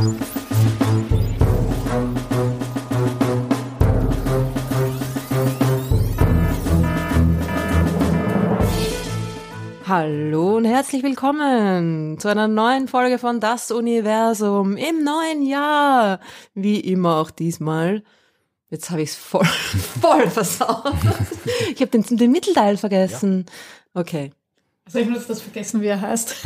Hallo und herzlich willkommen zu einer neuen Folge von Das Universum im neuen Jahr. Wie immer auch diesmal. Jetzt habe ich es voll, voll versaut. Ich habe den, den Mittelteil vergessen. Okay. Also ich muss das vergessen, wie er heißt.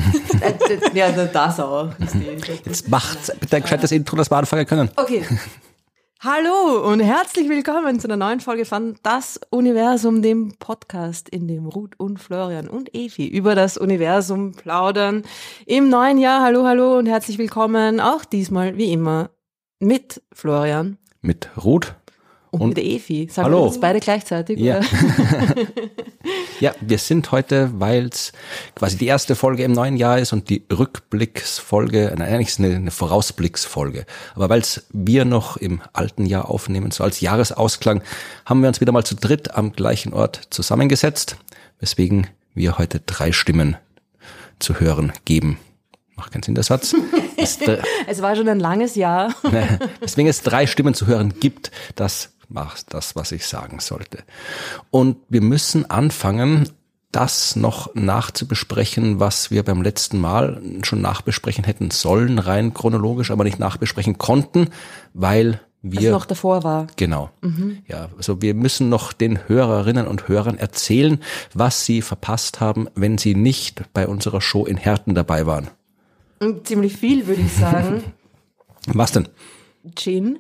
Ja, das auch. Jetzt macht's bitte ein gescheites Intro, das wir anfangen können. Okay. Hallo und herzlich willkommen zu einer neuen Folge von Das Universum, dem Podcast, in dem Ruth und Florian und Evi über das Universum plaudern. Im neuen Jahr, hallo, hallo und herzlich willkommen, auch diesmal wie immer mit Florian Mit Ruth. Und, Und- mit Evi. Sagen Hallo. wir das beide gleichzeitig? Ja. Ja, wir sind heute, weil es quasi die erste Folge im neuen Jahr ist und die Rückblicksfolge, nein, eigentlich ist es eine, eine Vorausblicksfolge. Aber weil es wir noch im alten Jahr aufnehmen, so als Jahresausklang, haben wir uns wieder mal zu dritt am gleichen Ort zusammengesetzt, weswegen wir heute drei Stimmen zu hören geben. Macht keinen Sinn, der Satz. Es war schon ein langes Jahr. Deswegen es drei Stimmen zu hören gibt, das macht das, was ich sagen sollte. Und wir müssen anfangen, das noch nachzubesprechen, was wir beim letzten Mal schon nachbesprechen hätten sollen, rein chronologisch, aber nicht nachbesprechen konnten, weil Was wir noch davor war. Genau. Ja, also wir müssen noch den Hörerinnen und Hörern erzählen, was sie verpasst haben, wenn sie nicht bei unserer Show in Herten dabei waren. Und ziemlich viel, würde ich sagen. Was denn? Gin.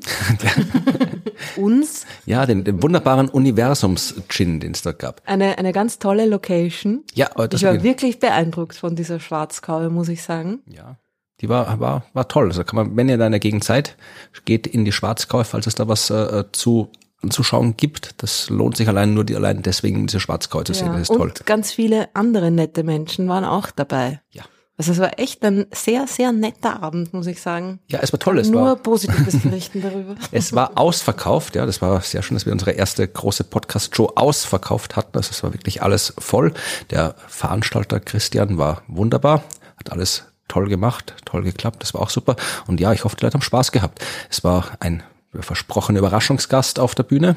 Uns. Ja, den, den wunderbaren Universums-Gin, den es dort gab. Eine, eine ganz tolle Location. Ja, das Ich war wirklich beeindruckt von dieser Schwarzkaue, muss ich sagen. Ja, die war, war, war toll. Also kann man, wenn ihr da in der Gegend seid, geht in die Schwarzkau, falls es da was äh, zu anzuschauen gibt. Das lohnt sich allein nur die, allein deswegen diese Schwarzkau zu sehen. Ja. Das ist Und toll. ganz viele andere nette Menschen waren auch dabei. Ja. Also es war echt ein sehr, sehr netter Abend, muss ich sagen. Ja, es war toll. Es Nur war, Positives berichten darüber. es war ausverkauft. Ja, das war sehr schön, dass wir unsere erste große Podcast-Show ausverkauft hatten. Also es war wirklich alles voll. Der Veranstalter Christian war wunderbar, hat alles toll gemacht, toll geklappt. Das war auch super. Und ja, ich hoffe, die Leute haben Spaß gehabt. Es war ein versprochener Überraschungsgast auf der Bühne,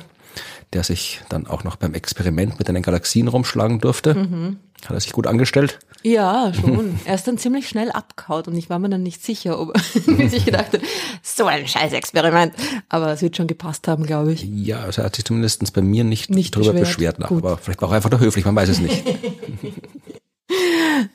der sich dann auch noch beim Experiment mit den Galaxien rumschlagen durfte. Hat er sich gut angestellt. Ja, schon. Er ist dann ziemlich schnell abgehaut und ich war mir dann nicht sicher, ob er sich gedacht hat, so ein scheiß Experiment. Aber es wird schon gepasst haben, glaube ich. Ja, also er hat sich zumindest bei mir nicht, Nicht darüber beschwert. beschwert. aber vielleicht war er einfach nur höflich, man weiß es nicht.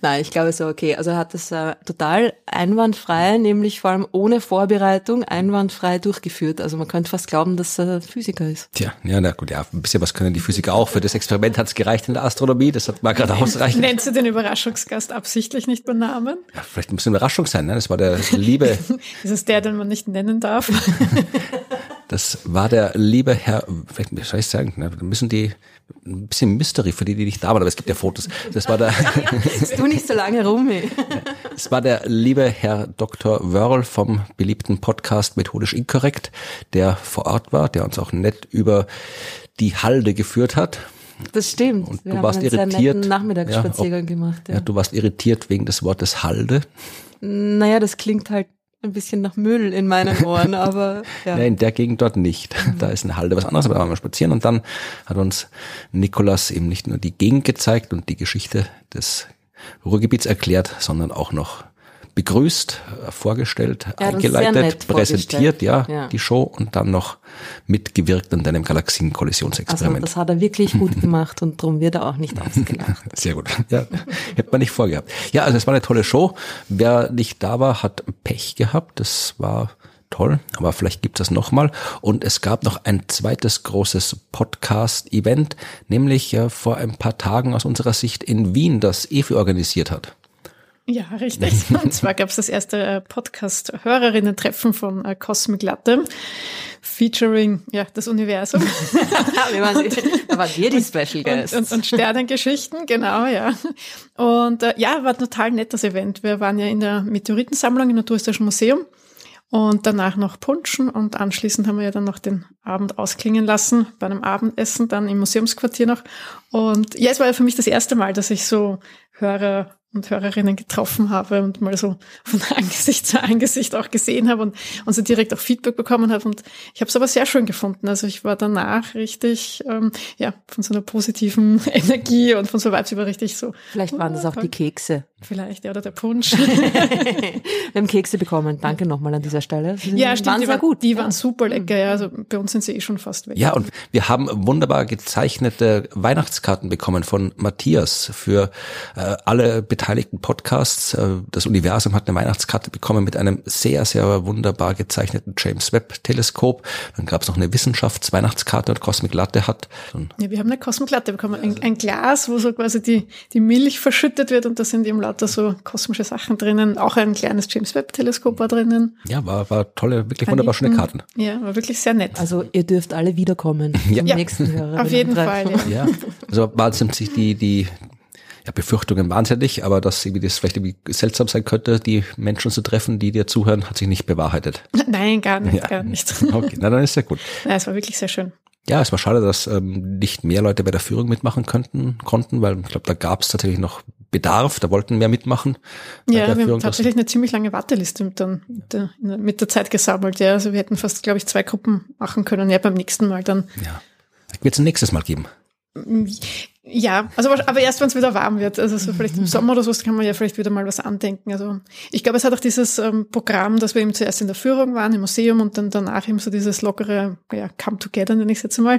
Nein, ich glaube so okay. Also er hat das äh, total einwandfrei, nämlich vor allem ohne Vorbereitung, einwandfrei durchgeführt. Also man könnte fast glauben, dass er Physiker ist. Tja, ja, na gut, ja, ein bisschen was können die Physiker auch. Für das Experiment hat es gereicht in der Astronomie, das hat mal gerade ausreichend. Nennst du den Überraschungsgast absichtlich nicht beim Namen? Ja, vielleicht ein bisschen Überraschung sein, ne? Das war der liebe, Ist es der, den man nicht nennen darf? das war der liebe Herr, vielleicht wie soll ich sagen, ne? Da müssen die ein bisschen Mystery für die, die nicht da waren, aber es gibt ja Fotos. Das war der, Du nicht so lange rum. Es war der liebe Herr Dr. Wörl vom beliebten Podcast Methodisch Inkorrekt, der vor Ort war, der uns auch nett über die Halde geführt hat. Das stimmt. Und Wir du warst irritiert. Nachmittagsspaziergang Ja, gemacht. Ja. Ja, du warst irritiert wegen des Wortes Halde. Naja, das klingt halt ein bisschen nach Müll in meinen Ohren, aber ja. Ja, in der Gegend dort nicht. Da ist eine Halde was anderes, aber da waren wir spazieren und dann hat uns Nikolas eben nicht nur die Gegend gezeigt und die Geschichte des Ruhrgebiets erklärt, sondern auch noch begrüßt, vorgestellt, nett eingeleitet, präsentiert, ja, Ja. die Show und dann noch mitgewirkt an deinem Also Galaxien-Kollisionsexperiment. das hat er wirklich gut gemacht und darum wird er auch nicht ausgelacht. Sehr gut. Ja, hätte man nicht vorgehabt. Ja, also es war eine tolle Show. Wer nicht da war, hat Pech gehabt. Das war toll, aber vielleicht gibt es das nochmal. Und es gab noch ein zweites großes Podcast-Event, nämlich äh, vor ein paar Tagen aus unserer Sicht in Wien, das EFI organisiert hat. Ja, richtig. Und zwar gab es das erste äh, Podcast-Hörerinnen-Treffen von äh, Cosmic Latte, featuring ja, das Universum da waren wir die Special und, Guests. und, und Sternengeschichten, genau, ja. Und äh, ja, war total nett, das Event. Wir waren ja in der Meteoritensammlung im Naturhistorischen Museum und danach noch punschen und anschließend haben wir ja dann noch den Abend ausklingen lassen bei einem Abendessen dann im Museumsquartier noch. Und ja, es war ja für mich das erste Mal, dass ich so Hörer und Hörerinnen getroffen habe und mal so von Angesicht zu Angesicht auch gesehen habe und, und so direkt auch Feedback bekommen habe. Und ich habe es aber sehr schön gefunden. Also ich war danach richtig, ähm, ja, von so einer positiven Energie und von so Vibes über richtig so. Vielleicht waren das auch die Kekse. Vielleicht, ja, oder der Punsch. Wir haben Kekse bekommen. Danke nochmal an dieser Stelle. Sie ja, stimmt, waren die waren, gut. Die ja. waren super lecker, ja. Also bei uns sind sie eh schon fast weg. Ja, und wir haben wunderbar gezeichnete Weihnachtskarten bekommen von Matthias für äh, alle beteiligten Podcasts. Äh, das Universum hat eine Weihnachtskarte bekommen mit einem sehr, sehr wunderbar gezeichneten James Webb Teleskop. Dann gab es noch eine Wissenschaftsweihnachtskarte und Cosmic Latte hat. Und Ja, wir haben eine Kosmoklatte bekommen. Ein, ein Glas, wo so quasi die, die Milch verschüttet wird und da sind eben lauter so kosmische Sachen drinnen. Auch ein kleines James Webb Teleskop war drinnen. ja, war, war tolle, wirklich wunderbar schöne Karten. Ja, war wirklich sehr nett. Also ihr dürft alle wiederkommen. Ja. Die Ja. Auf jeden Fall, ja. Ja, also waren sich die, die ja, Befürchtungen wahnsinnig, aber dass irgendwie das vielleicht irgendwie seltsam sein könnte, die Menschen zu treffen, die dir zuhören, hat sich nicht bewahrheitet. Nein, gar nicht, Ja. gar nicht. Okay, na dann ist ja gut. Nein, es war wirklich sehr schön. Ja, es war schade, dass ähm, nicht mehr Leute bei der Führung mitmachen könnten, konnten, weil ich glaube, da gab es tatsächlich noch Bedarf, da wollten mehr mitmachen. Ja, wir Führung. haben tatsächlich eine ziemlich lange Warteliste mit, dann, mit, der, mit der Zeit gesammelt. Ja, also wir hätten fast, glaube ich, zwei Gruppen machen können. Ja, beim nächsten Mal dann. ja. Wird es ein nächstes Mal geben. Ja, also aber erst wenn es wieder warm wird. Also so vielleicht im Sommer oder so kann man ja vielleicht wieder mal was andenken. Also ich glaube, es hat auch dieses ähm, Programm, dass wir eben zuerst in der Führung waren, im Museum und dann danach eben so dieses lockere, ja, Come Together, nenne ich es jetzt mal,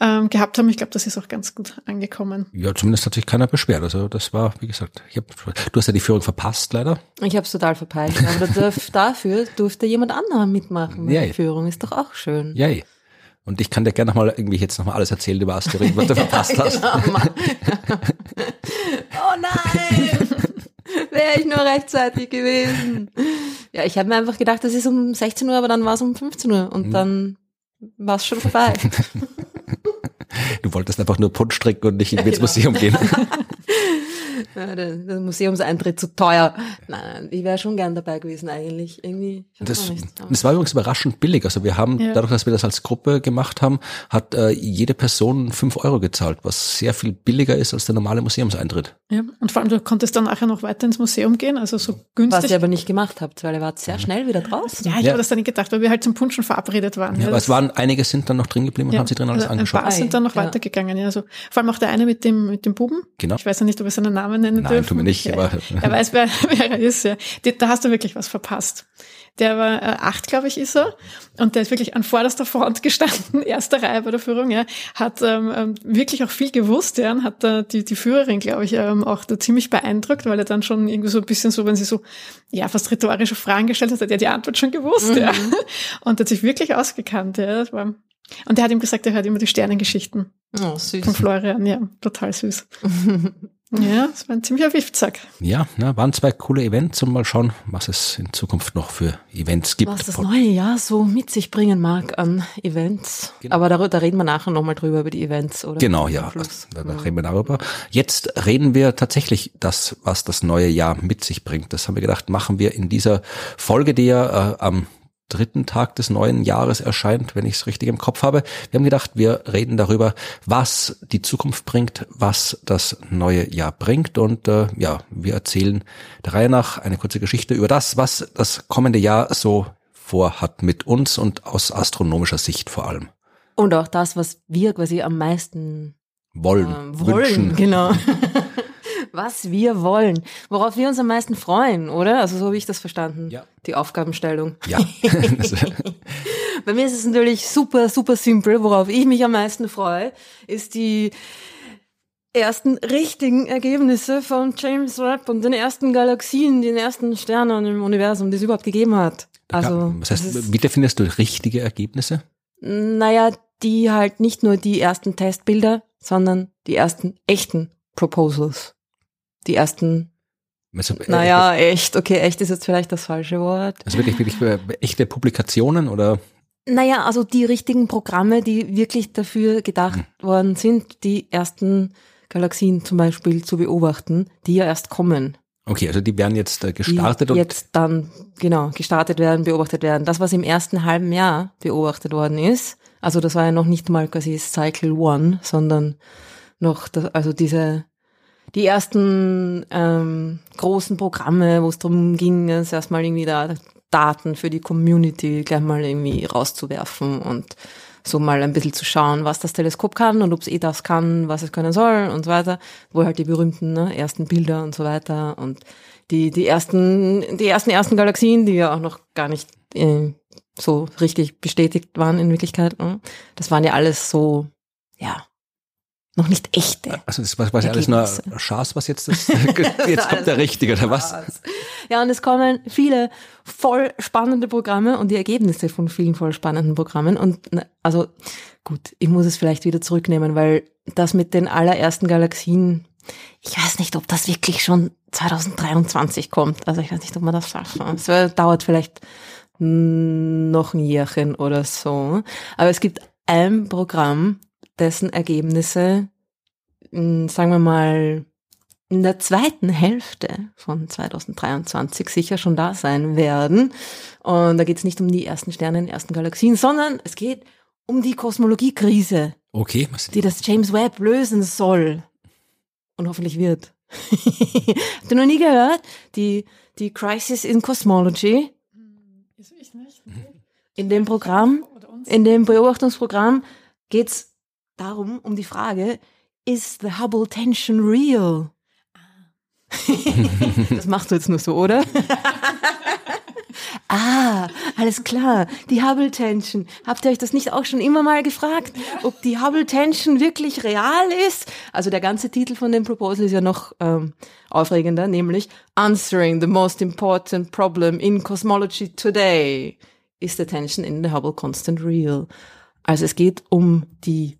ähm, gehabt haben. Ich glaube, das ist auch ganz gut angekommen. Ja, zumindest hat sich keiner beschwert. Also das war, wie gesagt, ich hab, du hast ja die Führung verpasst, leider. Ich habe es total verpeilt. Aber dafür durfte jemand anderer mitmachen. Ja, der ja. Führung ist doch auch schön. Yay. Und ich kann dir gerne nochmal irgendwie jetzt nochmal alles erzählen über Asteroiden, was du verpasst hast. Genau, oh nein! Wäre ich nur rechtzeitig gewesen. Ja, ich habe mir einfach gedacht, das ist um 16 Uhr, aber dann war es um 15 Uhr und dann war es schon vorbei. Du wolltest einfach nur Punsch trinken und nicht irgendwie ins Museum gehen. Ja, der, der Museumseintritt zu teuer. Nein, nein, ich wäre schon gern dabei gewesen eigentlich. Irgendwie. Das, das war übrigens überraschend billig. Also wir haben, Ja. dadurch, dass wir das als Gruppe gemacht haben, hat äh, jede Person fünf Euro gezahlt, was sehr viel billiger ist als der normale Museumseintritt. Ja, und vor allem, du konntest dann nachher noch weiter ins Museum gehen, also so Was günstig. ihr aber nicht gemacht habt, weil ihr wart sehr schnell wieder draußen. ja, ich Ja. habe das dann nicht gedacht, weil wir halt zum Punschen verabredet waren. Ja, aber es waren, einige sind dann noch drin geblieben und ja, haben sich drin alles also ein angeschaut. paar sind dann noch Ja. weitergegangen. Ja, also vor allem auch der eine mit dem mit dem Buben. Genau. Ich weiß ja nicht, ob wir seinen Namen nennen Nein, dürfen. tun wir nicht, Ja, aber- er weiß, wer, wer er ist. Ja. Da hast du wirklich was verpasst. Der war äh, acht, glaube ich, ist er. Und der ist wirklich an vorderster Front gestanden, erster Reihe bei der Führung. Ja. Hat ähm, ähm, wirklich auch viel gewusst. Ja. Und hat äh, die, die Führerin, glaube ich, ähm, auch da ziemlich beeindruckt, weil er dann schon irgendwie so ein bisschen so, wenn sie so, ja, fast rhetorische Fragen gestellt hat, hat er die Antwort schon gewusst. Ja. Und hat sich wirklich ausgekannt. Ja. Das war, und er hat ihm gesagt, er hört immer die Sternengeschichten Oh, süß. von Florian. Ja, total süß. Ja, es war ein ziemlicher Wiftsack. Ja, na, waren zwei coole Events und mal schauen, was es in Zukunft noch für Events gibt. Was das neue Jahr so mit sich bringen mag an Events. Aber da, da reden wir nachher nochmal drüber über die Events, oder? Genau, ja, da, da reden wir darüber. Jetzt reden wir tatsächlich das, was das neue Jahr mit sich bringt. Das haben wir gedacht, machen wir in dieser Folge, die ja äh, am dritten Tag des neuen Jahres erscheint, wenn ich es richtig im Kopf habe. Wir haben gedacht, wir reden darüber, was die Zukunft bringt, was das neue Jahr bringt und äh, ja, wir erzählen der Reihe nach eine kurze Geschichte über das, was das kommende Jahr so vorhat mit uns und aus astronomischer Sicht vor allem. Und auch das, was wir quasi am meisten Wollen, ähm, wollen. wünschen. Genau. was wir wollen. Worauf wir uns am meisten freuen, oder? Also so habe ich das verstanden. Ja. Die Aufgabenstellung. Ja. Bei mir ist es natürlich super, super simpel. Worauf ich mich am meisten freue, ist die ersten richtigen Ergebnisse von James Webb und den ersten Galaxien, den ersten Sternen im Universum, die es überhaupt gegeben hat. Also, das heißt, wie definierst du richtige Ergebnisse? naja, die halt nicht nur die ersten Testbilder, sondern die ersten echten Proposals. Die ersten, Also, äh, naja, echt, okay, echt ist jetzt vielleicht das falsche Wort. Also wirklich, wirklich äh, echte Publikationen oder? Naja, also die richtigen Programme, die wirklich dafür gedacht worden sind, die ersten Galaxien zum Beispiel zu beobachten, die ja erst kommen. Okay, also die werden jetzt äh, Die gestartet und jetzt dann, genau, gestartet werden, beobachtet werden. Das, was im ersten halben Jahr beobachtet worden ist, also das war ja noch nicht mal quasi Cycle One, sondern noch, das, also diese die ersten ähm, großen Programme, wo es darum ging, es erstmal irgendwie da Daten für die Community gleich mal irgendwie rauszuwerfen und so mal ein bisschen zu schauen, was das Teleskop kann und ob es eh das kann, was es können soll und so weiter, wo halt die berühmten ne, ersten Bilder und so weiter und die, die ersten, die ersten ersten Galaxien, die ja auch noch gar nicht äh, so richtig bestätigt waren in Wirklichkeit. Ne? Das waren ja alles so, ja, noch nicht echte. Also das war quasi alles nur Schaß, was jetzt ist. Jetzt kommt der Richtige, oder was? Ja, und es kommen viele voll spannende Programme und die Ergebnisse von vielen voll spannenden Programmen. Und also gut, ich muss es vielleicht wieder zurücknehmen, weil das mit den allerersten Galaxien, ich weiß nicht, ob das wirklich schon 2023 kommt. Also ich weiß nicht, ob man das schafft. Es dauert vielleicht noch ein Jährchen oder so. Aber es gibt ein Programm, dessen Ergebnisse, sagen wir mal, in der zweiten Hälfte von 2023 sicher schon da sein werden. Und da geht es nicht um die ersten Sterne in den ersten Galaxien, sondern es geht um die Kosmologiekrise, okay, die das James Webb lösen soll und hoffentlich wird. Habt ihr noch nie gehört? Die, die Crisis in Cosmology. In dem Programm, in dem Beobachtungsprogramm geht's darum, um die Frage, is the Hubble tension real? das machst du jetzt nur so, oder? ah, alles klar. Die Hubble Tension. Habt ihr euch das nicht auch schon immer mal gefragt, ob die Hubble Tension wirklich real ist? Also der ganze Titel von dem Proposal ist ja noch ähm, aufregender, nämlich Answering the most important problem in cosmology today. Is the tension in the Hubble constant real? Also es geht um die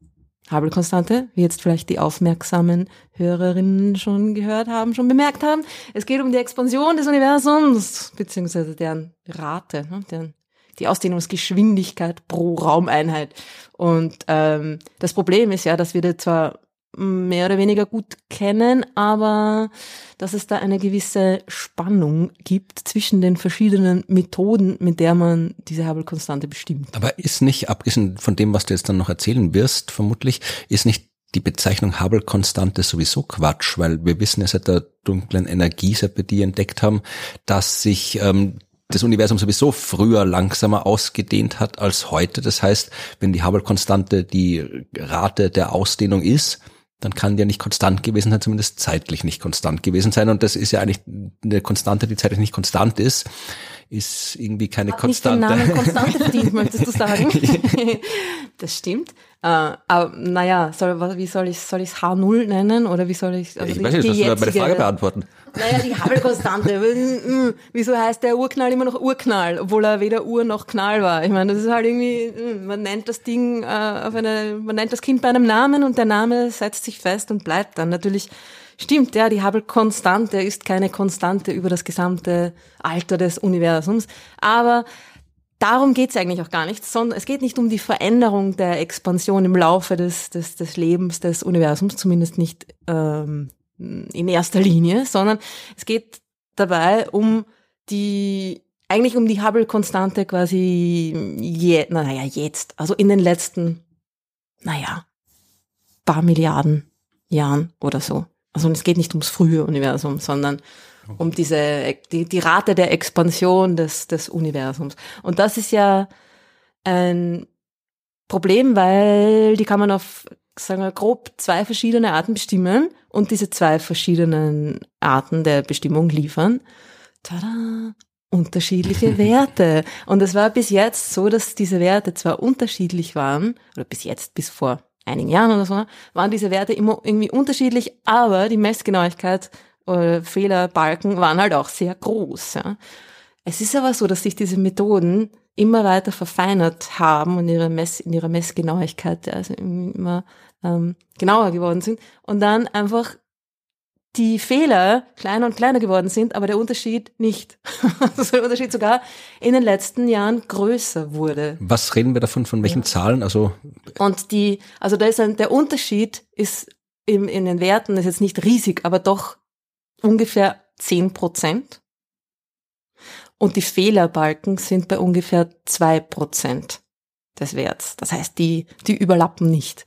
Hubble-Konstante, wie jetzt vielleicht die aufmerksamen Hörerinnen schon gehört haben, schon bemerkt haben. Es geht um die Expansion des Universums, beziehungsweise deren Rate, ne, deren, die Ausdehnungsgeschwindigkeit pro Raumeinheit. Und ähm, das Problem ist ja, dass wir da zwar mehr oder weniger gut kennen, aber dass es da eine gewisse Spannung gibt zwischen den verschiedenen Methoden, mit der man diese Hubble-Konstante bestimmt. Aber ist nicht, abgesehen von dem, was du jetzt dann noch erzählen wirst, vermutlich, ist nicht die Bezeichnung Hubble-Konstante sowieso Quatsch, weil wir wissen ja seit der dunklen Energie, seit wir die entdeckt haben, dass sich ähm, das Universum sowieso früher langsamer ausgedehnt hat als heute. Das heißt, wenn die Hubble-Konstante die Rate der Ausdehnung ist, dann kann der nicht konstant gewesen sein, zumindest zeitlich nicht konstant gewesen sein. Und das ist ja eigentlich eine Konstante, die zeitlich nicht konstant ist, ist irgendwie keine Hat Konstante. Nicht den Namen Konstante verdient, möchtest du sagen? das stimmt. Äh, aber naja, soll, wie soll ich soll ich's H0 nennen oder wie soll ich? Also ich die, weiß nicht, das jetzige, meine Frage beantworten. Naja, die Hubble-Konstante. Wieso heißt der Urknall immer noch Urknall, obwohl er weder Ur noch Knall war? Ich meine, das ist halt irgendwie, hm, man nennt das Ding äh, auf eine, man nennt das Kind bei einem Namen und der Name setzt sich fest und bleibt dann. Natürlich stimmt, ja, die Hubble-Konstante ist keine Konstante über das gesamte Alter des Universums, aber darum geht's eigentlich auch gar nicht, sondern es geht nicht um die Veränderung der Expansion im Laufe des, des, des Lebens des Universums, zumindest nicht ähm, in erster Linie, sondern es geht dabei um die eigentlich um die Hubble-Konstante quasi je, naja, jetzt, also in den letzten, naja, paar Milliarden Jahren oder so. Also es geht nicht ums frühe Universum, sondern um diese, die, die Rate der Expansion des, des Universums. Und das ist ja ein Problem, weil die kann man auf, sagen wir, grob zwei verschiedene Arten bestimmen und diese zwei verschiedenen Arten der Bestimmung liefern. Tada! Unterschiedliche Werte. Und es war bis jetzt so, dass diese Werte zwar unterschiedlich waren, oder bis jetzt, bis vor einigen Jahren oder so, waren diese Werte immer irgendwie unterschiedlich, aber die Messgenauigkeit oder Fehlerbalken waren halt auch sehr groß. Ja. Es ist aber so, dass sich diese Methoden immer weiter verfeinert haben und ihre Mess, in ihrer Messgenauigkeit also immer ähm, genauer geworden sind und dann einfach die Fehler kleiner und kleiner geworden sind, aber der Unterschied nicht. also der Unterschied sogar in den letzten Jahren größer wurde. Was reden wir davon? Von welchen ja. Zahlen? Also und die, also da ist ein, der Unterschied ist im, in den Werten ist jetzt nicht riesig, aber doch ungefähr zehn Prozent. Und die Fehlerbalken sind bei ungefähr zwei Prozent des Werts. Das heißt, die, die überlappen nicht.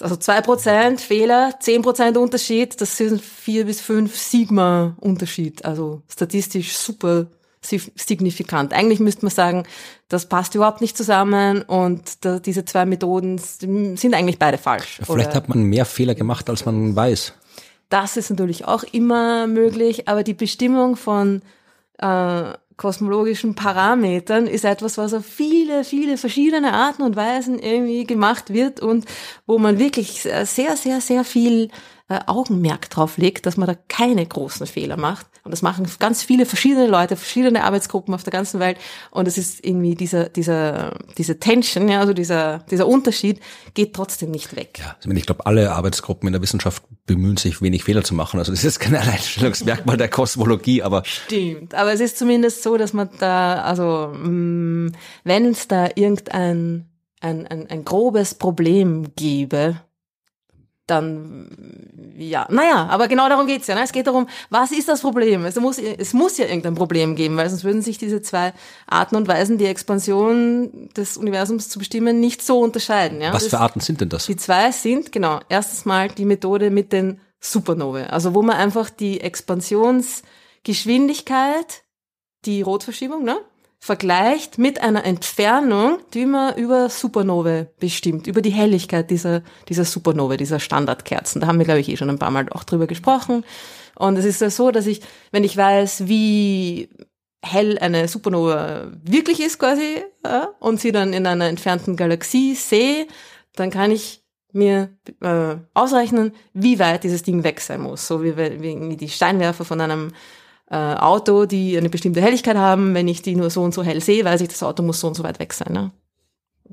also zwei Prozent Fehler, zehn Prozent Unterschied, das sind vier bis fünf Sigma Unterschied. Also statistisch super signifikant. Eigentlich müsste man sagen, das passt überhaupt nicht zusammen und da, diese zwei Methoden sind eigentlich beide falsch. Vielleicht hat man mehr Fehler gemacht, als man weiß. Das ist natürlich auch immer möglich, aber die Bestimmung von äh, kosmologischen Parametern ist etwas, was auf viele, viele verschiedene Arten und Weisen irgendwie gemacht wird und wo man wirklich sehr, sehr, sehr viel äh, Augenmerk drauf legt, dass man da keine großen Fehler macht. Und das machen ganz viele verschiedene Leute, verschiedene Arbeitsgruppen auf der ganzen Welt. Und es ist irgendwie dieser, dieser, diese Tension, ja, also dieser, dieser Unterschied geht trotzdem nicht weg. Ja, also ich glaube, alle Arbeitsgruppen in der Wissenschaft bemühen sich, wenig Fehler zu machen. Also das ist kein Alleinstellungsmerkmal der Kosmologie, aber. Stimmt. Aber es ist zumindest so, dass man da, also, mm, wenn es da irgendein, ein, ein, ein grobes Problem gäbe, dann, ja, naja, aber genau darum geht's ja. Ne? Es geht darum, was ist das Problem? Es muss, es muss ja irgendein Problem geben, weil sonst würden sich diese zwei Arten und Weisen, die Expansion des Universums zu bestimmen, nicht so unterscheiden. Ja? Was für Arten sind denn das? Die zwei sind, genau, erstens mal die Methode mit den Supernovae, also wo man einfach die Expansionsgeschwindigkeit, die Rotverschiebung, ne? Vergleicht mit einer Entfernung, die man über Supernovae bestimmt, über die Helligkeit dieser, dieser Supernovae, dieser Standardkerzen. Da haben wir, glaube ich, eh schon ein paar Mal auch drüber gesprochen. Und es ist ja so, dass ich, wenn ich weiß, wie hell eine Supernova wirklich ist quasi, ja, und sie dann in einer entfernten Galaxie sehe, dann kann ich mir äh, ausrechnen, wie weit dieses Ding weg sein muss. So wie, wie die Steinwerfer von einem äh, Auto, die eine bestimmte Helligkeit haben. Wenn ich die nur so und so hell sehe, weiß ich, das Auto muss so und so weit weg sein. Ne?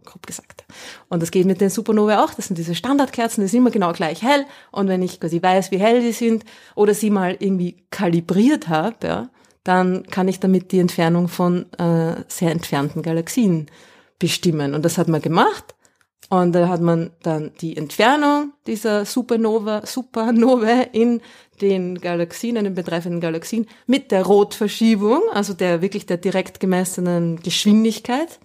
Grob gesagt. Und das geht mit den Supernovae auch. Das sind diese Standardkerzen, die sind immer genau gleich hell. Und wenn ich quasi weiß, wie hell die sind oder sie mal irgendwie kalibriert habe, ja, dann kann ich damit die Entfernung von äh, sehr entfernten Galaxien bestimmen. Und das hat man gemacht. Und da hat man dann die Entfernung dieser Supernova, Supernovae in den Galaxien, den betreffenden Galaxien, mit der Rotverschiebung, also der wirklich der direkt gemessenen Geschwindigkeit,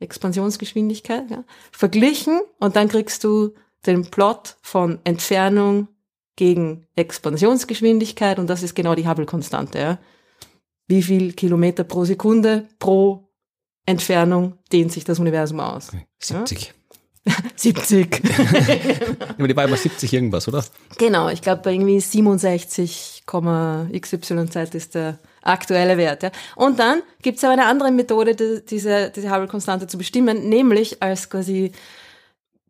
Expansionsgeschwindigkeit, ja, verglichen und dann kriegst du den Plot von Entfernung gegen Expansionsgeschwindigkeit und das ist genau die Hubble-Konstante. Ja. Wie viel Kilometer pro Sekunde pro Entfernung dehnt sich das Universum aus? 70. Ja? 70. die war immer 70 irgendwas, oder? Genau, ich glaube irgendwie 67, XYZ ist der aktuelle Wert. Ja. Und dann gibt es aber eine andere Methode, diese, diese Hubble-Konstante zu bestimmen, nämlich als quasi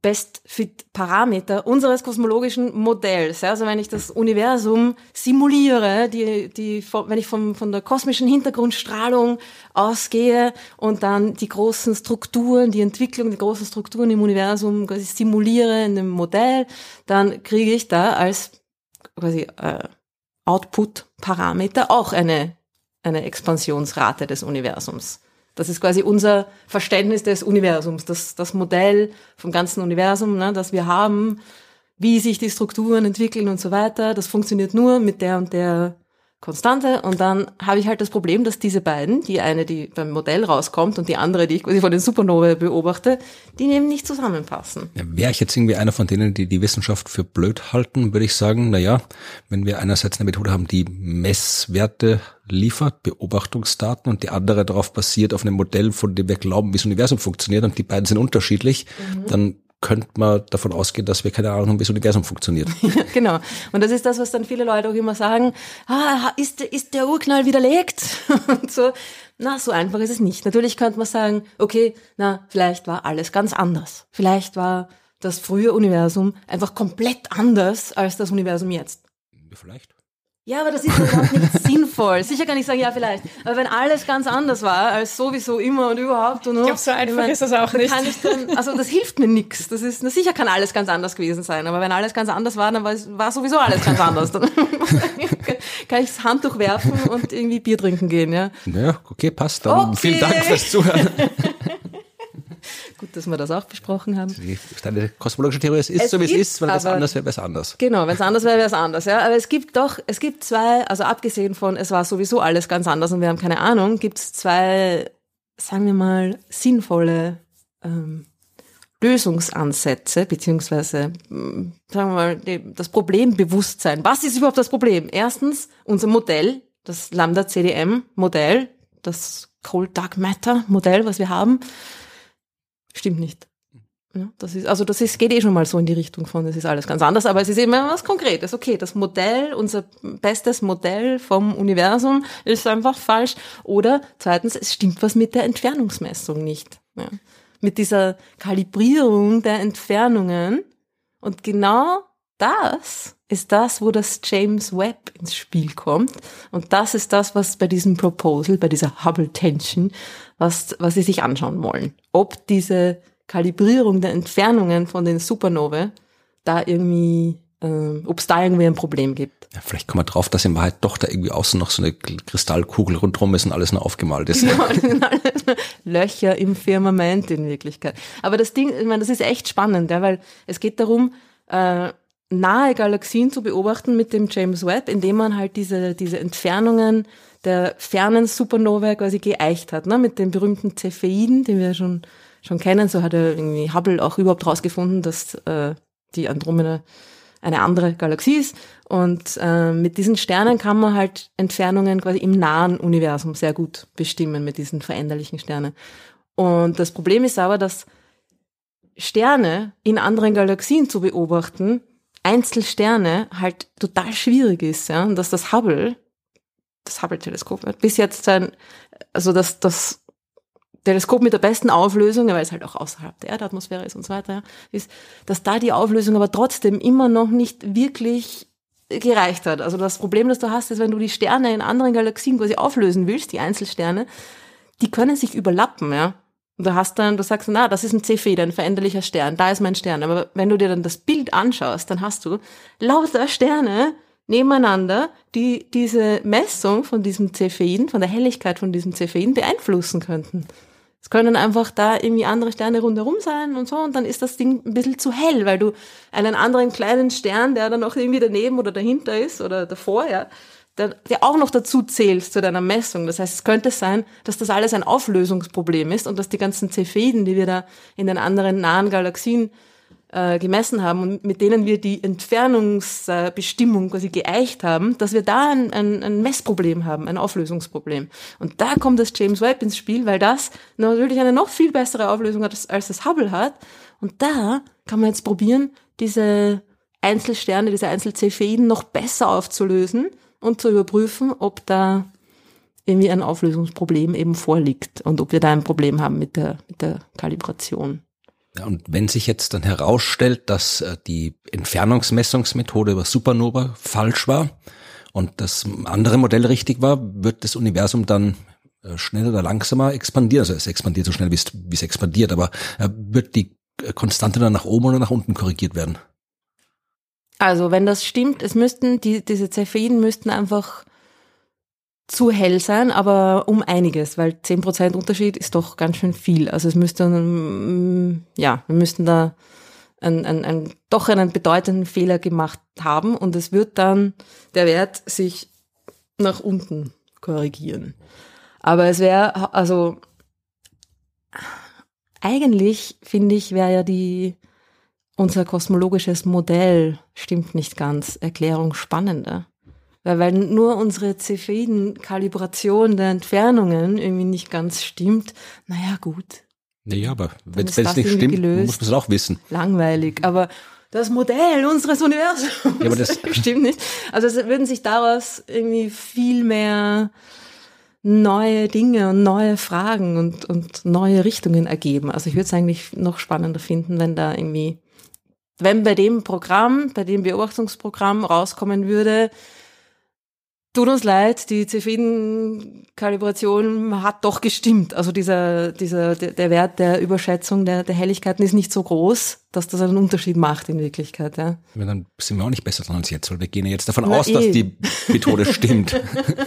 Best-Fit-Parameter unseres kosmologischen Modells. Also wenn ich das Universum simuliere, die, die, wenn ich vom, von der kosmischen Hintergrundstrahlung ausgehe und dann die großen Strukturen, die Entwicklung, die großen Strukturen im Universum quasi simuliere in dem Modell, dann kriege ich da als quasi äh, Output-Parameter auch eine, eine Expansionsrate des Universums. Das ist quasi unser Verständnis des Universums, das, das Modell vom ganzen Universum, ne, das wir haben, wie sich die Strukturen entwickeln und so weiter. Das funktioniert nur mit der und der Konstante. Und dann habe ich halt das Problem, dass diese beiden, die eine, die beim Modell rauskommt und die andere, die ich quasi von den Supernovae beobachte, die nehmen nicht zusammenpassen. Ja, Wäre ich jetzt irgendwie einer von denen, die die Wissenschaft für blöd halten, würde ich sagen, na ja, wenn wir einerseits eine Methode haben, die Messwerte liefert, Beobachtungsdaten und die andere darauf basiert auf einem Modell, von dem wir glauben, wie das Universum funktioniert und die beiden sind unterschiedlich, mhm. dann könnte man davon ausgehen, dass wir keine Ahnung haben, wie das Universum funktioniert. Ja, genau. Und das ist das, was dann viele Leute auch immer sagen, ah, ist, ist der Urknall widerlegt? Und so. Na, so einfach ist es nicht. Natürlich könnte man sagen, okay, na, vielleicht war alles ganz anders. Vielleicht war das frühe Universum einfach komplett anders als das Universum jetzt. Vielleicht. Ja, aber das ist überhaupt nicht sinnvoll. Sicher kann ich sagen, ja, vielleicht. Aber wenn alles ganz anders war, als sowieso immer und überhaupt und Ich glaube, so einfach ich mein, ist das auch nicht. Kann ich dann, also das hilft mir nix. Das ist, na sicher kann alles ganz anders gewesen sein. Aber wenn alles ganz anders war, dann war, es, war sowieso alles ganz anders. Dann kann ich das Handtuch werfen und irgendwie Bier trinken gehen, ja. Ja, okay, passt. Dann okay. vielen Dank fürs Zuhören. Gut, dass wir das auch besprochen haben. Deine kosmologische Theorie ist, es so wie es ist, wenn es anders wäre, wäre es anders. Genau, wenn es anders wäre, wäre es anders. Ja. Aber es gibt doch, es gibt zwei, also abgesehen von, es war sowieso alles ganz anders und wir haben keine Ahnung, gibt es zwei, sagen wir mal, sinnvolle ähm, Lösungsansätze, beziehungsweise, mh, sagen wir mal, die, das Problembewusstsein. Was ist überhaupt das Problem? Erstens, unser Modell, das Lambda CDM Modell, das Cold Dark Matter Modell, was wir haben, stimmt nicht. Ja, das ist, also das ist, geht eh schon mal so in die Richtung von, das ist alles ganz anders, aber es ist eben was Konkretes. Okay, das Modell, unser bestes Modell vom Universum ist einfach falsch. Oder zweitens, es stimmt was mit der Entfernungsmessung nicht. Ja. Mit dieser Kalibrierung der Entfernungen. Und genau das ist das, wo das James Webb ins Spiel kommt. Und das ist das, was bei diesem Proposal, bei dieser Hubble Tension, was, was sie sich anschauen wollen. Ob diese Kalibrierung der Entfernungen von den Supernovae da irgendwie, äh, ob es da irgendwie ein Problem gibt. Ja, vielleicht kommen wir drauf, dass in Wahrheit doch da irgendwie außen noch so eine Kristallkugel rundherum ist und alles nur aufgemalt ist. Ja, Löcher im Firmament in Wirklichkeit. Aber das Ding, ich meine, das ist echt spannend, ja, weil es geht darum, äh, nahe Galaxien zu beobachten mit dem James Webb, indem man halt diese, diese Entfernungen der fernen Supernovae quasi geeicht hat, ne, mit den berühmten Cepheiden, die wir schon schon kennen. So hat er irgendwie Hubble auch überhaupt rausgefunden, dass äh, die Andromeda eine andere Galaxie ist. Und äh, mit diesen Sternen kann man halt Entfernungen quasi im nahen Universum sehr gut bestimmen mit diesen veränderlichen Sternen. Und das Problem ist aber, dass Sterne in anderen Galaxien zu beobachten, Einzelsterne halt total schwierig ist, ja, und dass das Hubble, das Hubble-Teleskop, bis jetzt sein, also das, das Teleskop mit der besten Auflösung, weil es halt auch außerhalb der Erdatmosphäre ist und so weiter, ist, dass da die Auflösung aber trotzdem immer noch nicht wirklich gereicht hat. Also das Problem, das du hast, ist, wenn du die Sterne in anderen Galaxien quasi auflösen willst, die Einzelsterne, die können sich überlappen, ja. Und du hast dann, du sagst, na, das ist ein Cepheid, ein veränderlicher Stern, da ist mein Stern. Aber wenn du dir dann das Bild anschaust, dann hast du lauter Sterne nebeneinander, die diese Messung von diesem Cepheiden, von der Helligkeit von diesem Cepheiden beeinflussen könnten. Es können einfach da irgendwie andere Sterne rundherum sein und so und dann ist das Ding ein bisschen zu hell, weil du einen anderen kleinen Stern, der dann noch irgendwie daneben oder dahinter ist oder davor, ja, der, auch noch dazu zählst zu deiner Messung. Das heißt, es könnte sein, dass das alles ein Auflösungsproblem ist und dass die ganzen Cepheiden, die wir da in den anderen nahen Galaxien äh, gemessen haben und mit denen wir die Entfernungsbestimmung quasi geeicht haben, dass wir da ein, ein, ein Messproblem haben, ein Auflösungsproblem. Und da kommt das James Webb ins Spiel, weil das natürlich eine noch viel bessere Auflösung hat, als das Hubble hat. Und da kann man jetzt probieren, diese Einzelsterne, diese Einzelcepheiden noch besser aufzulösen und zu überprüfen, ob da irgendwie ein Auflösungsproblem eben vorliegt und ob wir da ein Problem haben mit der, mit der Kalibration. Ja, und wenn sich jetzt dann herausstellt, dass äh, die Entfernungsmessungsmethode über Supernova falsch war und das andere Modell richtig war, wird das Universum dann äh, schneller oder langsamer expandieren. Also es expandiert so schnell, wie es, wie es expandiert, aber äh, wird die Konstante dann nach oben oder nach unten korrigiert werden? Also wenn das stimmt, es müssten, die, diese Cepheiden müssten einfach zu hell sein, aber um einiges, weil zehn Prozent Unterschied ist doch ganz schön viel. Also es müsste, mm, ja, wir müssten da ein, ein, ein, doch einen bedeutenden Fehler gemacht haben und es wird dann der Wert sich nach unten korrigieren. Aber es wäre, also eigentlich finde ich, wäre ja die unser kosmologisches Modell stimmt nicht ganz, Erklärung spannender. Weil, weil nur unsere Cepheiden-Kalibration der Entfernungen irgendwie nicht ganz stimmt. Naja, gut. Naja, aber wenn es nicht stimmt, gelöst. muss man es auch wissen. Langweilig. Aber das Modell unseres Universums ja, aber das stimmt nicht. Also es würden sich daraus irgendwie viel mehr neue Dinge und neue Fragen und, und neue Richtungen ergeben. Also ich würde es eigentlich noch spannender finden, wenn da irgendwie, wenn bei dem Programm, bei dem Beobachtungsprogramm rauskommen würde, Tut uns leid, die Cepheden-Kalibration hat doch gestimmt. Also dieser, dieser, der, Wert der Überschätzung der, der Helligkeiten ist nicht so groß, dass das einen Unterschied macht in Wirklichkeit. Ja. ja dann sind wir auch nicht besser dran als jetzt, weil wir gehen ja jetzt davon Na, aus, eh. dass die Methode stimmt.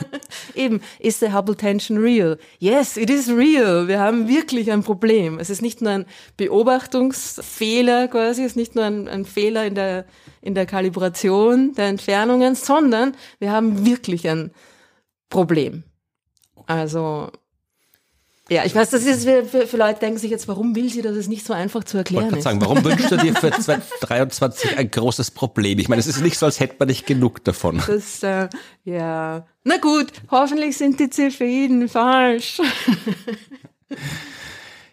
Eben, ist the Hubble Tension real? Yes, it is real. Wir haben wirklich ein Problem. Es ist nicht nur ein Beobachtungsfehler quasi, es ist nicht nur ein, ein Fehler in der, in der Kalibration der Entfernungen, sondern wir haben wirklich ein Problem. Also Ja, ich weiß, das ist für, für, Leute denken sich jetzt, warum will sie das? ist nicht so einfach zu erklären. ist. sagen, warum wünschst du dir für 2023 ein großes Problem? Ich meine, es ist nicht so, als hätte man nicht genug davon. Das, äh, ja. Na gut, hoffentlich sind die Cepheiden falsch.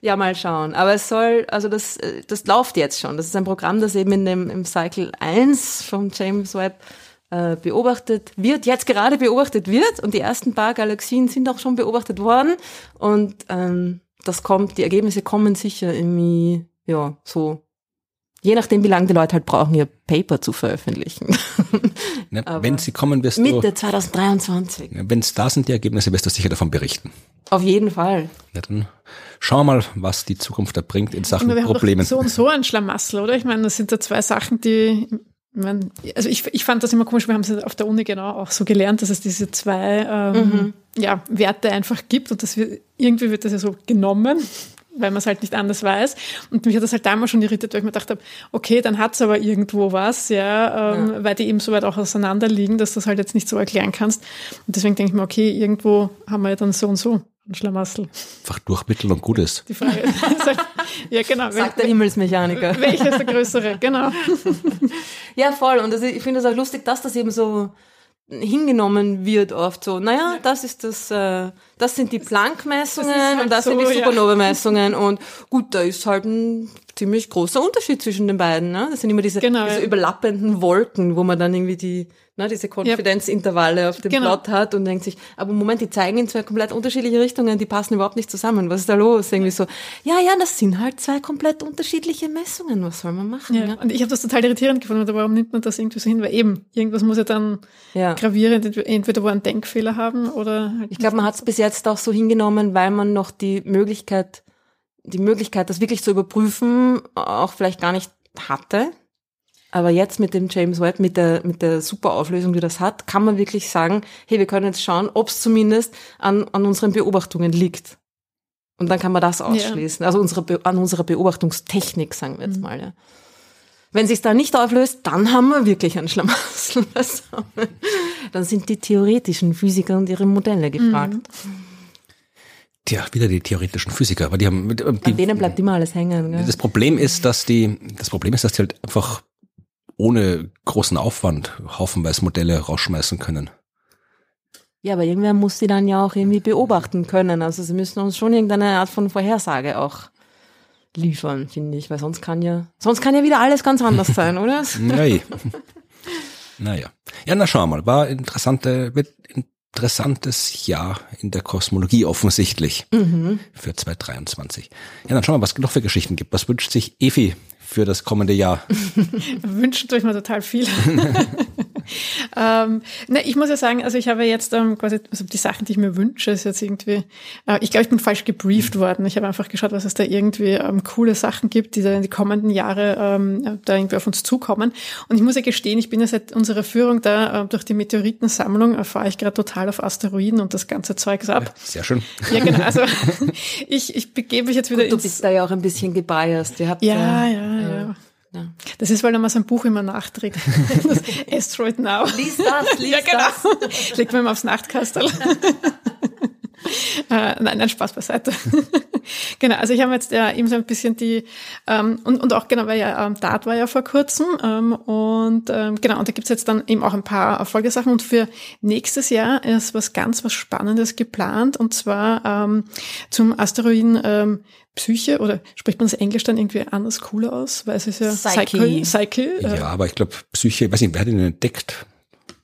ja, mal schauen. Aber es soll, also das, äh, das läuft jetzt schon. Das ist ein Programm, das eben in dem, im Cycle 1 vom James Webb äh, beobachtet wird, jetzt gerade beobachtet wird. Und die ersten paar Galaxien sind auch schon beobachtet worden. Und ähm, das kommt, die Ergebnisse kommen sicher irgendwie, ja, so Je nachdem, wie lange die Leute halt brauchen, ihr Paper zu veröffentlichen. Ne? Aber Wenn sie kommen, wirst Mitte du, 2023. wenn es da sind, die Ergebnisse, wirst du sicher davon berichten. Auf jeden Fall. Ja, dann schauen wir mal, was die Zukunft da bringt in Sachen Aber wir haben Problemen. doch so und so ein Schlamassel, oder? Ich meine, das sind da zwei Sachen, die, meine, also ich, ich fand das immer komisch, wir haben es auf der Uni genau auch so gelernt, dass es diese zwei ähm, ja, Werte einfach gibt und das wird, irgendwie wird das ja so genommen weil man es halt nicht anders weiß. Und mich hat das halt damals schon irritiert, weil ich mir gedacht habe, okay, dann hat es aber irgendwo was, ja, ähm, Ja. weil die eben so weit auch auseinander liegen, dass du das halt jetzt nicht so erklären kannst. Und deswegen denke ich mir, okay, irgendwo haben wir ja dann so und so ein Schlamassel. Einfach durchmitteln und gut ist. Die Frage ist halt, ja genau, Sagt der Himmelsmechaniker. welcher ist der größere? Genau. Ja, voll. Und das, ich finde es auch lustig, dass das eben so hingenommen wird oft so, naja, das ist das, äh, das sind die Planck-Messungen halt und das so, sind die ja. Supernova-Messungen und gut, da ist halt ein ziemlich großer Unterschied zwischen den beiden, ne? Das sind immer diese, Genau, diese ja. überlappenden Wolken, wo man dann irgendwie die, ne, diese Konfidenzintervalle auf dem Genau. Plot hat und denkt sich, aber Moment, die zeigen in zwei komplett unterschiedliche Richtungen, die passen überhaupt nicht zusammen. Was ist da los? Irgendwie so, ja, ja, das sind halt zwei komplett unterschiedliche Messungen. Was soll man machen? Ja. Und ich habe das total irritierend gefunden, warum nimmt man das irgendwie so hin? Weil eben, irgendwas muss ja dann Ja. gravierend, entweder- wo einen Denkfehler haben oder halt Ich glaube, man hat es bis jetzt auch so hingenommen, weil man noch die Möglichkeit, die Möglichkeit, das wirklich zu überprüfen, auch vielleicht gar nicht hatte. Aber jetzt mit dem James Webb, mit der, mit der super Auflösung, die das hat, kann man wirklich sagen, hey, wir können jetzt schauen, ob es zumindest an, an unseren Beobachtungen liegt. Und dann kann man das ausschließen. Also unsere, an unserer Beobachtungstechnik, sagen wir jetzt mal. Ja. Wenn sich da nicht auflöst, dann haben wir wirklich einen Schlamassel beisammen. Dann sind die theoretischen Physiker und ihre Modelle gefragt. Tja, wieder die theoretischen Physiker, aber die haben, die, An denen bleibt immer alles hängen. Gell? das Problem ist, dass die, das Problem ist, dass die halt einfach ohne großen Aufwand haufenweise Modelle rausschmeißen können. Ja, aber irgendwer muss sie dann ja auch irgendwie beobachten können. Also sie müssen uns schon irgendeine Art von Vorhersage auch liefern, finde ich, weil sonst kann ja, sonst kann ja wieder alles ganz anders sein, oder? Nee. naja. Ja, na schauen wir mal. War interessante, interessantes Jahr in der Kosmologie offensichtlich für 2023. Ja, dann schauen wir mal, was es noch für Geschichten gibt. Was wünscht sich Efi für das kommende Jahr? wünschen tue ich mir total viel. ähm, ne, ich muss ja sagen, also ich habe jetzt ähm, quasi, also die Sachen, die ich mir wünsche, ist jetzt irgendwie, äh, ich glaube, ich bin falsch gebrieft worden. Ich habe einfach geschaut, was es da irgendwie ähm, coole Sachen gibt, die da in die kommenden Jahre ähm, da irgendwie auf uns zukommen. Und ich muss ja gestehen, ich bin ja seit unserer Führung da äh, durch die Meteoritensammlung, erfahre ich gerade total auf Asteroiden und das ganze Zeugs ab. Sehr schön. Ja, genau. Also ich, ich begebe mich jetzt wieder Du ins bist da ja auch ein bisschen gebiased. Ihr habt ja, äh, ja, ja. ja. Das ist, weil er mal sein Buch immer nachträgt. Das Asteroid Now. Lies das, lies Ja, genau. Legt man ihm aufs Nachtkastel. äh, nein, nein, Spaß beiseite. genau, also ich habe jetzt ja eben so ein bisschen die, ähm, und, und auch genau, weil ja ähm, Dart war ja vor kurzem ähm, und ähm, genau, und da gibt's jetzt dann eben auch ein paar Folgesachen und für nächstes Jahr ist was ganz was Spannendes geplant und zwar ähm, zum Asteroiden ähm, Psyche oder spricht man das Englisch dann irgendwie anders cooler aus, weil es ist ja Psyche. Psyche, äh, Ja, aber ich glaube, Psyche, ich weiß nicht, wer hat ihn entdeckt?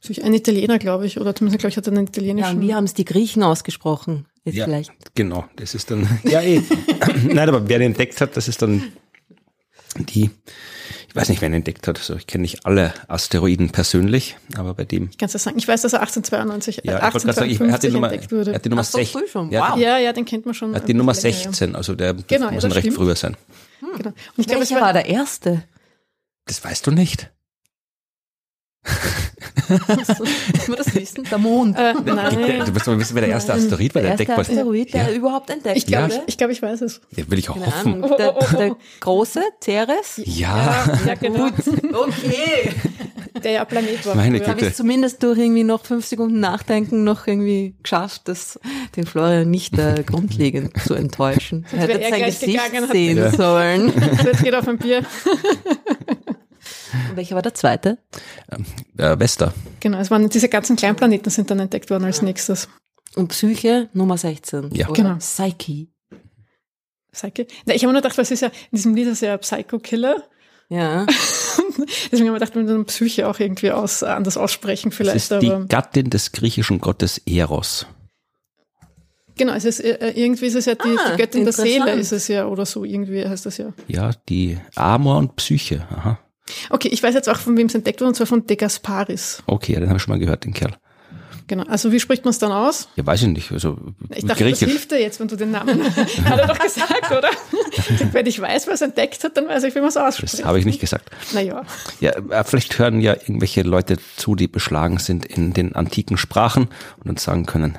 Psyche, ein Italiener, glaube ich, oder zumindest glaube ich hat er einen Ja, italienischen. und wie haben es die Griechen ausgesprochen? Jetzt Ja, vielleicht. genau. Das ist dann, ja eh. Nein, aber wer ihn entdeckt hat, das ist dann die, ich weiß nicht, wer ihn entdeckt hat. Also ich kenne nicht alle Asteroiden persönlich, aber bei dem, Kannst du sagen? Ich weiß, dass er 1892, ja, äh, ich wollte gerade sagen, ich, er hat die 1852 Nummer, entdeckt wurde. er hat die Nummer Ach so, 16. früh schon. Ja, Wow. ja, ja, den kennt man schon. Er hat die ein Nummer bisschen länger, 16, also der Genau, ja, muss das dann recht stimmt. früher sein. Ja. Genau. Und ich glaube, es war der erste? Das weißt du nicht. Muss man das wissen? Der Mond. äh, Du nein, musst mal wissen, wer der erste Asteroid war, der der erste entdeckt wurde. Asteroid, der Ja. überhaupt entdeckt ich glaube, wurde. ich, ich, glaub, ich weiß es. Ja, will ich auch Keine hoffen. Der, der große Ceres? Ja, Ja, genau. Okay. Der ja Planet war. Meine. Güte. Habe ich zumindest durch irgendwie noch fünf Sekunden Nachdenken noch irgendwie geschafft, das den Florian nicht äh, grundlegend zu enttäuschen. Er hätte er sein Gesicht sehen Ja. sollen. So, jetzt geht auf ein Bier. Und welcher war der zweite? Äh, Vesta. Genau, es waren diese ganzen Kleinplaneten sind dann entdeckt worden als nächstes. Und Psyche Nummer 16. Ja. oder? Genau. Psyche. Psyche. Na, ich habe mir nur gedacht, was ist ja, in diesem Lied ist ja Psycho Killer. Ja. Deswegen habe ich gedacht, wir müssen Psyche auch irgendwie aus, anders aussprechen Das vielleicht. ist die Gattin des griechischen Gottes Eros. genau, es ist, äh, irgendwie ist es ja die, Ah, die Göttin der Seele, ist es ja, oder so, irgendwie heißt das ja. Ja, die Amor und Psyche. Aha. Okay, ich weiß jetzt auch, von wem es entdeckt wurde, und zwar von De Gasparis. Okay, ja, den habe ich schon mal gehört, den Kerl. Genau. Also wie spricht man es dann aus? Ja, weiß ich nicht. Also Ich dachte, das griechisch. hilft dir jetzt, wenn du den Namen. hat er doch gesagt, oder? wenn ich weiß, was entdeckt hat, dann weiß ich, wie man es ausspricht. Das habe ich nicht gesagt. Naja. Ja, äh, vielleicht hören ja irgendwelche Leute zu, die beschlagen sind in den antiken Sprachen und dann sagen können,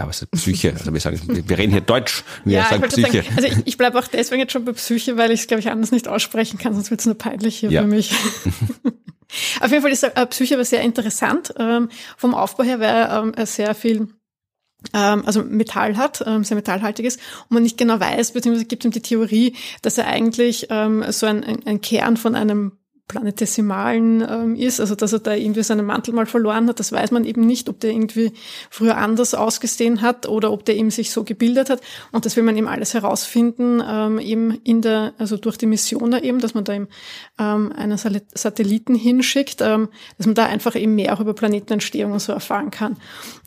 ja, was ist Psyche? Also wir sagen, wir reden hier Deutsch, wir Ja, sagen Psyche. sagen, also ich, ich bleibe auch deswegen jetzt schon bei Psyche, weil ich es, glaube ich, anders nicht aussprechen kann, sonst wird es nur peinlich hier Ja. für mich. Auf jeden Fall ist äh, Psyche aber sehr interessant. Ähm, vom Aufbau her, weil er ähm, sehr viel ähm, also Metall hat, ähm, sehr metallhaltig ist und man nicht genau weiß, beziehungsweise gibt ihm die Theorie, dass er eigentlich ähm, so ein, ein Kern von einem planetesimalen ähm, ist, also dass er da irgendwie seinen Mantel mal verloren hat, das weiß man eben nicht, ob der irgendwie früher anders ausgesehen hat oder ob der eben sich so gebildet hat und das will man eben alles herausfinden, ähm, eben in der, also durch die Mission da eben, dass man da eben ähm, einen Satelliten hinschickt, ähm, dass man da einfach eben mehr auch über Planetenentstehung und so erfahren kann.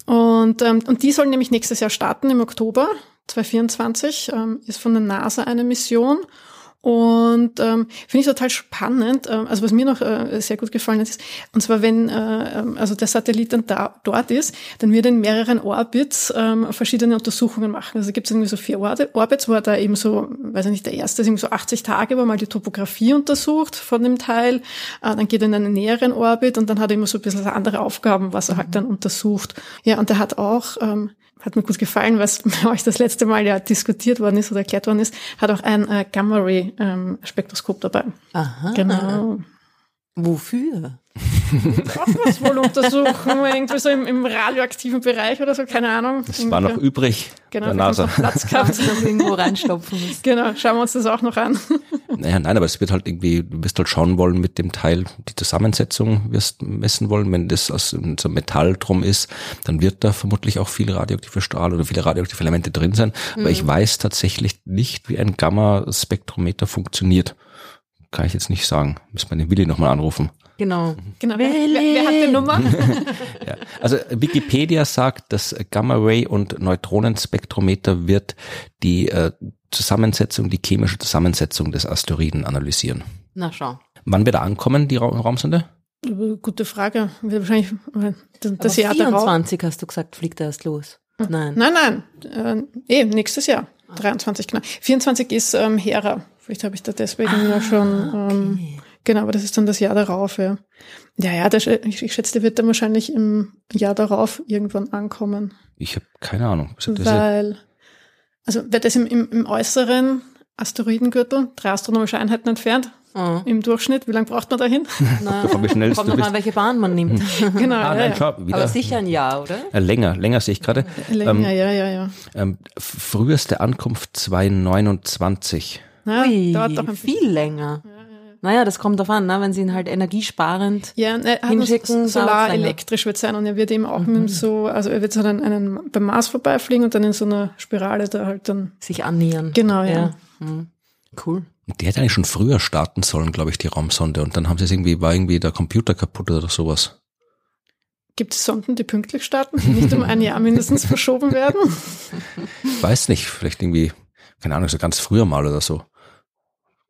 Und, ähm, und die sollen nämlich nächstes Jahr starten im Oktober 2024, ähm, ist von der NASA eine Mission. Und ähm, finde ich total spannend. Ähm, also was mir noch äh, sehr gut gefallen hat, ist, und zwar wenn äh, ähm, also der Satellit dann da, dort ist, dann wird er in mehreren Orbits ähm, verschiedene Untersuchungen machen. Also gibt es irgendwie so vier Orbits, wo er da eben so, weiß ich nicht, der erste ist irgendwie so 80 Tage, wo er mal die Topographie untersucht von dem Teil. Äh, dann geht er in einen näheren Orbit und dann hat er immer so ein bisschen andere Aufgaben, was er halt dann untersucht. Ja, und er hat auch ähm, hat mir gut gefallen, was bei euch das letzte Mal ja diskutiert worden ist oder erklärt worden ist, hat auch ein äh, Gamma-Ray-Spektroskop dabei. Aha. Genau. Wofür? Wohl untersuchen, irgendwie so im, im radioaktiven Bereich oder so, keine Ahnung. Das war noch übrig genau, der NASA. noch Platz Dass gehabt. noch irgendwo reinstopfen musst. Genau, schauen wir uns das auch noch an. Naja, nein, aber es wird halt irgendwie, du wirst halt schauen wollen mit dem Teil, die Zusammensetzung wirst messen wollen. Wenn das aus so einem Metall drum ist, dann wird da vermutlich auch viel radioaktive Strahl oder viele radioaktive Elemente drin sein. Aber ich weiß tatsächlich nicht, wie ein Gamma-Spektrometer funktioniert. Kann ich jetzt nicht sagen. Müssen wir den Willi nochmal anrufen. Genau. Genau, wer, wer, wer hat die Nummer? Ja. Also Wikipedia sagt, das Gamma-Ray- und Neutronenspektrometer wird die äh, Zusammensetzung, die chemische Zusammensetzung des Asteroiden analysieren. Na schau. Wann wird er ankommen, die Ra Raumsonde? Gute Frage. Wird wahrscheinlich äh, das, das Jahr darauf. 24 hast du gesagt, fliegt er erst los. Nein. Nein, nein, äh, eh, nächstes Jahr. 23, genau. 24 ist ähm, Hera. Vielleicht habe ich da deswegen ja schon, ähm, genau, aber das ist dann das Jahr darauf, ja. Ja, ja, das, ich, schätze, der wird dann wahrscheinlich im Jahr darauf irgendwann ankommen. Ich habe keine Ahnung. Also das ist- weil, also wird das im, im, im äußeren Asteroidengürtel, drei astronomische Einheiten entfernt, Oh. im Durchschnitt. Wie lange braucht man dahin? Na, wie schnell kommt noch bist. an, welche Bahn man nimmt. genau, Ah, ja, nein, ja. schau, Aber sicher ein Jahr, oder? Äh, länger, länger sehe ich gerade. Länger, Ähm, ja, ja, ja. ähm, früheste Ankunft 2029. Na, Ui, dauert doch ein viel länger. Naja, das kommt drauf an, ne? wenn sie ihn halt energiesparend. Ja, ne, hinschicken, solar elektrisch wird sein und er wird eben auch mit so, also er wird so einen, einen beim Mars vorbeifliegen und dann in so einer Spirale da halt dann. sich annähern. Genau, ja. Hm. Cool. Und Die hätte eigentlich schon früher starten sollen, glaube ich, die Raumsonde. Und dann haben sie es irgendwie, war irgendwie der Computer kaputt oder sowas. Gibt es Sonden, die pünktlich starten, die nicht um ein Jahr mindestens verschoben werden? Weiß nicht, vielleicht irgendwie, keine Ahnung, so ganz früher mal oder so.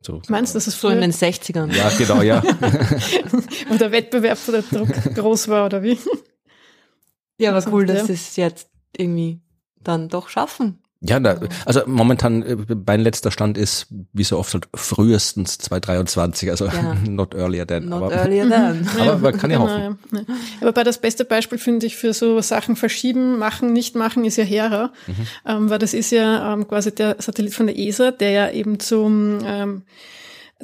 So. Meinst du, dass es So in den 60ern. Ja, genau, ja. wo der Wettbewerb oder der Druck groß war oder wie? Ja, aber cool, Ja. dass sie es jetzt irgendwie dann doch schaffen. Ja, da, also momentan, äh, mein letzter Stand ist, wie so oft, halt frühestens 2023, also Ja. not earlier than. Not aber, earlier than. aber man kann ja Genau, hoffen. ja. Ja. Aber bei das beste Beispiel finde ich für so Sachen verschieben, machen, nicht machen, ist ja Hera. Mhm. Ähm, weil das ist ja ähm, quasi der Satellit von der ESA, der ja eben zum ähm,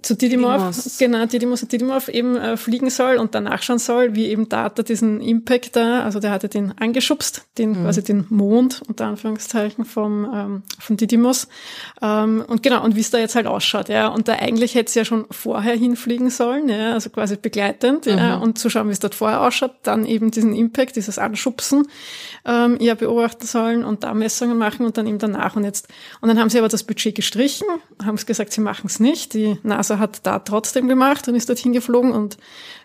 zu Didymos. genau, Didymos und Didymov eben äh, fliegen soll und dann nachschauen soll, wie eben Data diesen Impact da, also der hatte den angeschubst, den quasi den Mond, unter Anführungszeichen, vom, ähm, von Didymos. Ähm, und genau, und wie es da jetzt halt ausschaut, ja. Und da eigentlich hätte es ja schon vorher hinfliegen sollen, ja, also quasi begleitend, ja, und zu schauen, wie es dort vorher ausschaut, dann eben diesen Impact, dieses Anschubsen, ähm, ja, beobachten sollen und da Messungen machen und dann eben danach und jetzt. Und dann haben sie aber das Budget gestrichen, haben es gesagt, sie machen es nicht. Die NASA hat da trotzdem gemacht und ist dorthin geflogen und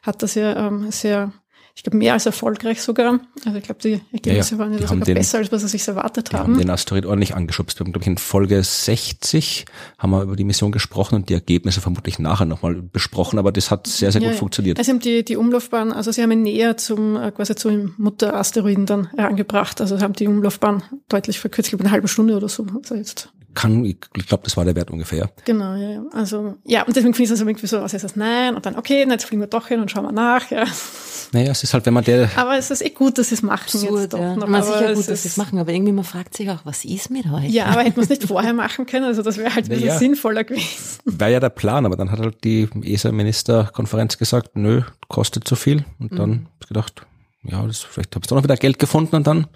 hat das ja ähm, sehr, ich glaube, mehr als erfolgreich sogar. Also ich glaube, die Ergebnisse Ja, waren ja sogar den- besser, als was sie sich erwartet haben haben. den Asteroid ordentlich angeschubst. Wir haben, glaube ich, in Folge 60 haben wir über die Mission gesprochen und die Ergebnisse vermutlich nachher nochmal besprochen, aber das hat sehr, sehr gut Ja, ja. funktioniert. Also sie haben die, die Umlaufbahn, also sie haben ihn näher zum, äh, quasi zum Mutterasteroiden dann herangebracht. Also sie haben die Umlaufbahn deutlich verkürzt, ich glaube eine halbe Stunde oder so. Also jetzt Kann, ich glaube, das war der Wert ungefähr. Genau, ja. Also, ja, und deswegen finde ich es also irgendwie so aus, jetzt nein, und dann, okay, jetzt fliegen wir doch hin und schauen wir nach, ja. Naja, es ist halt, wenn man der, Aber es ist eh gut, dass sie es machen jetzt Absurd, doch ja. noch. Man aber sicher es gut, dass ist- sie es machen, aber irgendwie man fragt sich auch, was ist mit euch? Ja, aber hätte man es nicht vorher machen können, also das wäre halt ein bisschen Naja. sinnvoller gewesen. war ja der Plan, aber dann hat halt die ESA-Ministerkonferenz gesagt, nö, kostet zu viel. Und Mhm. dann hab ich gedacht, ja, das, vielleicht habe ich doch noch wieder Geld gefunden und dann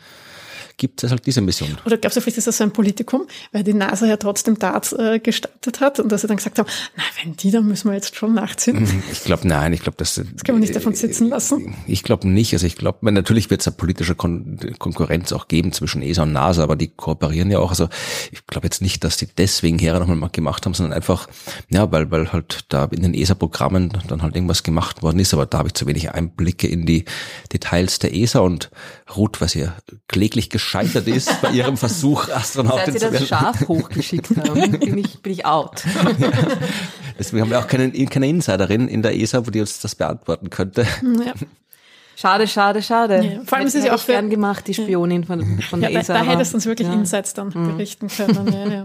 gibt es halt diese Mission. Oder glaubst du, vielleicht ist das so ein Politikum, weil die NASA ja trotzdem Darts äh, gestartet hat und dass sie dann gesagt haben, na, wenn die, dann müssen wir jetzt schon nachziehen. Ich glaube, nein, ich glaube, das, das kann man nicht davon sitzen lassen. Ich glaube nicht. Also ich glaube, natürlich wird es eine politische Kon Konkurrenz auch geben zwischen ESA und NASA, aber die kooperieren ja auch. Also ich glaube jetzt nicht, dass die deswegen Hera nochmal mal gemacht haben, sondern einfach, ja, weil, weil halt da in den ESA-Programmen dann halt irgendwas gemacht worden ist. Aber da habe ich zu wenig Einblicke in die Details der ESA und Ruth, was ihr kläglich gescheitert ist bei ihrem Versuch, Seit Astronautin sie zu das werden. Schaf hochgeschickt haben, bin ich, bin ich out. Deswegen haben wir auch keine, keine Insiderin in der ESA, wo die uns das beantworten könnte. Ja. Schade, schade, schade. Ja, vor allem ist es ja auch für- gern gemacht, die Spionin von, von Ja, der da, ESA. da aber- hättest du uns wirklich ja. Insights dann berichten können. Ja, ja.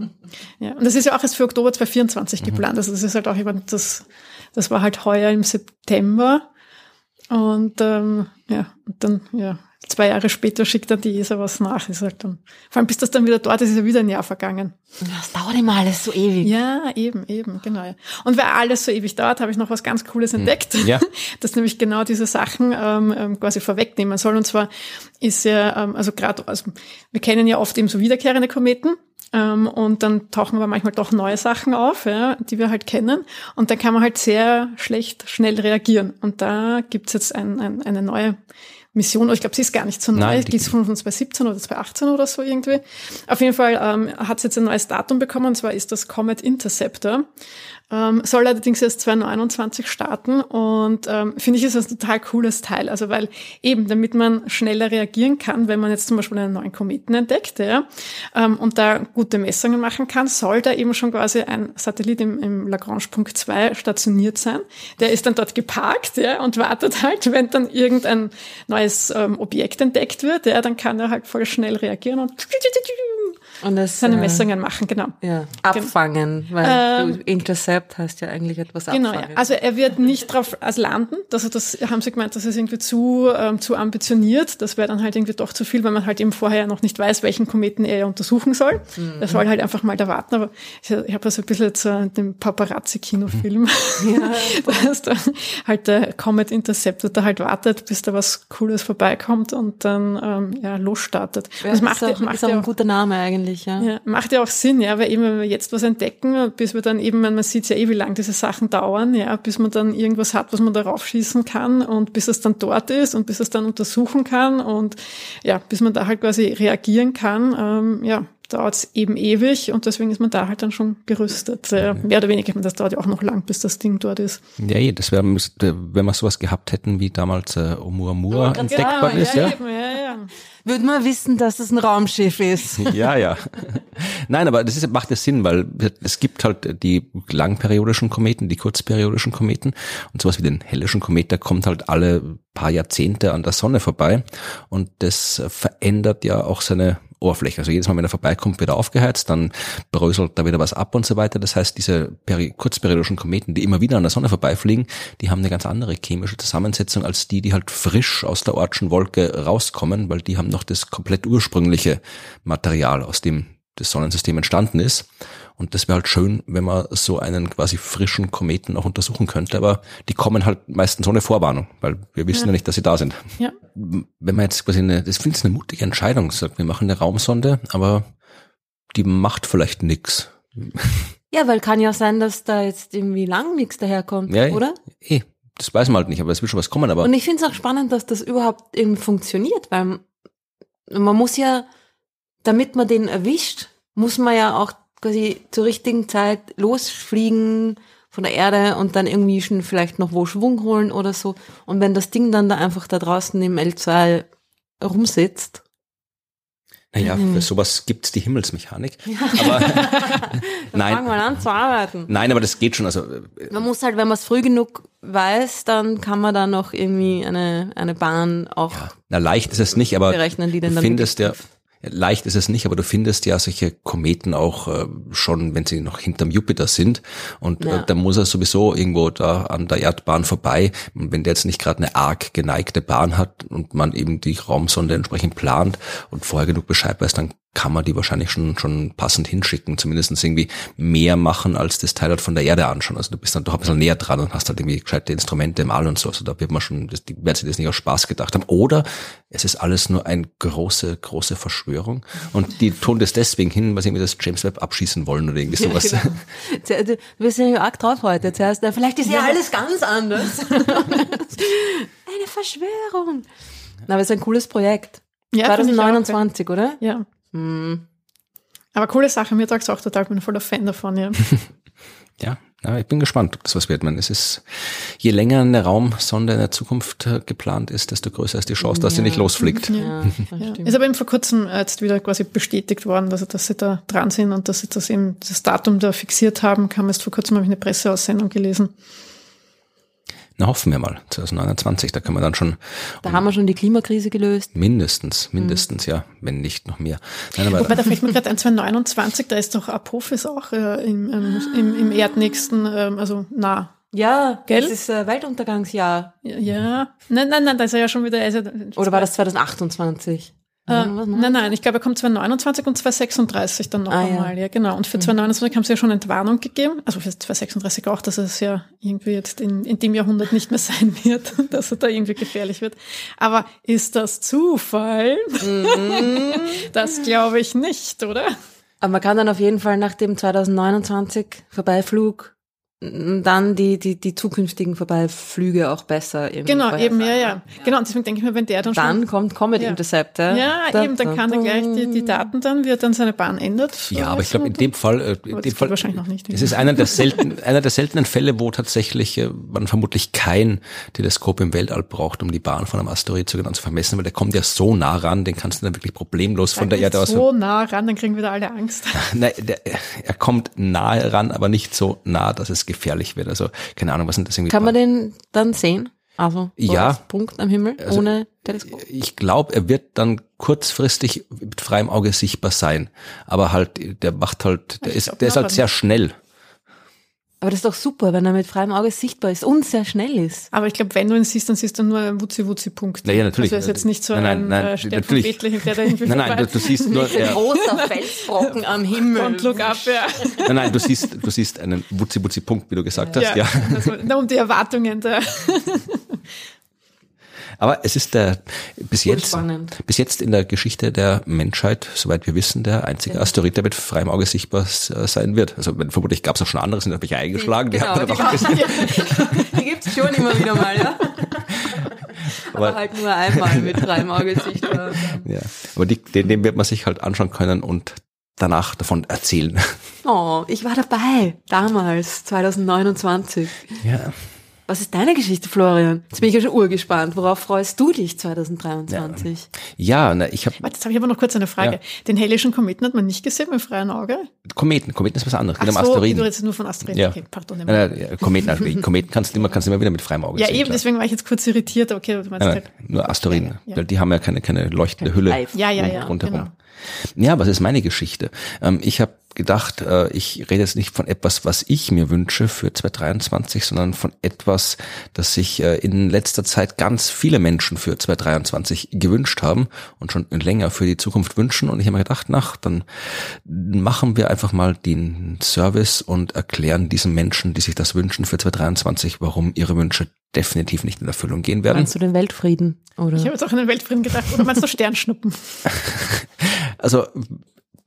Ja. Und das ist ja auch erst für Oktober 2024 geplant. Also das ist halt auch jemand, das, das war halt heuer im September. Und ähm, ja, und dann, ja, zwei Jahre später schickt dann die ESA was nach. Ist halt dann, vor allem bis das dann wieder dort ist, ist ja wieder ein Jahr vergangen. Das dauert immer alles so ewig. Ja, eben, eben, genau. Und weil alles so ewig dauert, habe ich noch was ganz Cooles entdeckt, Ja. das nämlich genau diese Sachen ähm, ähm, quasi vorwegnehmen soll. Und zwar ist ja, ähm, also gerade, also wir kennen ja oft eben so wiederkehrende Kometen. Ähm, und dann tauchen aber manchmal doch neue Sachen auf, ja, die wir halt kennen. Und dann kann man halt sehr schlecht schnell reagieren. Und da gibt's jetzt ein, ein, eine neue Mission, ich glaube, sie ist gar nicht so neu, Nein, die die- gibt's von, von 2017 oder 2018 oder so irgendwie. Auf jeden Fall ähm, hat es jetzt ein neues Datum bekommen, und zwar ist das Comet Interceptor. Ähm, soll allerdings erst 2029 starten und ähm, finde ich ist das ein total cooles Teil. Also weil eben, damit man schneller reagieren kann, wenn man jetzt zum Beispiel einen neuen Kometen entdeckt ja, ähm, und da gute Messungen machen kann, soll da eben schon quasi ein Satellit im, im Lagrange-Punkt 2 stationiert sein. Der ist dann dort geparkt ja, und wartet halt, wenn dann irgendein neues ähm, Objekt entdeckt wird, ja, dann kann er halt voll schnell reagieren und Und das, seine äh, Messungen machen, genau. Ja, abfangen, weil du Intercept heißt ja eigentlich etwas Genau, abfangen. ja. also er wird nicht drauf als landen. Also das haben sie gemeint, das ist irgendwie zu, ähm, zu ambitioniert. Das wäre dann halt irgendwie doch zu viel, weil man halt eben vorher ja noch nicht weiß, welchen Kometen er ja untersuchen soll. Mhm. Er soll halt einfach mal da warten. Aber ich, ich habe also ein bisschen jetzt äh, den Paparazzi-Kinofilm, dass da halt der Comet Interceptor da halt wartet, bis da was Cooles vorbeikommt und dann ähm, ja losstartet. Ja, das ist macht, auch, macht ist auch ja ein guter Name eigentlich, ja. ja, macht ja auch Sinn, ja, weil eben, wenn wir jetzt was entdecken, bis wir dann eben, man sieht ja eh, wie lang diese Sachen dauern, ja, bis man dann irgendwas hat, was man darauf schießen kann und bis es dann dort ist und bis es dann untersuchen kann und ja, bis man da halt quasi reagieren kann, ähm, ja, dauert es eben ewig und deswegen ist man da halt dann schon gerüstet. Ja, mehr oder weniger, das dauert ja auch noch lang, bis das Ding dort ist. Ja, eh, das wäre, wenn wir sowas gehabt hätten, wie damals äh, Oumuamua ganz entdeckt genau, worden ist, ja. eben, ja, ja. Würde man wissen, dass das ein Raumschiff ist. Ja, ja. Nein, aber das ist, macht ja Sinn, weil es gibt halt die langperiodischen Kometen, die kurzperiodischen Kometen und sowas wie den hellischen Komet, der kommt halt alle paar Jahrzehnte an der Sonne vorbei und das verändert ja auch seine Oberfläche. Also jedes Mal, wenn er vorbeikommt, wird er aufgeheizt, dann bröselt da wieder was ab und so weiter. Das heißt, diese peri kurzperiodischen Kometen, die immer wieder an der Sonne vorbeifliegen, die haben eine ganz andere chemische Zusammensetzung als die, die halt frisch aus der Ortschen Wolke rauskommen, weil die haben noch das komplett ursprüngliche Material, aus dem das Sonnensystem entstanden ist. Und das wäre halt schön, wenn man so einen quasi frischen Kometen auch untersuchen könnte. Aber die kommen halt meistens ohne Vorwarnung, weil wir wissen ja, ja nicht, dass sie da sind. Ja. Wenn man jetzt quasi eine, das finde ich eine mutige Entscheidung, sagt, wir machen eine Raumsonde, aber die macht vielleicht nix. Ja, weil kann ja sein, dass da jetzt irgendwie lang nichts daherkommt, Ja, oder? Eh, das weiß man halt nicht, aber es wird schon was kommen. Aber Und ich finde es auch spannend, dass das überhaupt irgendwie funktioniert, weil man muss ja, damit man den erwischt, muss man ja auch quasi zur richtigen Zeit losfliegen von der Erde und dann irgendwie schon vielleicht noch wo Schwung holen oder so. Und wenn das Ding dann da einfach da draußen im L2 rumsitzt, naja, Mhm. für sowas gibt's die Himmelsmechanik. Aber dann fangen nein, wir an zu arbeiten. nein, aber das geht schon. Also äh, Man muss halt, wenn man es früh genug weiß, dann kann man da noch irgendwie eine, eine Bahn auch na, leicht ist es nicht, aber berechnen, die du den dann findest ja, leicht ist es nicht, aber du findest ja solche Kometen auch äh, schon, wenn sie noch hinterm Jupiter sind. Und Ja. äh, da muss er sowieso irgendwo da an der Erdbahn vorbei. Und wenn der jetzt nicht gerade eine arg geneigte Bahn hat und man eben die Raumsonde entsprechend plant und vorher genug Bescheid weiß, dann kann man die wahrscheinlich schon, schon passend hinschicken, zumindest irgendwie mehr machen, als das Teil halt von der Erde anschauen. Also du bist dann doch ein bisschen näher dran und hast halt irgendwie gescheite Instrumente im All und so. Also da wird man schon, das, die werden sich das nicht aus Spaß gedacht haben. Oder es ist alles nur eine große, große Verschwörung und die tun das deswegen hin, weil sie irgendwie das James Webb abschießen wollen oder irgendwie sowas. Ja, genau. Du bist ja arg drauf heute. Zuerst, na, vielleicht ist ja alles ganz anders. Eine Verschwörung. Na, aber es ist ein cooles Projekt. Ja, finde ich auch, 2029, oder? Ja. Hm. Aber coole Sache, mir taugt auch total, ich bin voller Fan davon, ja. Ja, ja, ich bin gespannt, ob das was wird. Man, es ist, je länger eine Raumsonde in der Zukunft äh, geplant ist, desto größer ist die Chance, dass sie Ja. nicht losfliegt. Ja, das ja. Ist aber eben vor kurzem äh, jetzt wieder quasi bestätigt worden, dass, dass sie da dran sind und dass sie das eben, das Datum da fixiert haben, kam erst vor kurzem, habe ich eine Presseaussendung gelesen. Na, hoffen wir mal. 2029, da können wir dann schon Da haben wir schon die Klimakrise gelöst. mindestens, mindestens, ja, wenn nicht noch mehr. Nein, aber Wobei, da fällt mir gerade ein, 2029, da ist doch Apophis auch äh, im, ähm, im, im erdnächsten, ähm, also nah. Ja, Gell? das ist äh, Weltuntergangsjahr. Ja, ja, nein, nein, nein, da ist er ja schon wieder, er ja, Oder war das 2028? Äh, nein, nein, ich glaube, er kommt 2029 und 2036 dann noch Ah, ja. Mhm. einmal, ja. genau. Und für 2029 haben sie ja schon Entwarnung gegeben, also für 2036 auch, dass es ja irgendwie jetzt in, in dem Jahrhundert nicht mehr sein wird, dass er da irgendwie gefährlich wird. Aber ist das Zufall? Mhm. das glaube ich nicht, oder? Aber man kann dann auf jeden Fall nach dem 2029 Vorbeiflug dann die, die, die zukünftigen Vorbeiflüge auch besser irgendwie Genau, eben, ja, vorhersagen. ja. Genau, und deswegen denke ich mir, wenn der dann, Dann schon... kommt Comet Ja. Interceptor. Ja, Da- eben, dann kann er gleich die, die Daten dann, wie er dann seine Bahn ändert. ja, aber ich glaube, in dem Fall, äh, in dem Fall, wahrscheinlich noch nicht. es ist einer der selten, einer der seltenen Fälle, wo tatsächlich äh, man vermutlich kein Teleskop im Weltall braucht, um die Bahn von einem Asteroid so genau zu vermessen, weil der kommt ja so nah ran, den kannst du dann wirklich problemlos von der Erde aus. so nah ran, dann kriegen wieder alle Angst. Nein, der, er kommt nahe ran, aber nicht so nah, dass es gefährlich wird. Also keine Ahnung, was sind das irgendwie? Kann man den dann sehen? Also, so Ja. als Punkt am Himmel, Also, ohne Teleskop. Ich glaube, er wird dann kurzfristig mit freiem Auge sichtbar sein, aber halt, der macht halt, der Ich ist, der ist halt sehr schnell. Aber das ist doch super, wenn er mit freiem Auge sichtbar ist und sehr schnell ist. Aber ich glaube, wenn du ihn siehst, dann siehst du nur einen Wutzi-Wutzi-Punkt. Naja, natürlich. Also er ist jetzt nicht so Nein, nein, ein nein, äh, Stern von natürlich. Bethlehem, der da irgendwie Nein, nein, du, du siehst nur, Ein er, großer Felsbrocken am Himmel. und look up, ja. nein, nein, du siehst, du siehst einen Wutzi-Wutzi-Punkt, wie du gesagt hast, ja. Also, na, um die Erwartungen der. Aber es ist der, bis jetzt, spannend. bis jetzt in der Geschichte der Menschheit, soweit wir wissen, der einzige Asteroid, der mit freiem Auge sichtbar äh, sein wird. Also vermutlich gab es auch schon andere, sind welche eingeschlagen, die Genau, die, auch gesehen. die gibt's schon immer wieder mal, ja. Aber, Aber- halt nur einmal mit freiem Auge sichtbar. Ja. Aber die, den, den wird man sich halt anschauen können und danach davon erzählen. Oh, ich war dabei, damals, 2029. Ja. Was ist deine Geschichte, Florian? Jetzt bin ich ja schon urgespannt. Worauf freust du dich 2023? Ja, na, ich habe Warte, jetzt habe ich aber noch kurz eine Frage. Ja. Den hellischen Kometen hat man nicht gesehen mit freiem Auge? Kometen. Kometen ist was anderes. Ach mit einem so, Asteroiden. du redest nur von Asteroiden. Ja. Okay, pardon. Nein, nein, ja, Kometen, also Kometen kannst du immer, kannst du immer wieder mit freiem Auge Ja, sehen. eben, klar. deswegen war ich jetzt kurz irritiert. Okay, du meinst Nein, halt. nur Asteroiden. Ja. Weil die haben ja keine, keine leuchtende Hülle. Ja, ja, ja. rundherum. Genau. Ja, was ist meine Geschichte? Ähm, ich habe gedacht, äh, ich rede jetzt nicht von etwas, was ich mir wünsche für 2023, sondern von etwas, das sich äh, in letzter Zeit ganz viele Menschen für 2023 gewünscht haben und schon länger für die Zukunft wünschen. Und ich habe mir gedacht, nach, dann machen wir einfach mal den Service und erklären diesen Menschen, die sich das wünschen für 2023, warum ihre Wünsche definitiv nicht in Erfüllung gehen werden. Meinst du den Weltfrieden? Oder? Ich habe jetzt auch an den Weltfrieden gedacht. Oder meinst du Sternschnuppen? also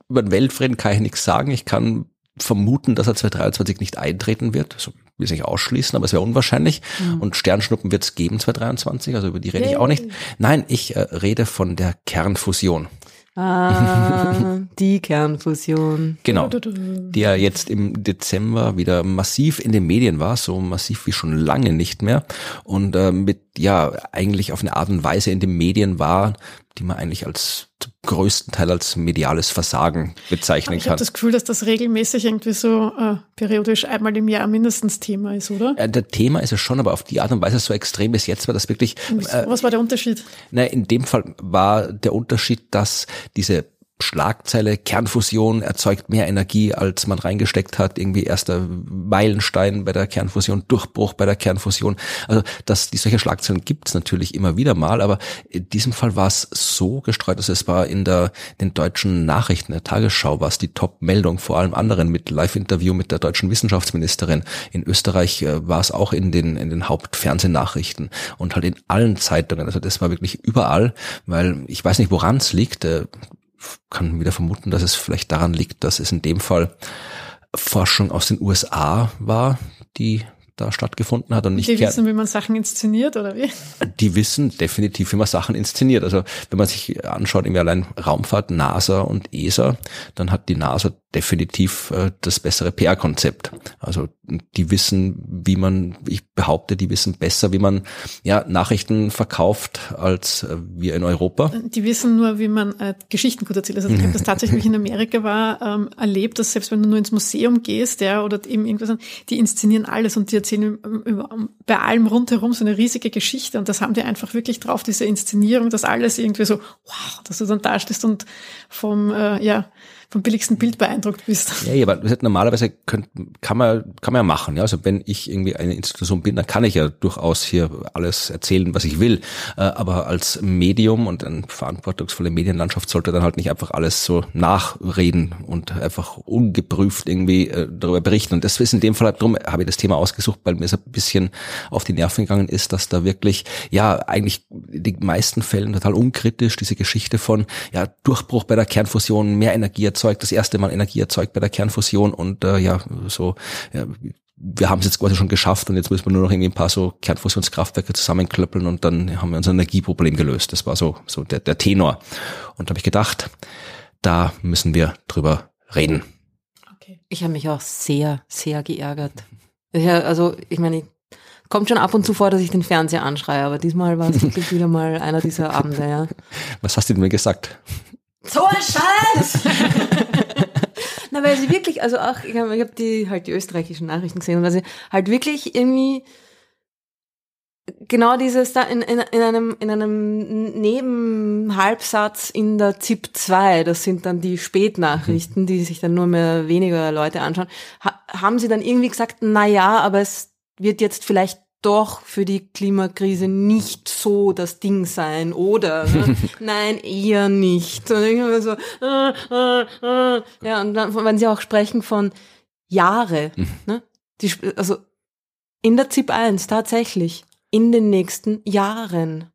über den Weltfrieden kann ich nichts sagen. Ich kann vermuten, dass er 2023 nicht eintreten wird. So will ich nicht ausschließen, aber es wäre unwahrscheinlich. Mhm. Und Sternschnuppen wird es geben 2023, also über die rede Yay. ich auch nicht. Nein, ich äh, rede von der Kernfusion. Ah, die Kernfusion. Genau. Die ja jetzt im Dezember wieder massiv in den Medien war, so massiv wie schon lange nicht mehr. Und äh, mit, ja, eigentlich auf eine Art und Weise in den Medien war, die man eigentlich als größten Teil als mediales Versagen bezeichnen ich kann. Ich habe das Gefühl, dass das regelmäßig irgendwie so äh, periodisch einmal im Jahr mindestens Thema ist, oder? Äh, der Thema ist es schon, aber auf die Art und Weise so extrem bis jetzt war das wirklich. Äh, Was war der Unterschied? Na, in dem Fall war der Unterschied, dass diese Schlagzeile, Kernfusion erzeugt mehr Energie, als man reingesteckt hat, irgendwie erster Meilenstein bei der Kernfusion, Durchbruch bei der Kernfusion. Also dass die solche Schlagzeilen gibt's natürlich immer wieder mal, aber in diesem Fall war es so gestreut, dass es war in der den deutschen Nachrichten der Tagesschau war es die Top-Meldung, vor allem anderen mit Live-Interview mit der deutschen Wissenschaftsministerin. In Österreich äh, war es auch in den in den Hauptfernsehnachrichten und halt in allen Zeitungen. Also das war wirklich überall, weil ich weiß nicht, woran es liegt. Kann wieder vermuten, dass es vielleicht daran liegt, dass es in dem Fall Forschung aus den USA war, die da stattgefunden hat und nicht. Die wissen, wie man Sachen inszeniert oder wie? Die wissen definitiv, wie man Sachen inszeniert. Also wenn man sich anschaut, im allein Raumfahrt, NASA und ESA, dann hat die NASA definitiv äh, das bessere PR-Konzept. Also die wissen, wie man, ich behaupte, die wissen besser, wie man ja Nachrichten verkauft als äh, wir in Europa. Die wissen nur, wie man äh, Geschichten gut erzählt. Also ich habe das tatsächlich, wie ich in Amerika war, ähm, erlebt, dass selbst wenn du nur ins Museum gehst, ja, oder eben irgendwas, die inszenieren alles und die erzählen bei allem rundherum so eine riesige Geschichte und das haben die einfach wirklich drauf, diese Inszenierung, dass alles irgendwie so, wow, dass du dann da stehst und vom, äh, ja, vom billigsten Bild beeindruckt bist. Ja, aber normalerweise könnt, kann man kann man ja machen. Ja? Also wenn ich irgendwie eine Institution bin, dann kann ich ja durchaus hier alles erzählen, was ich will. Äh, aber als Medium und eine verantwortungsvolle Medienlandschaft sollte dann halt nicht einfach alles so nachreden und einfach ungeprüft irgendwie äh, darüber berichten. Und das ist in dem Fall, darum habe ich das Thema ausgesucht, weil mir es ein bisschen auf die Nerven gegangen ist, dass da wirklich, ja, eigentlich die meisten Fällen total unkritisch diese Geschichte von, ja, Durchbruch bei der Kernfusion, mehr Energie erzeugt, das erste Mal Energie erzeugt bei der Kernfusion und äh, ja, so, ja, wir haben es jetzt quasi schon geschafft und jetzt müssen wir nur noch irgendwie ein paar so Kernfusionskraftwerke zusammenklöppeln und dann haben wir unser Energieproblem gelöst. Das war so, so der, der Tenor. Und da habe ich gedacht, da müssen wir drüber reden. Okay. Ich habe mich auch sehr, sehr geärgert. Ja, also, ich meine, kommt schon ab und zu vor, dass ich den Fernseher anschreie, aber diesmal war es wirklich wieder mal einer dieser Abende, ja. Was hast du denn mir gesagt? So ein Scheiß! Na, weil sie wirklich, also auch, ich habe hab die halt die österreichischen Nachrichten gesehen und weil sie halt wirklich irgendwie genau dieses da in, in, in einem in einem Nebenhalbsatz in der ZIP 2, das sind dann die Spätnachrichten, die sich dann nur mehr weniger Leute anschauen, ha, haben sie dann irgendwie gesagt, na ja, aber es wird jetzt vielleicht doch für die Klimakrise nicht so das Ding sein, oder? Ne? Nein, eher nicht. Und ich so, äh, äh, äh. ja, und dann, wenn sie auch sprechen von Jahre, mhm. ne? Die, also in der ZIP 1 tatsächlich, in den nächsten Jahren.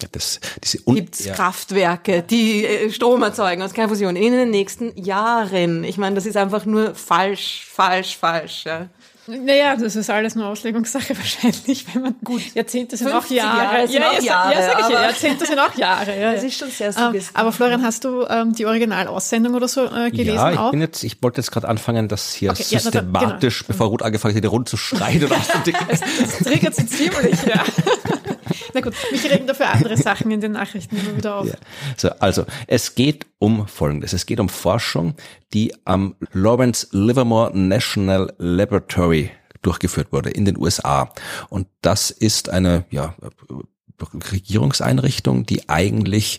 Ja, das, diese Gibt's ja. Kraftwerke, die äh, Strom erzeugen aus Kernfusion in den nächsten Jahren. Ich meine, das ist einfach nur falsch, falsch, falsch. Ja. Naja, das ist alles nur Auslegungssache wahrscheinlich, wenn man gut Jahrzehnte sind auch Jahre. Jahre sind ja, auch Jahre, ja, sag ich ja, Jahrzehnte sind auch Jahre. Ja, das ist schon sehr suggestiv. Um, aber Florian, hast du ähm, die Originalaussendung oder so äh, gelesen ja, ich auch? Bin jetzt, ich wollte jetzt gerade anfangen, das hier okay, systematisch, ja, genau. bevor Ruth angefangen hat, rund zu schreien oder es, es triggert sie ziemlich, ja. Na gut, mich regen dafür andere Sachen in den Nachrichten immer wieder auf. Ja. So, also, es geht um Folgendes. Es geht um Forschung, die am Lawrence Livermore National Laboratory durchgeführt wurde in den USA. Und das ist eine, ja, Regierungseinrichtung, die eigentlich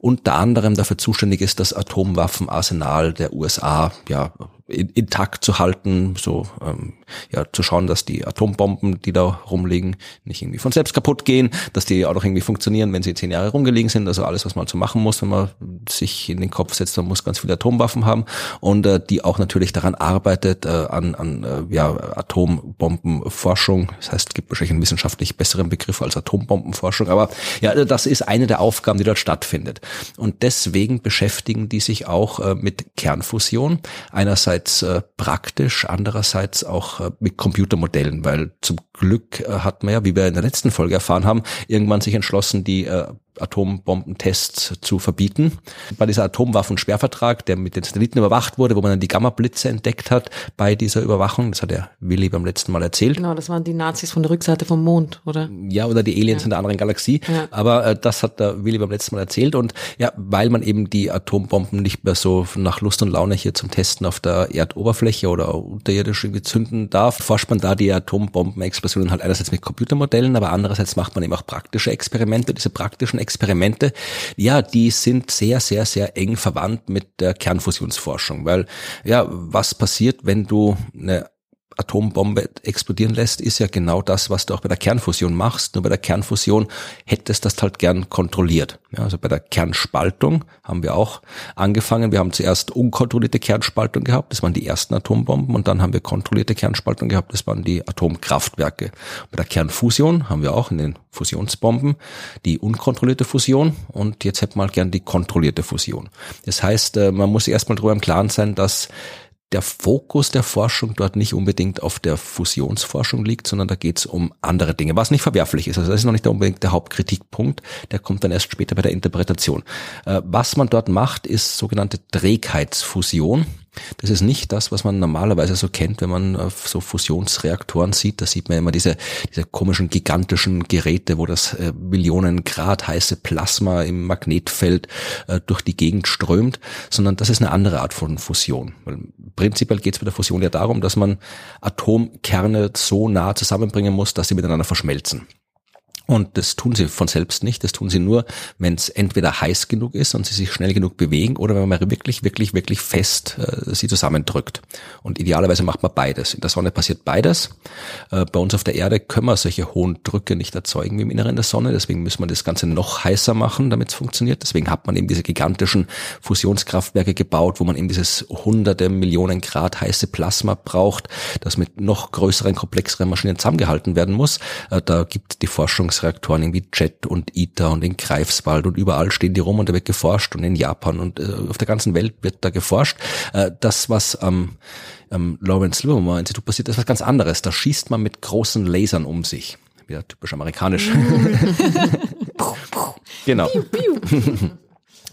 unter anderem dafür zuständig ist, das Atomwaffenarsenal der USA ja intakt zu halten, so ähm, ja zu schauen, dass die Atombomben, die da rumliegen, nicht irgendwie von selbst kaputt gehen, dass die auch noch irgendwie funktionieren, wenn sie zehn Jahre rumgelegen sind. Also alles, was man so machen muss, wenn man sich in den Kopf setzt, man muss ganz viele Atomwaffen haben und äh, die auch natürlich daran arbeitet äh, an, an äh, ja, Atombombenforschung. Das heißt, es gibt wahrscheinlich einen wissenschaftlich besseren Begriff als Atombombenforschung, aber ja, das ist eine der Aufgaben, die dort stattfindet. Und deswegen beschäftigen die sich auch äh, mit Kernfusion. Einerseits einerseits äh, praktisch, andererseits auch äh, mit Computermodellen, weil zum Glück äh, hat man ja, wie wir in der letzten Folge erfahren haben, irgendwann sich entschlossen, die äh, Atombombentests zu verbieten. Bei dieser Atomwaffensperrvertrag, der mit den Satelliten überwacht wurde, wo man dann die Gamma-Blitze entdeckt hat bei dieser Überwachung, das hat der Willi beim letzten Mal erzählt. Genau, das waren die Nazis von der Rückseite vom Mond, oder? Ja, oder die Aliens ja. in der anderen Galaxie. Ja. Aber äh, das hat der Willi beim letzten Mal erzählt und ja, weil man eben die Atombomben nicht mehr so nach Lust und Laune hier zum Testen auf der Erdoberfläche oder unterirdisch irgendwie zünden darf, forscht man da die Atombombenexplosionen halt einerseits mit Computermodellen, aber andererseits macht man eben auch praktische Experimente. Diese praktischen Experimente, ja, die sind sehr, sehr, sehr eng verwandt mit der Kernfusionsforschung, weil ja, was passiert, wenn du eine Atombombe explodieren lässt, ist ja genau das, was du auch bei der Kernfusion machst. Nur bei der Kernfusion hättest du das halt gern kontrolliert. Ja, also bei der Kernspaltung haben wir auch angefangen. Wir haben zuerst unkontrollierte Kernspaltung gehabt. Das waren die ersten Atombomben. Und dann haben wir kontrollierte Kernspaltung gehabt. Das waren die Atomkraftwerke. Bei der Kernfusion haben wir auch in den Fusionsbomben die unkontrollierte Fusion. Und jetzt hätten wir gern die kontrollierte Fusion. Das heißt, äh, man muss erstmal darüber im Klaren sein, dass der Fokus der Forschung dort nicht unbedingt auf der Fusionsforschung liegt, sondern da geht es um andere Dinge, was nicht verwerflich ist. Also das ist noch nicht unbedingt der Hauptkritikpunkt, der kommt dann erst später bei der Interpretation. Äh, was man dort macht, ist sogenannte Trägheitsfusion. Das ist nicht das, was man normalerweise so kennt, wenn man so Fusionsreaktoren sieht. Da sieht man immer diese, diese komischen gigantischen Geräte, wo das äh, Millionen Grad heiße Plasma im Magnetfeld äh, durch die Gegend strömt, sondern das ist eine andere Art von Fusion. Weil prinzipiell geht es bei der Fusion ja darum, dass man Atomkerne so nah zusammenbringen muss, dass sie miteinander verschmelzen. Und das tun sie von selbst nicht. Das tun sie nur, wenn es entweder heiß genug ist und sie sich schnell genug bewegen oder wenn man wirklich, wirklich, wirklich fest äh, sie zusammendrückt. Und idealerweise macht man beides. In der Sonne passiert beides. Äh, bei uns auf der Erde können wir solche hohen Drücke nicht erzeugen wie im Inneren der Sonne. Deswegen müssen wir das Ganze noch heißer machen, damit es funktioniert. Deswegen hat man eben diese gigantischen Fusionskraftwerke gebaut, wo man eben dieses hunderte Millionen Grad heiße Plasma braucht, das mit noch größeren, komplexeren Maschinen zusammengehalten werden muss. Äh, da gibt die Forschung Forschungsreaktoren irgendwie JET und ITER und in Greifswald und überall stehen die rum und da wird geforscht und in Japan und äh, auf der ganzen Welt wird da geforscht. Äh, das, was am ähm, Lawrence Livermore Institut passiert, ist was ganz anderes. Da schießt man mit großen Lasern um sich. Wieder typisch amerikanisch. genau. Piu, piu.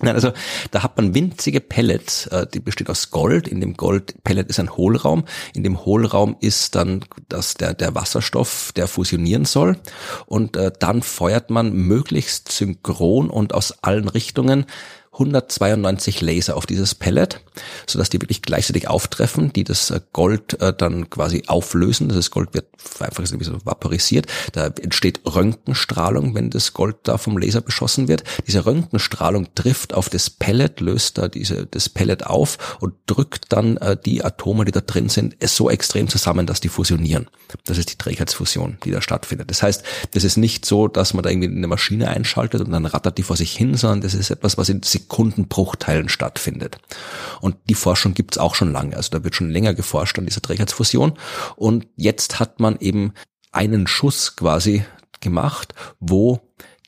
Nein, also da hat man winzige Pellets, äh, die besteht aus Gold. In dem Goldpellet ist ein Hohlraum. In dem Hohlraum ist dann das, der, der Wasserstoff, der fusionieren soll. Und äh, dann feuert man möglichst synchron und aus allen Richtungen 192 Laser auf dieses Pellet, so dass die wirklich gleichzeitig auftreffen, die das äh, Gold äh, dann quasi auflösen. Das Gold wird einfach so vaporisiert. Da entsteht Röntgenstrahlung, wenn das Gold da vom Laser beschossen wird. Diese Röntgenstrahlung trifft auf das Pellet, löst da diese, das Pellet auf und drückt dann äh, die Atome, die da drin sind, so extrem zusammen, dass die fusionieren. Das ist die Trägheitsfusion, die da stattfindet. Das heißt, das ist nicht so, dass man da irgendwie eine Maschine einschaltet und dann rattert die vor sich hin, sondern das ist etwas, was in Sekundenbruchteilen stattfindet. Und die Forschung gibt's auch schon lange. Also da wird schon länger geforscht an dieser Trägheitsfusion. Und jetzt hat man eben einen Schuss quasi gemacht, wo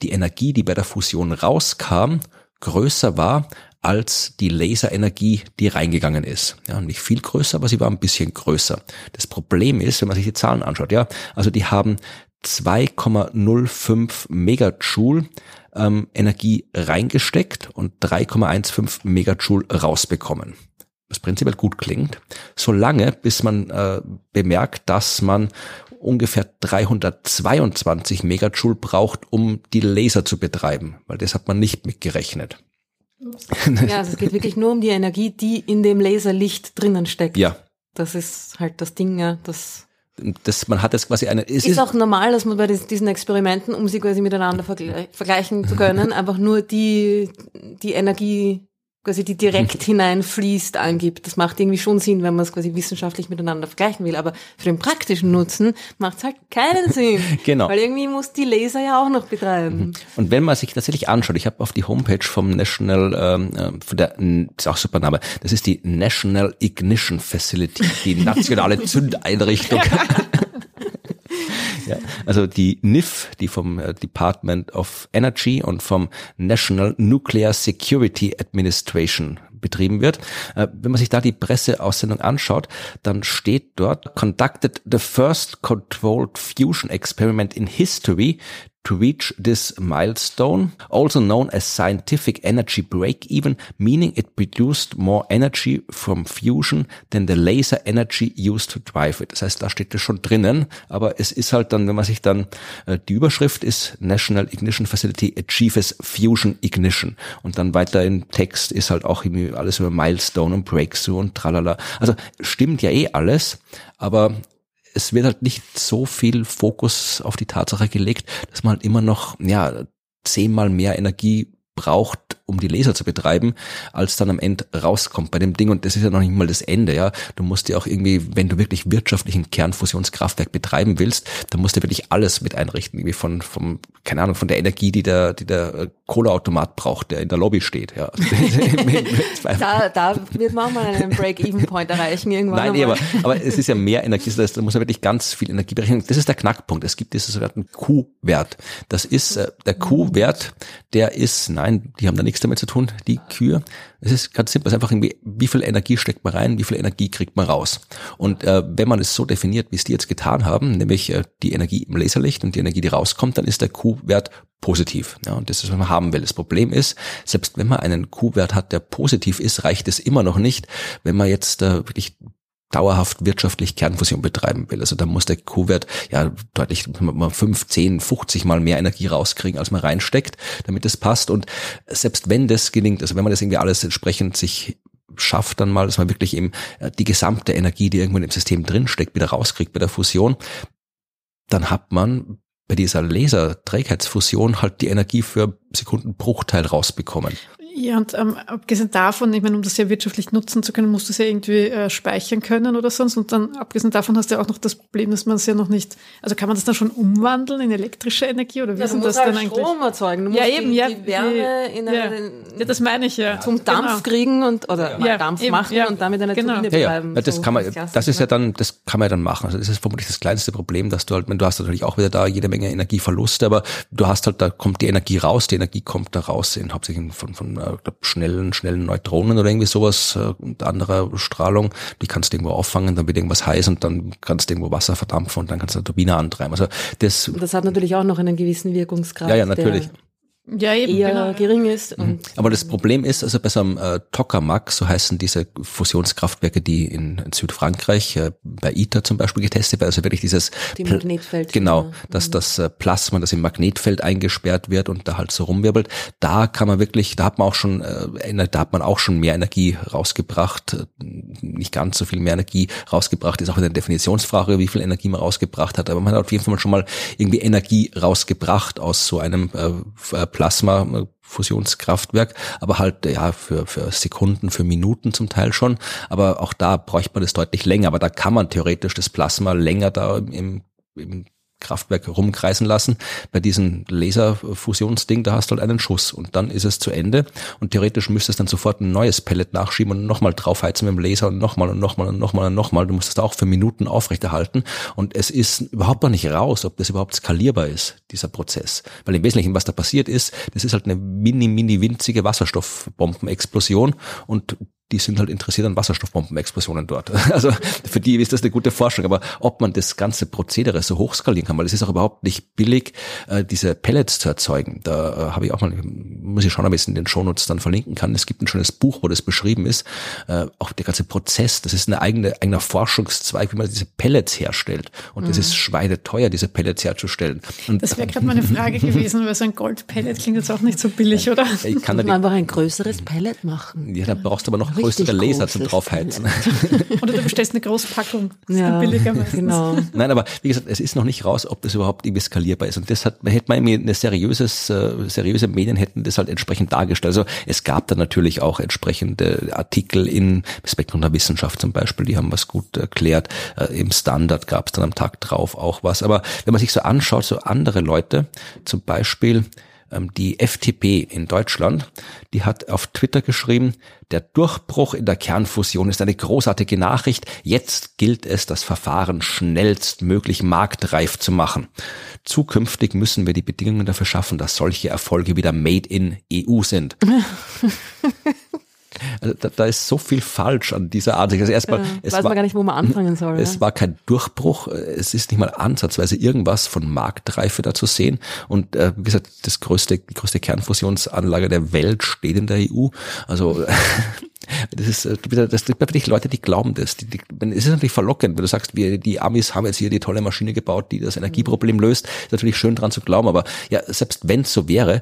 die Energie, die bei der Fusion rauskam, größer war als die Laserenergie, die reingegangen ist. Ja, nicht viel größer, aber sie war ein bisschen größer. Das Problem ist, wenn man sich die Zahlen anschaut, ja, also die haben 2,05 Megajoule ähm, Energie reingesteckt und 3,15 Megajoule rausbekommen. Was prinzipiell gut klingt, solange bis man äh, bemerkt, dass man ungefähr 322 Megajoule braucht, um die Laser zu betreiben, weil das hat man nicht mitgerechnet. Ja, also es geht wirklich nur um die Energie, die in dem Laserlicht drinnen steckt. Ja. Das ist halt das Ding, ja, das das, man hat jetzt quasi eine. Es ist, ist auch normal, dass man bei diesen Experimenten, um sie quasi miteinander vergleichen zu können, einfach nur die, die Energie quasi die direkt hineinfließt, angibt. Das macht irgendwie schon Sinn, wenn man es quasi wissenschaftlich miteinander vergleichen will. Aber für den praktischen Nutzen macht es halt keinen Sinn. genau. Weil irgendwie muss die Laser ja auch noch betreiben. Mhm. Und wenn man sich tatsächlich anschaut, ich habe auf die Homepage vom National, ähm, äh, von der, ist auch super Name, das ist die National Ignition Facility, die nationale Zündeinrichtung. Ja, also die NIF, die vom äh, Department of Energy und vom National Nuclear Security Administration betrieben wird. Äh, wenn man sich da die Presseaussendung anschaut, dann steht dort, conducted the first controlled fusion experiment in history to reach this milestone, also known as scientific energy break-even, meaning it produced more energy from fusion than the laser energy used to drive it. Das heißt, da steht das schon drinnen, aber es ist halt dann, wenn man sich dann, äh, die Überschrift ist National Ignition Facility Achieves Fusion Ignition und dann weiter im Text ist halt auch alles über Milestone und Breakthrough und tralala. Also stimmt ja eh alles, aber es wird halt nicht so viel Fokus auf die Tatsache gelegt, dass man halt immer noch, ja, zehnmal mehr Energie braucht, um die Laser zu betreiben, als dann am Ende rauskommt bei dem Ding. Und das ist ja noch nicht mal das Ende, ja. Du musst ja auch irgendwie, wenn du wirklich wirtschaftlich ein Kernfusionskraftwerk betreiben willst, dann musst du wirklich alles mit einrichten, irgendwie von, vom, keine Ahnung, von der Energie, die der, die der äh, Kohleautomat braucht, der in der Lobby steht, ja. da, da wird man auch mal einen Break-Even-Point erreichen irgendwann. Nein, nee, aber, aber es ist ja mehr Energie, das heißt, da muss man wirklich ganz viel Energie berechnen. Das ist der Knackpunkt. Es gibt diesen sogenannten Q-Wert. Das ist äh, der Q-Wert, der ist, nein, die haben da nichts damit zu tun, die Kühe. Es ist ganz simpel, es ist einfach irgendwie, wie viel Energie steckt man rein, wie viel Energie kriegt man raus. Und äh, wenn man es so definiert, wie es die jetzt getan haben, nämlich äh, die Energie im Laserlicht und die Energie, die rauskommt, dann ist der Q-Wert positiv. Ja, und das ist, was man haben will. Das Problem ist, selbst wenn man einen Q-Wert hat, der positiv ist, reicht es immer noch nicht, wenn man jetzt äh, wirklich dauerhaft wirtschaftlich Kernfusion betreiben will. Also da muss der Q-Wert ja deutlich mal 5, 10, 50 mal mehr Energie rauskriegen, als man reinsteckt, damit es passt. Und selbst wenn das gelingt, also wenn man das irgendwie alles entsprechend sich schafft dann mal, dass man wirklich eben äh, die gesamte Energie, die irgendwo im System drinsteckt, wieder rauskriegt bei der Fusion, dann hat man bei dieser Laserträgheitsfusion halt die Energie für Sekundenbruchteil rausbekommen. Ja, und ähm, abgesehen davon, ich meine, um das ja wirtschaftlich nutzen zu können, musst du es ja irgendwie äh, speichern können oder sonst. Und dann, abgesehen davon, hast du ja auch noch das Problem, dass man es ja noch nicht, also kann man das dann schon umwandeln in elektrische Energie oder wie ja, ist das halt dann eigentlich? Strom erzeugen. Du ja, eben, die, ja. Die Wärme in ja. einen, ja, das meine ich ja. Zum Dampf genau. kriegen und, oder ja. Dampf eben, machen ja. und damit eine genau. Turbine ja. Ja, das so kann man, das ist ja dann, das kann man ja dann machen. Also das ist vermutlich das kleinste Problem, dass du halt, wenn du hast natürlich auch wieder da jede Menge Energieverluste, aber du hast halt, da kommt die Energie raus, die Energie kommt da raus in hauptsächlich von, von äh, schnellen schnellen, schnellen Neutronen oder irgendwie sowas äh, und anderer Strahlung, die kannst du irgendwo auffangen, dann wird irgendwas heiß und dann kannst du irgendwo Wasser verdampfen und dann kannst du eine Turbine antreiben. Also das, das hat natürlich auch noch einen gewissen Wirkungsgrad. Ja, ja, natürlich ja, eben, eher genau. gering ist. Mhm. Aber das Problem ist, also bei so einem äh, Tokamak, so heißen diese Fusionskraftwerke, die in, in Südfrankreich äh, bei ITER zum Beispiel getestet werden, also wirklich dieses die Magnetfeld. Genau, dass mhm. das äh, Plasma, das im Magnetfeld eingesperrt wird und da halt so rumwirbelt, da kann man wirklich, da hat man auch schon, äh, da hat man auch schon mehr Energie rausgebracht, nicht ganz so viel mehr Energie rausgebracht, ist auch eine Definitionsfrage, wie viel Energie man rausgebracht hat, aber man hat auf jeden Fall schon mal irgendwie Energie rausgebracht aus so einem äh, Plasma-Fusionskraftwerk, aber halt ja für, für Sekunden, für Minuten zum Teil schon. Aber auch da bräuchte man das deutlich länger. Aber da kann man theoretisch das Plasma länger da im, im Kraftwerk rumkreisen lassen. Bei diesem Laserfusionsding, da hast du halt einen Schuss und dann ist es zu Ende und theoretisch müsstest dann sofort ein neues Pellet nachschieben und nochmal draufheizen mit dem Laser und nochmal und nochmal und nochmal und nochmal. Du musst das auch für Minuten aufrechterhalten und es ist überhaupt noch nicht raus, ob das überhaupt skalierbar ist, dieser Prozess. Weil im Wesentlichen, was da passiert ist, das ist halt eine mini, mini winzige Wasserstoffbombenexplosion und die sind halt interessiert an Wasserstoffbombenexplosionen dort. Also für die ist das eine gute Forschung. Aber ob man das ganze Prozedere so hochskalieren kann, weil es ist auch überhaupt nicht billig, äh, diese Pellets zu erzeugen. Da äh, habe ich auch mal, muss ich schauen, ob ich es in den Shownotes dann verlinken kann. Es gibt ein schönes Buch, wo das beschrieben ist. Äh, auch der ganze Prozess, das ist eine eigene, eigener Forschungszweig, wie man diese Pellets herstellt. Und das mhm. ist schweineteuer, diese Pellets herzustellen. Und das wäre gerade meine Frage gewesen, weil so ein Goldpellet klingt jetzt auch nicht so billig, oder? Ich kann da einfach ein größeres Pellet machen. Ja, da brauchst du aber noch größere Laser zum draufheizen. Oder du bestellst eine Großpackung. Das Ja, billiger genau. Nein, aber wie gesagt, es ist noch nicht raus, ob das überhaupt irgendwie skalierbar ist. Und das hat, hätte man eine seriöses, äh, seriöse Medien hätten das halt entsprechend dargestellt. Also es gab da natürlich auch entsprechende Artikel in Spektrum der Wissenschaft zum Beispiel, die haben was gut erklärt. Äh, Im Standard gab es dann am Tag drauf auch was. Aber wenn man sich so anschaut, so andere Leute, zum Beispiel die FDP in Deutschland, die hat auf Twitter geschrieben, der Durchbruch in der Kernfusion ist eine großartige Nachricht. Jetzt gilt es, das Verfahren schnellstmöglich marktreif zu machen. Zukünftig müssen wir die Bedingungen dafür schaffen, dass solche Erfolge wieder made in EU sind. Also da, da ist so viel falsch an dieser Art. Also erstmal, Ja, es weiß war, man gar nicht, wo man anfangen soll. es ja. war kein Durchbruch, es ist nicht mal ansatzweise irgendwas von Marktreife da zu sehen. Und äh, wie gesagt, das größte, die größte Kernfusionsanlage der Welt steht in der EU. Also das ist äh, wieder, das gibt natürlich Leute, die glauben das. Die, die, es ist natürlich verlockend, wenn du sagst, wir, die Amis haben jetzt hier die tolle Maschine gebaut, die das Energieproblem löst. Ist natürlich schön dran zu glauben, aber ja, selbst wenn es so wäre,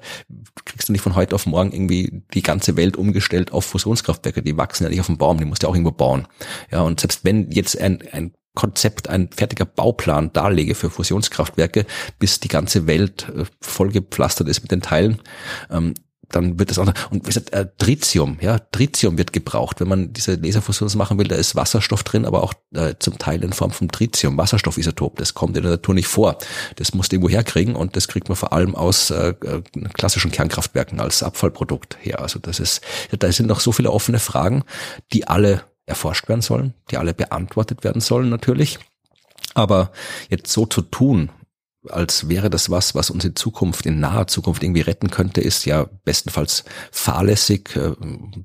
kriegst du nicht von heute auf morgen irgendwie die ganze Welt umgestellt auf Fusionskraftwerke. Die wachsen ja nicht auf dem Baum, die musst du auch irgendwo bauen. Ja, und selbst wenn jetzt ein, ein Konzept, ein fertiger Bauplan darlege für Fusionskraftwerke, bis die ganze Welt äh, vollgepflastert ist mit den Teilen, ähm, dann wird das auch, und wie gesagt, äh, Tritium, ja, Tritium wird gebraucht. Wenn man diese Laserfusion machen will, da ist Wasserstoff drin, aber auch äh, zum Teil in Form von Tritium, Wasserstoffisotop. Das kommt in der Natur nicht vor. Das musst du irgendwo herkriegen und das kriegt man vor allem aus äh, äh, klassischen Kernkraftwerken als Abfallprodukt her. Also das ist, da sind noch so viele offene Fragen, die alle erforscht werden sollen, die alle beantwortet werden sollen natürlich. Aber jetzt so zu tun, als wäre das was, was uns in Zukunft, in naher Zukunft irgendwie retten könnte, ist ja bestenfalls fahrlässig, äh,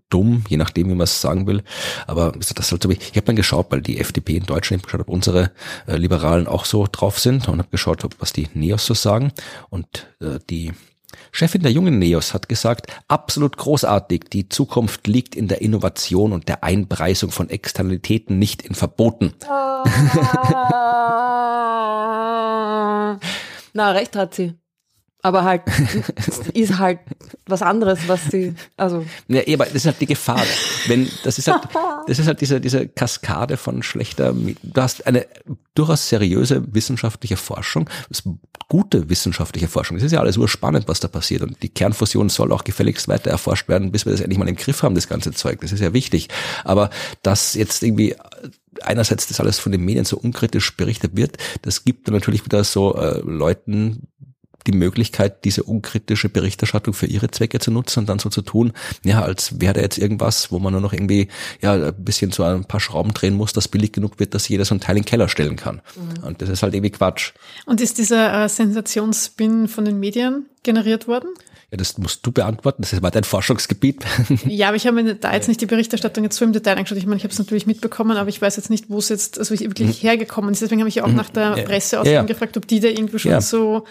dumm, je nachdem, wie man es sagen will. Aber das sollte ich, ich habe dann geschaut, weil die FDP in Deutschland, ich geschaut, ob unsere äh, Liberalen auch so drauf sind und habe geschaut, ob, was die Neos so sagen. Und äh, die Chefin der jungen Neos hat gesagt, absolut großartig, die Zukunft liegt in der Innovation und der Einpreisung von Externalitäten, nicht in Verboten. Na, recht hat sie. Aber halt, ist halt was anderes, was sie, also, Ja, aber das ist halt die Gefahr. Wenn, das ist halt, das ist halt diese, diese Kaskade von schlechter, du hast eine durchaus seriöse wissenschaftliche Forschung, gute wissenschaftliche Forschung. Das ist ja alles urspannend, was da passiert. Und die Kernfusion soll auch gefälligst weiter erforscht werden, bis wir das endlich mal im Griff haben, das ganze Zeug. Das ist ja wichtig. Aber dass jetzt irgendwie einerseits das alles von den Medien so unkritisch berichtet wird, das gibt dann natürlich wieder so äh, Leuten die Möglichkeit, diese unkritische Berichterstattung für ihre Zwecke zu nutzen und dann so zu tun, ja, als wäre da jetzt irgendwas, wo man nur noch irgendwie ja ein bisschen so ein paar Schrauben drehen muss, das billig genug wird, dass jeder so ein Teil in den Keller stellen kann. Und das ist halt irgendwie Quatsch. Und ist dieser äh, Sensationsspin von den Medien generiert worden? Ja, das musst du beantworten. Das war dein Forschungsgebiet. Ja, aber ich habe mir da jetzt nicht die Berichterstattung jetzt so im Detail angeschaut. Ich meine, ich habe es natürlich mitbekommen, aber ich weiß jetzt nicht, wo es jetzt also wirklich hergekommen ist. Deswegen habe ich auch nach der Mhm. Presse Ja, ja. gefragt, ob die da irgendwie schon Ja. so,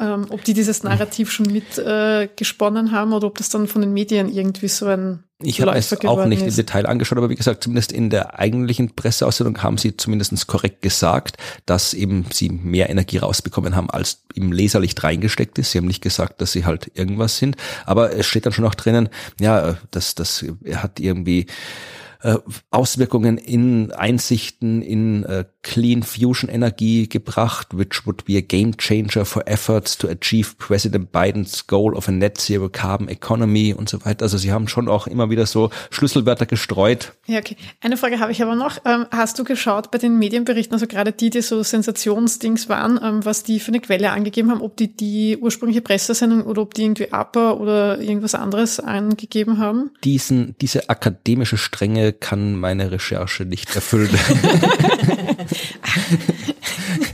ähm, ob die dieses Narrativ schon mit äh, gesponnen haben oder ob das dann von den Medien irgendwie so ein Ich habe es auch nicht im ist. Detail angeschaut, aber wie gesagt, zumindest in der eigentlichen Presseaussendung haben sie zumindest korrekt gesagt, dass eben sie mehr Energie rausbekommen haben, als im Laserlicht reingesteckt ist. Sie haben nicht gesagt, dass sie halt irgendwas sind, aber es steht dann schon auch drinnen, ja, das, das hat irgendwie äh, Auswirkungen in Einsichten in äh, Clean Fusion Energie gebracht, which would be a game changer for efforts to achieve President Bidens goal of a net zero carbon economy und so weiter. Also sie haben schon auch immer wieder so Schlüsselwörter gestreut. Ja, okay. Eine Frage habe ich aber noch. Ähm, hast du geschaut bei den Medienberichten, also gerade die, die so Sensationsdings waren, ähm, was die für eine Quelle angegeben haben, ob die die ursprüngliche Pressesendung oder ob die irgendwie APA oder irgendwas anderes angegeben haben? Diesen, diese akademische Strenge kann meine Recherche nicht erfüllen.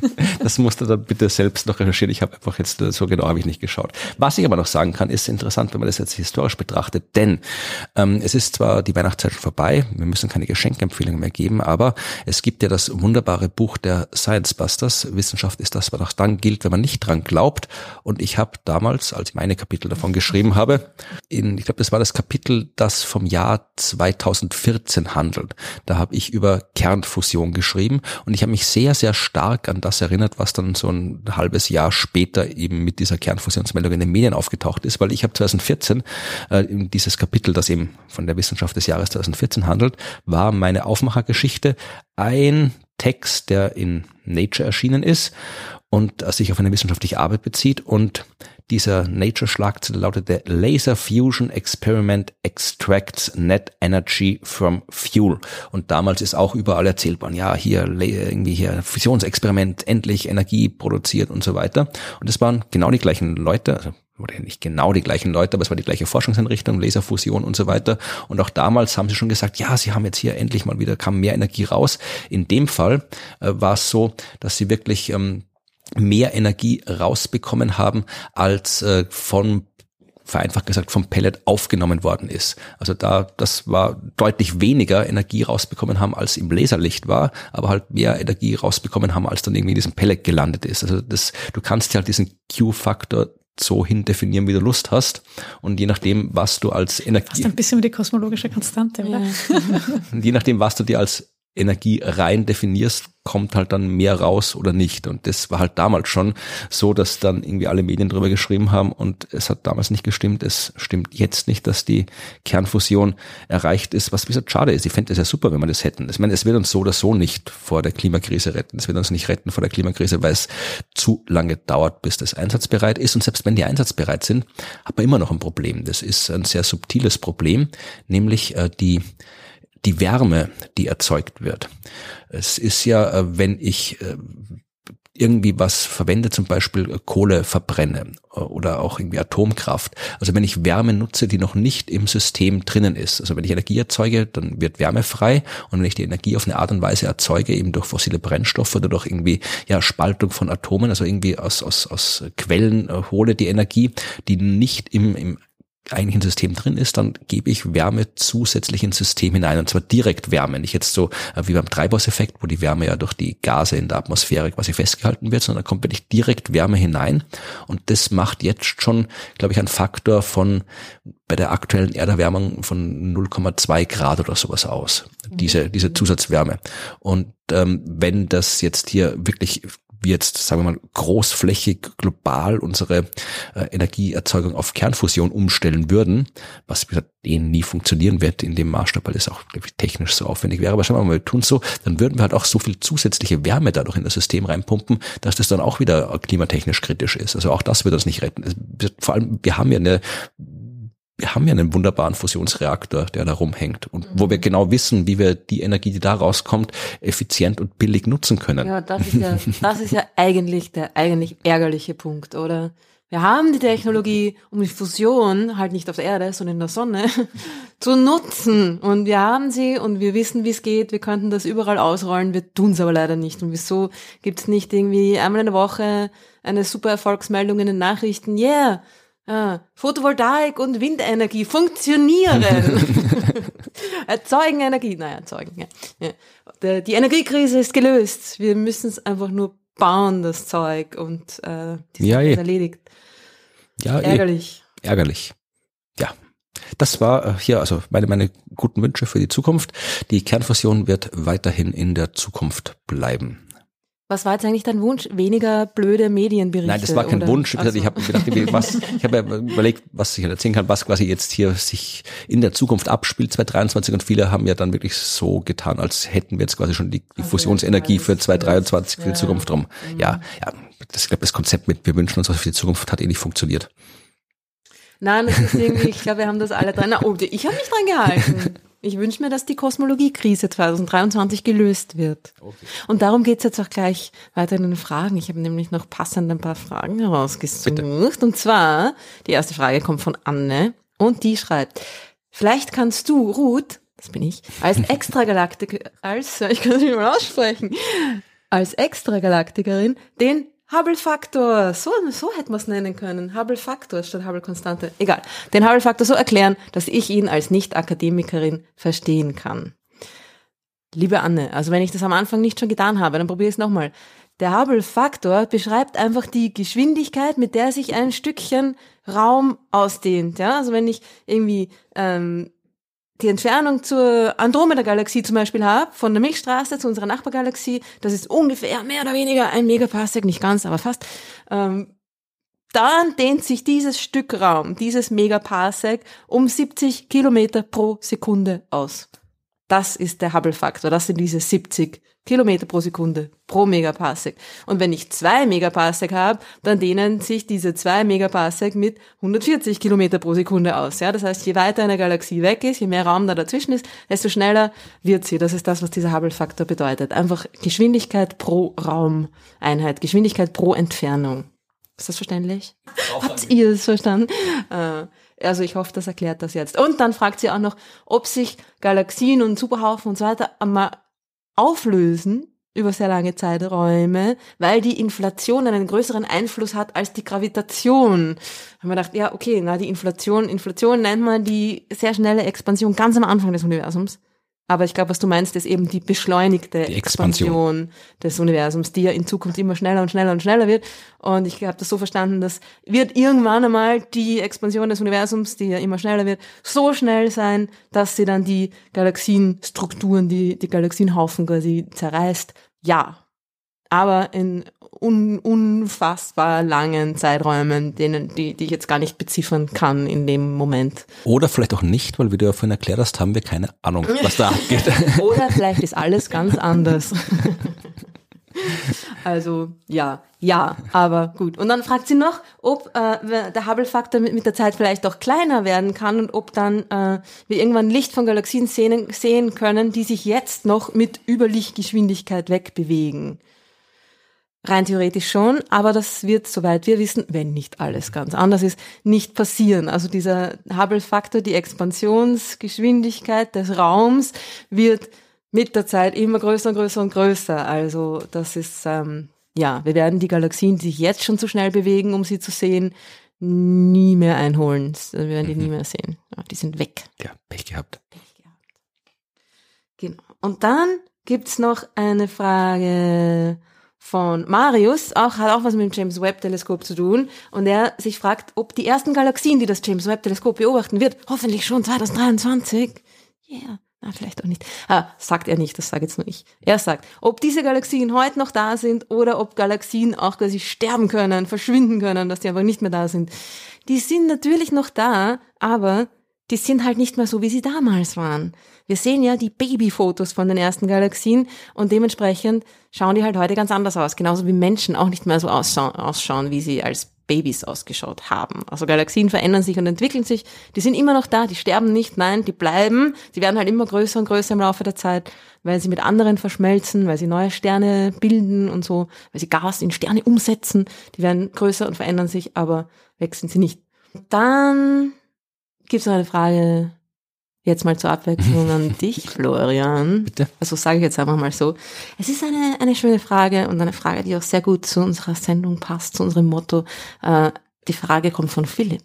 Das musst du dann bitte selbst noch recherchieren. Ich habe einfach jetzt, so genau habe ich nicht geschaut. Was ich aber noch sagen kann, ist interessant, wenn man das jetzt historisch betrachtet, denn ähm, es ist zwar die Weihnachtszeit schon vorbei, wir müssen keine Geschenkempfehlungen mehr geben, aber es gibt ja das wunderbare Buch der Science Busters. Wissenschaft ist das, was auch dann gilt, wenn man nicht dran glaubt. Und ich habe damals, als ich meine Kapitel davon geschrieben habe, in, ich glaube, das war das Kapitel, das vom Jahr 2014 handelt. Da habe ich über Kernfusion geschrieben und ich habe mich sehr, sehr stark an das erinnert, was dann so ein halbes Jahr später eben mit dieser Kernfusionsmeldung in den Medien aufgetaucht ist, weil ich habe 2014 äh, dieses Kapitel, das eben von der Wissenschaft des Jahres 2014 handelt, war meine Aufmachergeschichte ein Text, der in Nature erschienen ist und äh, sich auf eine wissenschaftliche Arbeit bezieht und dieser Nature-Schlagzeile lautete Laser Fusion Experiment extracts net energy from fuel. Und damals ist auch überall erzählt worden, ja, hier irgendwie hier Fusionsexperiment, endlich Energie produziert und so weiter. Und es waren genau die gleichen Leute, also oder nicht genau die gleichen Leute, aber es war die gleiche Forschungseinrichtung, Laserfusion und so weiter. Und auch damals haben sie schon gesagt, ja, sie haben jetzt hier endlich mal wieder, kam mehr Energie raus. In dem Fall äh, war es so, dass sie wirklich ähm, mehr Energie rausbekommen haben, als äh, von vereinfacht gesagt vom Pellet aufgenommen worden ist. Also da, das war deutlich weniger Energie rausbekommen haben, als im Laserlicht war, aber halt mehr Energie rausbekommen haben, als dann irgendwie in diesem Pellet gelandet ist. Also das, du kannst halt diesen Q-Faktor so hin definieren, wie du Lust hast. Und je nachdem, was du als Energie. Das ist ein bisschen wie die kosmologische Konstante, oder? Ja. je nachdem, was du dir als Energie rein definierst, kommt halt dann mehr raus oder nicht. Und das war halt damals schon so, dass dann irgendwie alle Medien drüber geschrieben haben und es hat damals nicht gestimmt. Es stimmt jetzt nicht, dass die Kernfusion erreicht ist, was wie gesagt schade ist. Ich fände es ja super, wenn wir das hätten. Ich meine, es wird uns so oder so nicht vor der Klimakrise retten. Es wird uns nicht retten vor der Klimakrise, weil es zu lange dauert, bis das einsatzbereit ist. Und selbst wenn die einsatzbereit sind, hat man immer noch ein Problem. Das ist ein sehr subtiles Problem, nämlich äh, die die Wärme, die erzeugt wird. Es ist ja, äh, wenn ich äh, irgendwie was verwende, zum Beispiel äh, Kohle verbrenne oder auch irgendwie Atomkraft. Also wenn ich Wärme nutze, die noch nicht im System drinnen ist. Also wenn ich Energie erzeuge, dann wird Wärme frei. Und wenn ich die Energie auf eine Art und Weise erzeuge, eben durch fossile Brennstoffe oder durch irgendwie ja Spaltung von Atomen, also irgendwie aus, aus, aus Quellen hole die Energie, die nicht im, im eigentlichen System drin ist, dann gebe ich Wärme zusätzlich ins System hinein und zwar direkt Wärme, nicht jetzt so äh, wie beim Treibhauseffekt, wo die Wärme ja durch die Gase in der Atmosphäre quasi festgehalten wird, sondern da kommt wirklich direkt Wärme hinein. Und das macht jetzt schon, glaube ich, einen Faktor von bei der aktuellen Erderwärmung von 0,2 Grad oder sowas aus, diese, diese Zusatzwärme. Und ähm, wenn das jetzt hier wirklich wir jetzt, sagen wir mal, großflächig global unsere äh, Energieerzeugung auf Kernfusion umstellen würden, was wie nie funktionieren wird in dem Maßstab, weil es auch ich, technisch so aufwendig wäre. Aber schauen wir mal, wir tun so, dann würden wir halt auch so viel zusätzliche Wärme dadurch in das System reinpumpen, dass das dann auch wieder klimatechnisch kritisch ist. Also auch das wird uns nicht retten. Vor allem, wir haben ja eine wir haben ja einen wunderbaren Fusionsreaktor, der da rumhängt und mhm. wo wir genau wissen, wie wir die Energie, die da rauskommt, effizient und billig nutzen können. Ja, das ist ja, das ist ja eigentlich der eigentlich ärgerliche Punkt, oder? Wir haben die Technologie, um die Fusion halt nicht auf der Erde, sondern in der Sonne zu nutzen. Und wir haben sie und wir wissen, wie es geht. Wir könnten das überall ausrollen. Wir tun es aber leider nicht. Und wieso gibt es nicht irgendwie einmal in der Woche eine super Erfolgsmeldung in den Nachrichten? Yeah, Ah, Photovoltaik und Windenergie funktionieren. erzeugen Energie. Naja, erzeugen, ja. ja. Die Energiekrise ist gelöst. Wir müssen es einfach nur bauen, das Zeug, und äh, die ja, ist eh. erledigt. Ja, eh. ärgerlich. Eh. Ärgerlich. Ja. Das war äh, hier also meine, meine guten Wünsche für die Zukunft. Die Kernfusion wird weiterhin in der Zukunft bleiben. Was war jetzt eigentlich dein Wunsch? Weniger blöde Medienberichte? Nein, das war kein oder? Wunsch. Also. Ich habe gedacht, was, ich habe überlegt, was ich erzählen kann, was quasi jetzt hier sich in der Zukunft abspielt, 2023. Und viele haben ja dann wirklich so getan, als hätten wir jetzt quasi schon die, die also Fusionsenergie für 2023 für die Zukunft drum. Mhm. Ja, ja, das, ich glaube, das Konzept mit, wir wünschen uns was für die Zukunft hat eh nicht funktioniert. Nein, das ist irgendwie, ich glaube, wir haben das alle dran. Oh, ich habe mich dran gehalten. Ich wünsche mir, dass die Kosmologiekrise 2023 gelöst wird. Okay. Und darum geht's jetzt auch gleich weiter in den Fragen. Ich habe nämlich noch passend ein paar Fragen herausgesucht. Bitte. Und zwar, die erste Frage kommt von Anne und die schreibt, vielleicht kannst du, Ruth, das bin ich, als Extragalaktikerin, als, ich kann es nicht mal aussprechen, als Extragalaktikerin den Hubble-Faktor, so, so hätte man es nennen können. Hubble-Faktor statt Hubble-Konstante. Egal. Den Hubble-Faktor so erklären, dass ich ihn als Nicht-Akademikerin verstehen kann. Liebe Anne, also wenn ich das am Anfang nicht schon getan habe, dann probiere ich es nochmal. Der Hubble-Faktor beschreibt einfach die Geschwindigkeit, mit der sich ein Stückchen Raum ausdehnt. Ja? Also wenn ich irgendwie ähm, die Entfernung zur Andromeda-Galaxie zum Beispiel habe, von der Milchstraße zu unserer Nachbargalaxie, das ist ungefähr mehr oder weniger ein Megaparsec, nicht ganz, aber fast, ähm, dann dehnt sich dieses Stück Raum, dieses Megaparsec, um 70 Kilometer pro Sekunde aus. Das ist der Hubble-Faktor, das sind diese 70 Kilometer pro Sekunde pro Megaparsec. Und wenn ich zwei Megaparsec habe, dann dehnen sich diese zwei Megaparsec mit 140 Kilometer pro Sekunde aus. Ja, das heißt, je weiter eine Galaxie weg ist, je mehr Raum da dazwischen ist, desto schneller wird sie. Das ist das, was dieser Hubble-Faktor bedeutet. Einfach Geschwindigkeit pro Raumeinheit, Geschwindigkeit pro Entfernung. Ist das verständlich? Habt ihr es verstanden? Äh, also ich hoffe, das erklärt das jetzt. Und dann fragt sie auch noch, ob sich Galaxien und Superhaufen und so weiter einmal auflösen über sehr lange Zeiträume, weil die Inflation einen größeren Einfluss hat als die Gravitation. Haben wir gedacht, ja, okay, na, die Inflation, Inflation nennt man die sehr schnelle Expansion ganz am Anfang des Universums. Aber ich glaube, was du meinst, ist eben die beschleunigte Die Expansion. Expansion des Universums, die ja in Zukunft immer schneller und schneller und schneller wird. Und ich habe das so verstanden, dass wird irgendwann einmal die Expansion des Universums, die ja immer schneller wird, so schnell sein, dass sie dann die Galaxienstrukturen, die, die Galaxienhaufen quasi zerreißt. Ja. Aber in un, unfassbar langen Zeiträumen, denen, die, die ich jetzt gar nicht beziffern kann in dem Moment. Oder vielleicht auch nicht, weil wie du ja vorhin erklärt hast, haben wir keine Ahnung, was da abgeht. Oder vielleicht ist alles ganz anders. Also ja, ja, aber gut. Und dann fragt sie noch, ob äh, der Hubble-Faktor mit, mit der Zeit vielleicht auch kleiner werden kann und ob dann äh, wir irgendwann Licht von Galaxien sehen, sehen können, die sich jetzt noch mit Überlichtgeschwindigkeit wegbewegen. Rein theoretisch schon, aber das wird, soweit wir wissen, wenn nicht alles ganz anders ist, nicht passieren. Also dieser Hubble-Faktor, die Expansionsgeschwindigkeit des Raums wird mit der Zeit immer größer und größer und größer. Also das ist, ähm, ja, wir werden die Galaxien, die sich jetzt schon zu schnell bewegen, um sie zu sehen, nie mehr einholen. Wir werden die nie mehr sehen. Die sind weg. Ja, Pech gehabt. Genau. Und dann gibt's noch eine Frage von Marius, auch, hat auch was mit dem James Webb Teleskop zu tun. Und er sich fragt, ob die ersten Galaxien, die das James Webb Teleskop beobachten wird, hoffentlich schon 2023. Yeah. Na, vielleicht auch nicht. Ah, sagt er nicht, das sage jetzt nur ich. Er sagt, ob diese Galaxien heute noch da sind oder ob Galaxien auch quasi sterben können, verschwinden können, dass die einfach nicht mehr da sind. Die sind natürlich noch da, aber die sind halt nicht mehr so, wie sie damals waren. Wir sehen ja die Babyfotos von den ersten Galaxien und dementsprechend schauen die halt heute ganz anders aus. Genauso wie Menschen auch nicht mehr so ausschauen, wie sie als Babys ausgeschaut haben. Also Galaxien verändern sich und entwickeln sich. Die sind immer noch da, die sterben nicht, nein, die bleiben. Die werden halt immer größer und größer im Laufe der Zeit, weil sie mit anderen verschmelzen, weil sie neue Sterne bilden und so, weil sie Gas in Sterne umsetzen. Die werden größer und verändern sich, aber sind sie nicht. Dann gibt's noch eine Frage, jetzt mal zur Abwechslung an dich, Florian. Bitte. Also sage ich jetzt einfach mal so. Es ist eine, eine schöne Frage und eine Frage, die auch sehr gut zu unserer Sendung passt, zu unserem Motto. Äh, die Frage kommt von Philipp.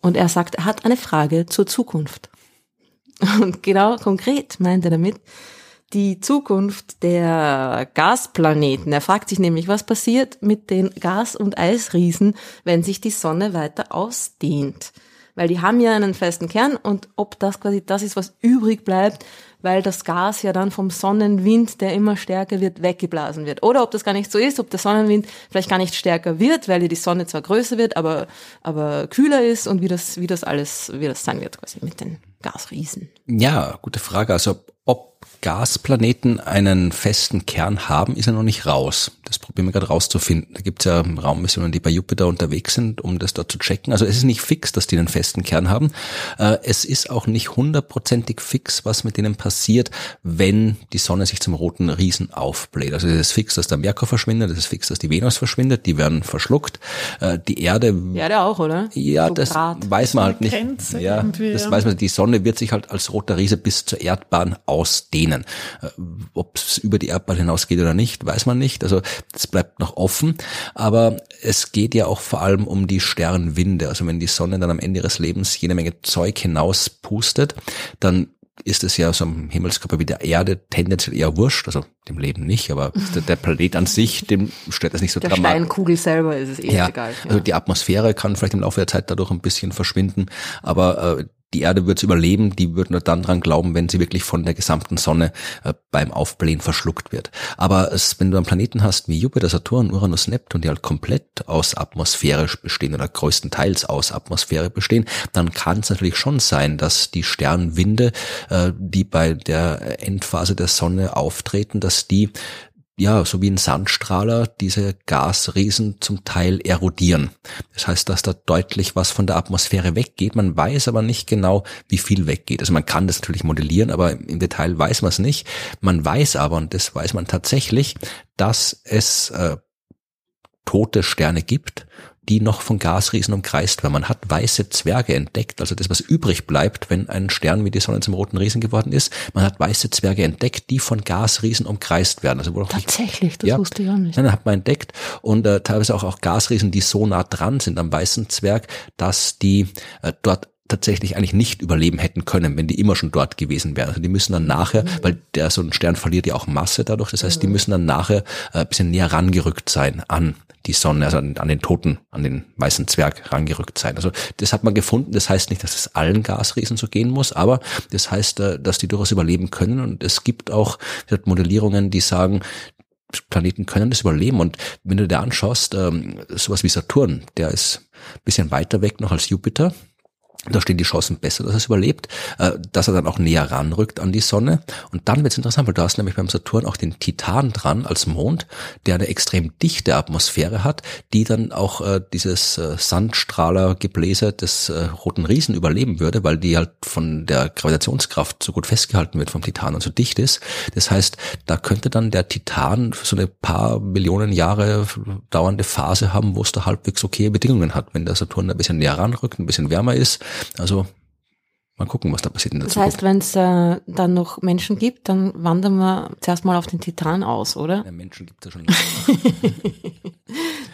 Und er sagt, er hat eine Frage zur Zukunft. Und genau konkret meint er damit die Zukunft der Gasplaneten. Er fragt sich nämlich, was passiert mit den Gas- und Eisriesen, wenn sich die Sonne weiter ausdehnt weil die haben ja einen festen Kern und ob das quasi das ist, was übrig bleibt, weil das Gas ja dann vom Sonnenwind, der immer stärker wird, weggeblasen wird. Oder ob das gar nicht so ist, ob der Sonnenwind vielleicht gar nicht stärker wird, weil die Sonne zwar größer wird, aber, aber kühler ist und wie das, wie das alles, wie das sein wird quasi mit den Gasriesen. Ja, gute Frage. Also ob Gasplaneten einen festen Kern haben, ist ja noch nicht raus. Das probieren wir gerade rauszufinden. Da gibt es ja Raummissionen, die bei Jupiter unterwegs sind, um das dort zu checken. Also es ist nicht fix, dass die einen festen Kern haben. Äh, es ist auch nicht hundertprozentig fix, was mit denen passiert, wenn die Sonne sich zum roten Riesen aufbläht. Also es ist fix, dass der Merkur verschwindet, es ist fix, dass die Venus verschwindet, die werden verschluckt. Äh, die Erde... Die Erde auch, oder? Ja, So das Grad. weiß man halt nicht. Grenze Ja, das weiß man. Die Sonne wird sich halt als roter Riese bis zur Erdbahn ausdehnen. Äh, Ob es über die Erdbahn hinausgeht oder nicht, weiß man nicht. Also das bleibt noch offen. Aber es geht ja auch vor allem um die Sternwinde. Also wenn die Sonne dann am Ende ihres Lebens jede Menge Zeug hinauspustet, dann ist es ja so einem Himmelskörper wie der Erde tendenziell eher wurscht, also dem Leben nicht, aber der, der Planet an sich, dem stört das nicht so Der dramatisch. Steinkugel selber ist es eh Ja, egal. also die Atmosphäre kann vielleicht im Laufe der Zeit dadurch ein bisschen verschwinden, aber äh, die Erde wird es überleben, die würden nur dann dran glauben, wenn sie wirklich von der gesamten Sonne äh, beim Aufblähen verschluckt wird. Aber es, wenn du einen Planeten hast wie Jupiter, Saturn, Uranus, Neptun, die halt komplett aus Atmosphäre bestehen oder größtenteils aus Atmosphäre bestehen, dann kann es natürlich schon sein, dass die Sternwinde, äh, die bei der Endphase der Sonne auftreten, dass die ja, so wie ein Sandstrahler diese Gasriesen zum Teil erodieren. Das heißt, dass da deutlich was von der Atmosphäre weggeht. Man weiß aber nicht genau, wie viel weggeht. Also man kann das natürlich modellieren, aber im Detail weiß man es nicht. Man weiß aber, und das weiß man tatsächlich, dass es äh, tote Sterne gibt die noch von Gasriesen umkreist werden. Man hat weiße Zwerge entdeckt, also das, was übrig bleibt, wenn ein Stern wie die Sonne zum roten Riesen geworden ist. Man hat weiße Zwerge entdeckt, die von Gasriesen umkreist werden. Also Tatsächlich, das ja, wusste ich auch nicht. Dann hat man entdeckt und äh, teilweise auch, auch Gasriesen, die so nah dran sind am weißen Zwerg, dass die äh, dort tatsächlich eigentlich nicht überleben hätten können, wenn die immer schon dort gewesen wären. Also die müssen dann nachher, mhm. weil der so ein Stern verliert ja auch Masse dadurch, das heißt, die müssen dann nachher äh, ein bisschen näher rangerückt sein an die Sonne, also an, an, den Toten, an den weißen Zwerg rangerückt sein. Also das hat man gefunden. Das heißt nicht, dass es allen Gasriesen so gehen muss, aber das heißt, äh, dass die durchaus überleben können. Und es gibt auch Modellierungen, die sagen, Planeten können das überleben. Und wenn du dir anschaust, ähm, sowas wie Saturn, der ist bisschen weiter weg noch als Jupiter. Da stehen die Chancen besser, dass es überlebt, äh, dass er dann auch näher ranrückt an die Sonne. Und dann wird es interessant, weil du hast nämlich beim Saturn auch den Titan dran als Mond, der eine extrem dichte Atmosphäre hat, die dann auch äh, dieses äh, Sandstrahlergebläse des roten Riesen überleben würde, weil die halt von der Gravitationskraft so gut festgehalten wird vom Titan und so dicht ist. Das heißt, da könnte dann der Titan so eine paar Millionen Jahre dauernde Phase haben, wo es da halbwegs okay Bedingungen hat, wenn der Saturn ein bisschen näher ranrückt, ein bisschen wärmer ist also mal gucken, was da passiert in der das Zukunft. Das heißt, wenn es äh, dann noch Menschen gibt, dann wandern wir zuerst mal auf den Titan aus, oder? Ja, Menschen gibt es ja schon.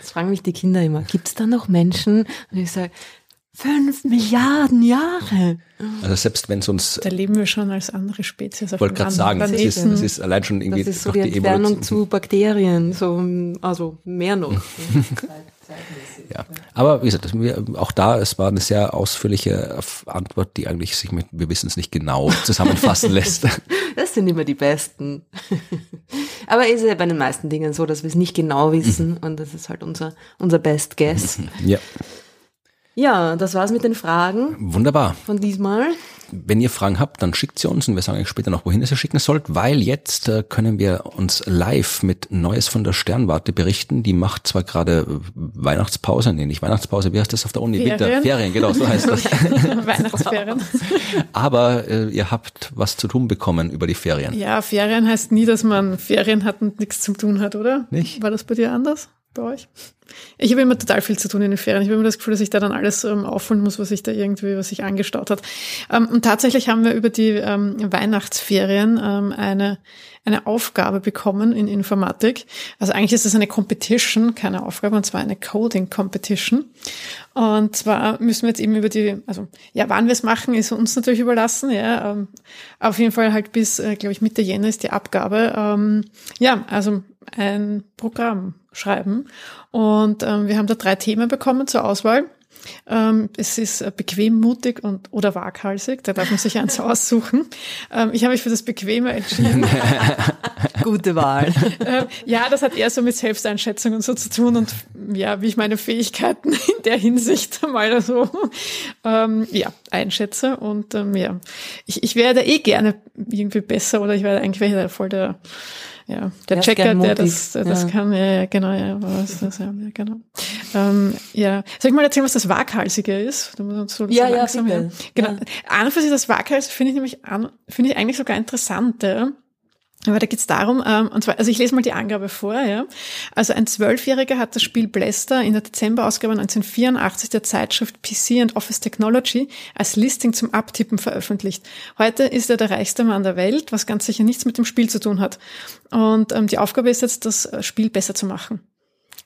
das fragen mich die Kinder immer. Gibt es da noch Menschen? Und ich sage, Fünf Milliarden Jahre. Also selbst wenn es uns. Da leben wir schon als andere Spezies. Ich wollte gerade sagen, das ist, das ist, allein schon irgendwie. Das ist so die, die Entfernung zu Bakterien, so, also mehr noch. ja, aber wie gesagt, auch da, es war eine sehr ausführliche Antwort, die eigentlich sich mit, wir wissen es nicht genau, zusammenfassen lässt. Das sind immer die besten. Aber ist ja bei den meisten Dingen so, dass wir es nicht genau wissen mhm. und das ist halt unser, unser Best Guess. Ja. Ja, das war's mit den Fragen. Wunderbar. Von diesmal. Wenn ihr Fragen habt, dann schickt sie uns und wir sagen euch später noch, wohin ihr sie schicken sollt, weil jetzt äh, können wir uns live mit Neues von der Sternwarte berichten. Die macht zwar gerade Weihnachtspause, nee, nicht Weihnachtspause, wie heißt das auf der Uni? Ferien, Winter, Ferien genau, so heißt das. Weihnachtsferien. Aber äh, ihr habt was zu tun bekommen über die Ferien. Ja, Ferien heißt nie, dass man Ferien hat und nichts zu tun hat, oder? Nicht? War das bei dir anders? Bei euch? Ich habe immer total viel zu tun in den Ferien. Ich habe immer das Gefühl, dass ich da dann alles ähm, aufholen muss, was sich da irgendwie, was sich angestaut hat. Ähm, und tatsächlich haben wir über die ähm, Weihnachtsferien ähm, eine, eine Aufgabe bekommen in Informatik. Also eigentlich ist es eine Competition, keine Aufgabe, und zwar eine Coding Competition. Und zwar müssen wir jetzt eben über die, also ja, wann wir es machen, ist uns natürlich überlassen. Ja, ähm, auf jeden Fall halt bis, äh, glaube ich, Mitte Jänner ist die Abgabe. Ähm, ja, also ein Programm schreiben. Und ähm, wir haben da drei Themen bekommen zur Auswahl. Ähm, es ist äh, bequem, mutig und oder waghalsig. Da darf man sich eins aussuchen. Ähm, ich habe mich für das Bequeme entschieden. Gute Wahl. ähm, ja, das hat eher so mit Selbsteinschätzung und so zu tun und ja, wie ich meine Fähigkeiten der Hinsicht mal so ähm, ja einschätze. Und ähm, ja, ich, ich wäre da eh gerne irgendwie besser oder ich wäre eigentlich wäre voll der ja, der, Checker, der das, der das kann, ja, ja, genau, ja, was das, ja, ja, genau. Ähm, ja, soll ich mal erzählen, was das Waghalsige ist? So, so ja, langsam, ja, Genau. Ja. An und für sich das Waghalsige finde ich nämlich an, finde ich eigentlich sogar interessant, ja. Aber da geht es darum, ähm, und zwar, also ich lese mal die Angabe vor, ja. Also ein Zwölfjähriger hat das Spiel Blaster in der Dezemberausgabe 1984 der Zeitschrift PC and Office Technology als Listing zum Abtippen veröffentlicht. Heute ist er der reichste Mann der Welt, was ganz sicher nichts mit dem Spiel zu tun hat. Und ähm, die Aufgabe ist jetzt, das Spiel besser zu machen.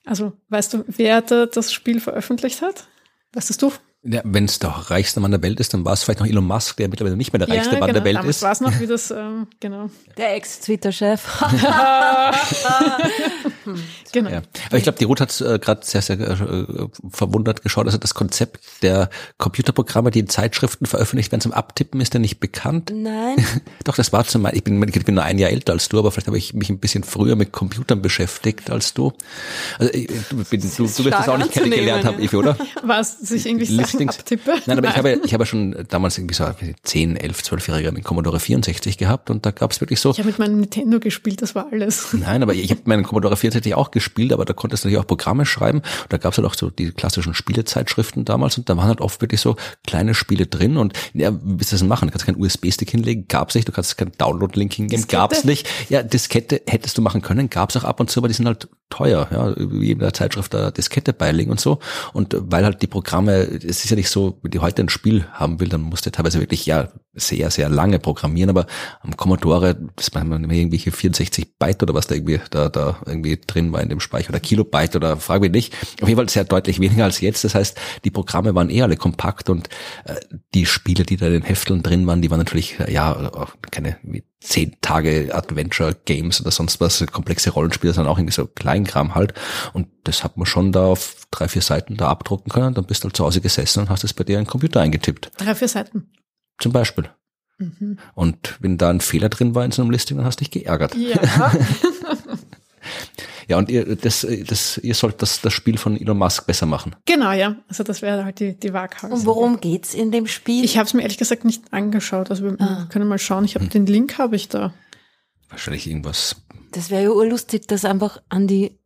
Also, weißt du, wer da das Spiel veröffentlicht hat? Weißt du? Ja, wenn es der reichste Mann der Welt ist, dann war es vielleicht noch Elon Musk, der mittlerweile nicht mehr der reichste ja, Mann genau, der Welt ist. war es noch, wie das, ähm, genau. Der Ex-Twitter-Chef. Genau. Ja. Aber ich glaube, die Ruth hat äh, gerade sehr, sehr äh, verwundert geschaut. Also das Konzept der Computerprogramme, die in Zeitschriften veröffentlicht werden zum Abtippen, ist ja nicht bekannt. Nein. Doch, das war zum ich bin, ich bin nur ein Jahr älter als du, aber vielleicht habe ich mich ein bisschen früher mit Computern beschäftigt als du. Also ich, du, bin, du, du wirst das auch nicht kennengelernt haben. Evi, oder? Was, dass ich irgendwie Listings. abtippe? Nein, aber ich habe, ich habe schon damals irgendwie so 10, 11, 12-Jähriger einen Commodore 64 gehabt und da gab es wirklich so, Ich habe mit meinem Nintendo gespielt, das war alles. Nein, aber ich habe meinen Commodore 64 auch gespielt, aber da konntest du natürlich auch Programme schreiben. Und da gab es halt auch so die klassischen Spielezeitschriften damals und da waren halt oft wirklich so kleine Spiele drin und ja, wie willst du das machen? Du kannst keinen USB-Stick hinlegen, gab's nicht. Du kannst keinen Download-Link hingeben, Diskette? gab's nicht. Ja, Diskette hättest du machen können, gab's auch ab und zu, aber die sind halt teuer, ja, wie in der Zeitschrift da Diskette beilegen und so. Und weil halt die Programme, es ist ja nicht so, wenn die heute ein Spiel haben will, dann musst du teilweise wirklich ja sehr, sehr lange programmieren, aber am Commodore, das immer irgendwelche 64 Byte oder was da irgendwie da, da irgendwie drin war in dem Speicher oder Kilobyte oder frage mich nicht. Auf jeden Fall sehr deutlich weniger als jetzt. Das heißt, die Programme waren eh alle kompakt und äh, die Spiele, die da in den Hefteln drin waren, die waren natürlich, ja, keine wie zehn Tage Adventure Games oder sonst was, komplexe Rollenspiele, sondern auch irgendwie so Kleinkram halt. Und das hat man schon da auf drei, vier Seiten da abdrucken können. Dann bist du halt zu Hause gesessen und hast es bei dir in den Computer eingetippt. Drei, vier Seiten. Zum Beispiel. Mhm. Und wenn da ein Fehler drin war in so einem Listing, dann hast du dich geärgert. Ja. Ja, und ihr, das, das, ihr sollt das, das Spiel von Elon Musk besser machen. genau, ja. Also das wäre halt die, die Waaghalsige. Und worum geht's in dem Spiel? Ich habe es mir ehrlich gesagt nicht angeschaut. Also wir können mal schauen. Ich habe den Link habe ich da. Wahrscheinlich irgendwas. das wäre ja urlustig, das einfach an die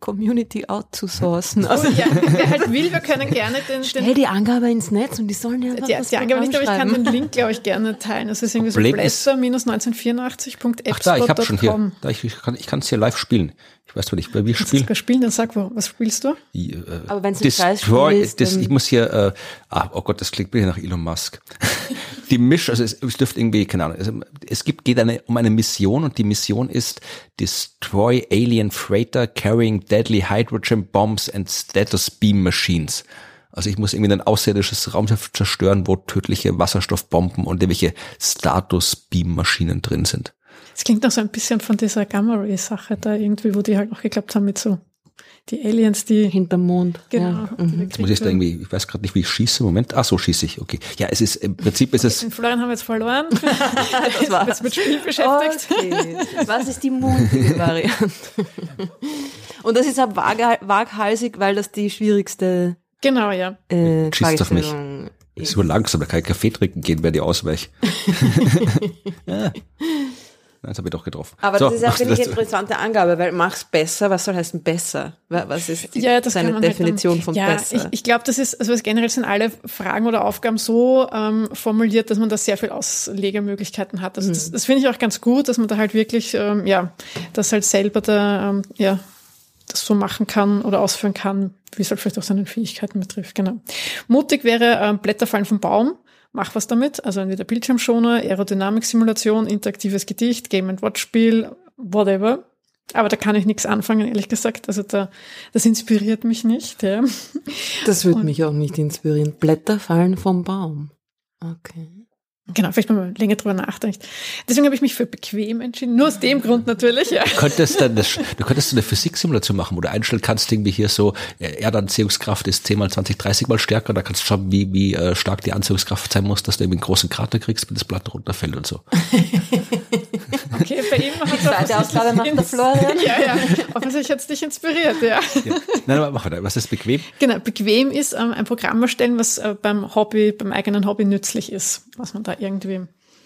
Community outzusourcen. Also, Oh, ja, wer halt will, wir können gerne den, stell den die Angabe ins Netz und die sollen ja die, die Angabe nicht, aber ich kann schreiben. den Link, glaube ich, gerne teilen. Das ist irgendwie so Problem ist- blätter-1984.export.com. Ach da, ich habe schon hier. Da, ich, ich kann ich kann es hier live spielen. Ich weiß zwar nicht, bei wie Kannst du spielen. spielen, dann sag, wo, was spielst du? Die, äh, Aber wenn's ein Destroy, Scheißspiel ist, das, ich muss hier, äh, ah, oh Gott, das klingt wieder nach Elon Musk. die Misch, also es, es dürfte irgendwie, keine Ahnung, also es gibt, geht eine, um eine Mission und die Mission ist Destroy Alien Freighter Carrying Deadly Hydrogen Bombs and Status Beam Machines. Also ich muss irgendwie ein außerirdisches Raumschiff zerstören, wo tödliche Wasserstoffbomben und irgendwelche Status Beam Maschinen drin sind. Das klingt noch so ein bisschen von dieser Gamma-Ray-Sache da irgendwie, wo die halt auch geklappt haben mit so die Aliens, die Hinterm Mond. genau. Ja. Mhm. Jetzt muss ich da irgendwie, ich weiß gerade nicht, wie ich schieße. Moment. Ah, so schieße ich. Okay. Ja, es ist, im Prinzip ist es, Den Florian haben wir jetzt verloren. Das war's. jetzt mit Spiel beschäftigt. Okay. Was ist die mutige Variante? Und das ist auch vage- waghalsig, weil das die schwierigste Genau, ja. äh, Schießt auf mich. Ist so langsam, da kann ich Kaffee trinken gehen, wer die ausweicht. ja. Jetzt habe ich doch getroffen. Aber So, das ist ja, finde ich, das- interessante Angabe, weil mach's besser, was soll heißen besser? Wa- Was ist die, Ja, seine man halt Definition dann, von ja, besser? Ich, ich glaube, das ist, also generell sind alle Fragen oder Aufgaben so ähm, formuliert, dass man da sehr viel Auslegemöglichkeiten hat. Also Mhm. das, das finde ich auch ganz gut, dass man da halt wirklich, ähm, ja, das halt selber da, ähm, ja, das so machen kann oder ausführen kann, wie es halt vielleicht auch seine Fähigkeiten betrifft, genau. Mutig wäre ähm, Blätter fallen vom Baum. Mach was damit. Also entweder Bildschirmschoner, Aerodynamik-Simulation, interaktives Gedicht, Game-and-Watch-Spiel, whatever. Aber da kann ich nichts anfangen, ehrlich gesagt. Also da, das inspiriert mich nicht. Ja. das würde mich auch nicht inspirieren. Blätter fallen vom Baum. Okay. Genau, vielleicht mal länger drüber nachdenkt. Deswegen habe ich mich für bequem entschieden. Nur aus dem Grund natürlich, ja. Du könntest dann das, du könntest eine Physiksimulation machen, wo du einstellen kannst, irgendwie hier so, äh, Erdanziehungskraft ist 10 mal 20, 30 mal stärker, da kannst du schauen, wie, wie äh, stark die Anziehungskraft sein muss, dass du irgendwie einen großen Krater kriegst, wenn das Blatt runterfällt und so. Bei ihm hat zweite Ausgabe macht der Florian. Ja, ja. Offensichtlich hat es dich inspiriert, ja. Ja. Nein, aber mach weiter. Was ist bequem? Genau, bequem ist ähm, ein Programm erstellen, was äh, beim Hobby, beim eigenen Hobby nützlich ist, was man da irgendwie.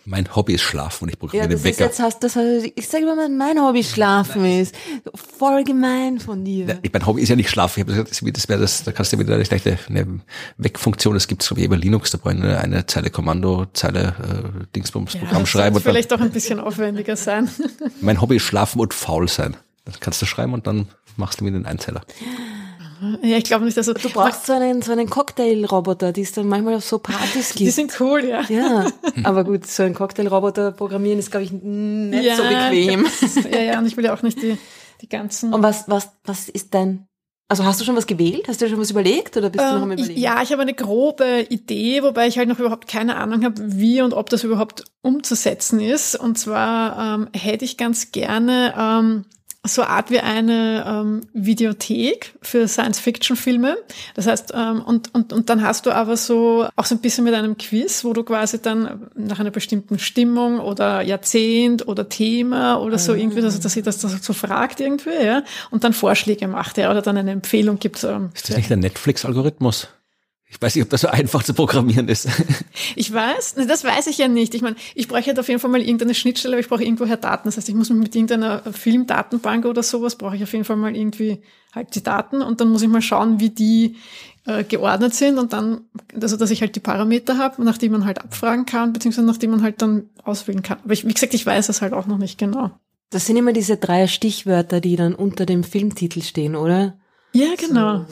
Mein Hobby ist Schlafen und ich Ja, programmiere das den ist Wecker. jetzt hast das ich sag mal, mein Hobby schlafen ist. Voll gemein von dir. Ja, mein Hobby ist ja nicht Schlafen. Ich habe gesagt, das, das wäre das, da kannst du wieder eine, eine Wegfunktion, das gibt's glaube ich über Linux, da brauche ich eine, Zeile Kommando, Zeile äh, Dingsbums Programm das schreiben dann, vielleicht auch ein bisschen aufwendiger sein. mein Hobby ist Schlafen und faul sein. Das kannst du schreiben und dann machst du mir den Einzeller. Ja, ich glaube nicht, dass Du brauchst so einen, so einen Cocktailroboter, die es dann manchmal auf so Partys Die gibt. sind cool, ja. Ja, aber gut, so einen Cocktailroboter programmieren ist, glaube ich, nicht ja, so bequem. Ja, ja, und ich will ja auch nicht die, die ganzen. Und was, was, was ist dein, also hast du schon was gewählt? Hast du dir schon was überlegt oder bist du noch am Ähm, überlegen? ja, ich habe eine grobe Idee, wobei ich halt noch überhaupt keine Ahnung habe, wie und ob das überhaupt umzusetzen ist. Und zwar ähm, hätte ich ganz gerne ähm, so Art wie eine ähm, Videothek für Science-Fiction-Filme. Das heißt, ähm, und, und, und dann hast du aber so auch so ein bisschen mit einem Quiz, wo du quasi dann nach einer bestimmten Stimmung oder Jahrzehnt oder Thema oder so irgendwie, also dass sie das, das so fragt irgendwie, ja, und dann Vorschläge macht, ja, oder dann eine Empfehlung gibt. Ähm, Ist das nicht der Netflix-Algorithmus? Ich weiß nicht, ob das so einfach zu programmieren ist. Ich weiß, das weiß ich ja nicht. Ich meine, ich bräuchte halt auf jeden Fall mal irgendeine Schnittstelle, aber ich brauche irgendwoher Daten. Das heißt, ich muss mich mit irgendeiner Filmdatenbank oder sowas, brauche ich auf jeden Fall mal irgendwie halt die Daten und dann muss ich mal schauen, wie die äh, geordnet sind und dann, also dass ich halt die Parameter habe, nach denen man halt abfragen kann, beziehungsweise nach denen man halt dann auswählen kann. Aber ich, wie gesagt, ich weiß es halt auch noch nicht genau. Das sind immer diese drei Stichwörter, die dann unter dem Filmtitel stehen, oder? Ja, genau.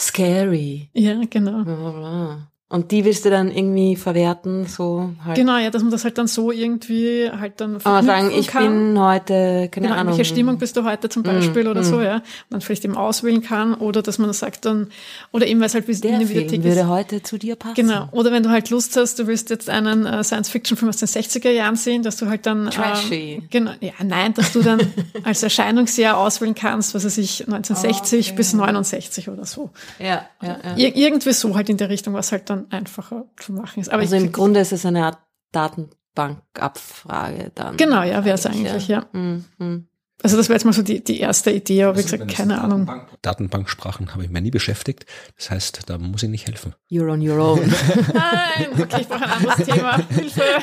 Scary. Ja, genau. Bla, bla. Und die willst du dann irgendwie verwerten, so halt. Genau, ja, dass man das halt dann so irgendwie halt dann Aber sagen, ich kann. bin heute, keine Genau, Ahnung. welche Stimmung bist du heute zum Beispiel oder so, ja. Und dann vielleicht eben auswählen kann oder dass man sagt dann, oder eben weil es halt wie Der in der Videothek würde ist. heute zu dir passen. Genau. Oder wenn du halt Lust hast, du willst jetzt einen äh, Science-Fiction-Film aus den 60er Jahren sehen, dass du halt dann Trashy. Ähm, genau, ja, nein, dass du dann als Erscheinungsjahr auswählen kannst, was weiß ich, 1960 bis 69 oder so. Ja, ja, ja. Ir irgendwie so halt in der Richtung, was halt dann einfacher zu machen ist. Aber Also ich, im Grunde ist es eine Art Datenbankabfrage dann. Genau, ja, wäre es eigentlich, ja. Mhm, mhm. Also das wäre jetzt mal so die, die erste Idee, aber wie gesagt, keine Ahnung. Datenbanksprachen habe ich mir nie beschäftigt. Das heißt, da muss ich nicht helfen. You're on your own. Nein, okay, ich brauche ein anderes Thema. Hilfe.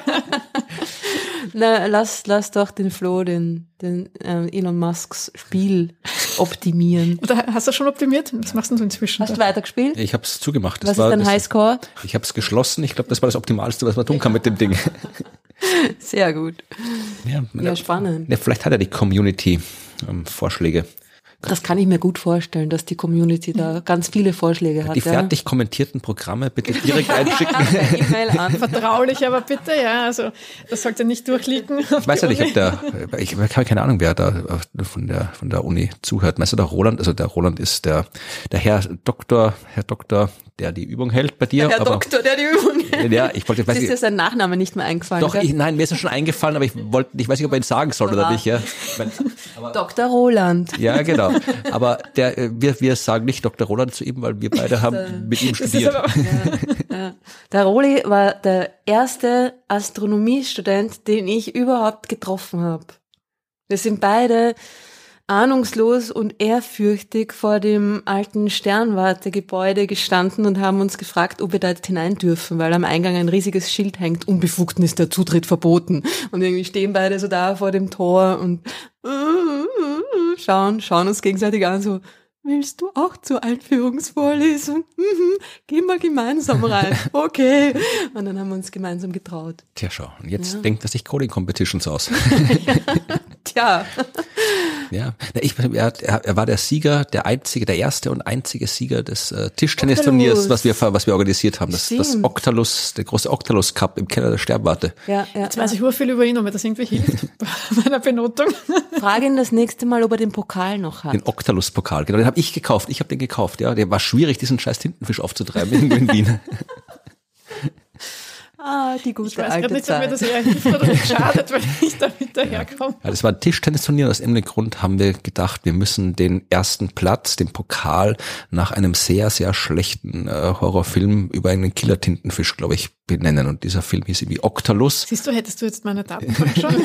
Na, lass, lass doch den Flo, den, den äh, Elon Musks Spiel optimieren. Oder hast du das schon optimiert? Was machst denn du inzwischen? Hast du da? weitergespielt? Ich habe es zugemacht. Das Was war, ist dein das, Highscore? Ich habe es geschlossen. Ich glaube, das war das Optimalste, was man tun kann mit dem Ding. Sehr gut. Ja, Ja, spannend. Ja, vielleicht hat ja die Community ähm, Vorschläge. Das kann ich mir gut vorstellen, dass die Community da ganz viele Vorschläge hat. Die fertig kommentierten Programme bitte direkt einschicken. Ja. E-Mail an. Vertraulich, aber bitte, ja, also das sollte nicht durchliegen. Ich weiß ja nicht, ob der, ich habe keine Ahnung, wer da von der, von der Uni zuhört. Meinst du, der Roland, also der Roland ist der, der Herr Doktor, Herr Doktor, der die Übung hält bei dir. Herr aber, Doktor, der die Übung Ja, ich wollte, weiß ist dir sein Nachname nicht mehr eingefallen? doch, ich, nein, mir ist er schon eingefallen, aber ich wollte, ich weiß nicht, ob er ihn sagen soll oder nicht, ja. Ich aber, Dr. Roland. ja, genau. Aber der, äh, wir, wir sagen nicht Dr. Roland zu ihm, weil wir beide haben mit ihm studiert. aber, Ja. Der Roli war der erste Astronomiestudent, den ich überhaupt getroffen habe. Wir sind beide ahnungslos und ehrfürchtig vor dem alten Sternwartegebäude gestanden und haben uns gefragt, ob wir da jetzt hinein dürfen, weil am Eingang ein riesiges Schild hängt, unbefugten ist der Zutritt verboten. Und irgendwie stehen beide so da vor dem Tor und schauen, schauen uns gegenseitig an, so, Willst du auch zur Einführungsvorlesung? Mhm. Gehen wir gemeinsam rein. Okay. Und dann haben wir uns gemeinsam getraut. Tja, schau. Und jetzt denkt er sich Coding Competitions aus. Tja. Ja, ich, er, er, er war der Sieger, der einzige, der erste und einzige Sieger des äh, Tischtennisturniers, was wir, was wir organisiert haben. Das, das. Octalus, der große Octalus Cup im Keller der Sternwarte. Ja, ja. jetzt weiß ich ur viel über ihn, ob mir das irgendwie hilft bei meiner Benotung. Frage ihn das nächste Mal, ob er den Pokal noch hat. Den Octalus-Pokal, genau, den habe ich gekauft. Ich habe den gekauft, ja. Der war schwierig, diesen scheiß Tintenfisch aufzutreiben irgendwo in Wien. Ah, die gute Ich weiß alte gerade nicht, ob mir Zeit. das eher hilft oder nicht schadet, wenn ich damit daherkomme. Ja, das war ein Tischtennisturnier. Aus irgendeinem Grund haben wir gedacht, wir müssen den ersten Platz, den Pokal, nach einem sehr, sehr schlechten äh, Horrorfilm über einen Killer-Tintenfisch, glaube ich, benennen. Und dieser Film hieß irgendwie Octalus. Siehst du, hättest du jetzt meine Datenbank schon?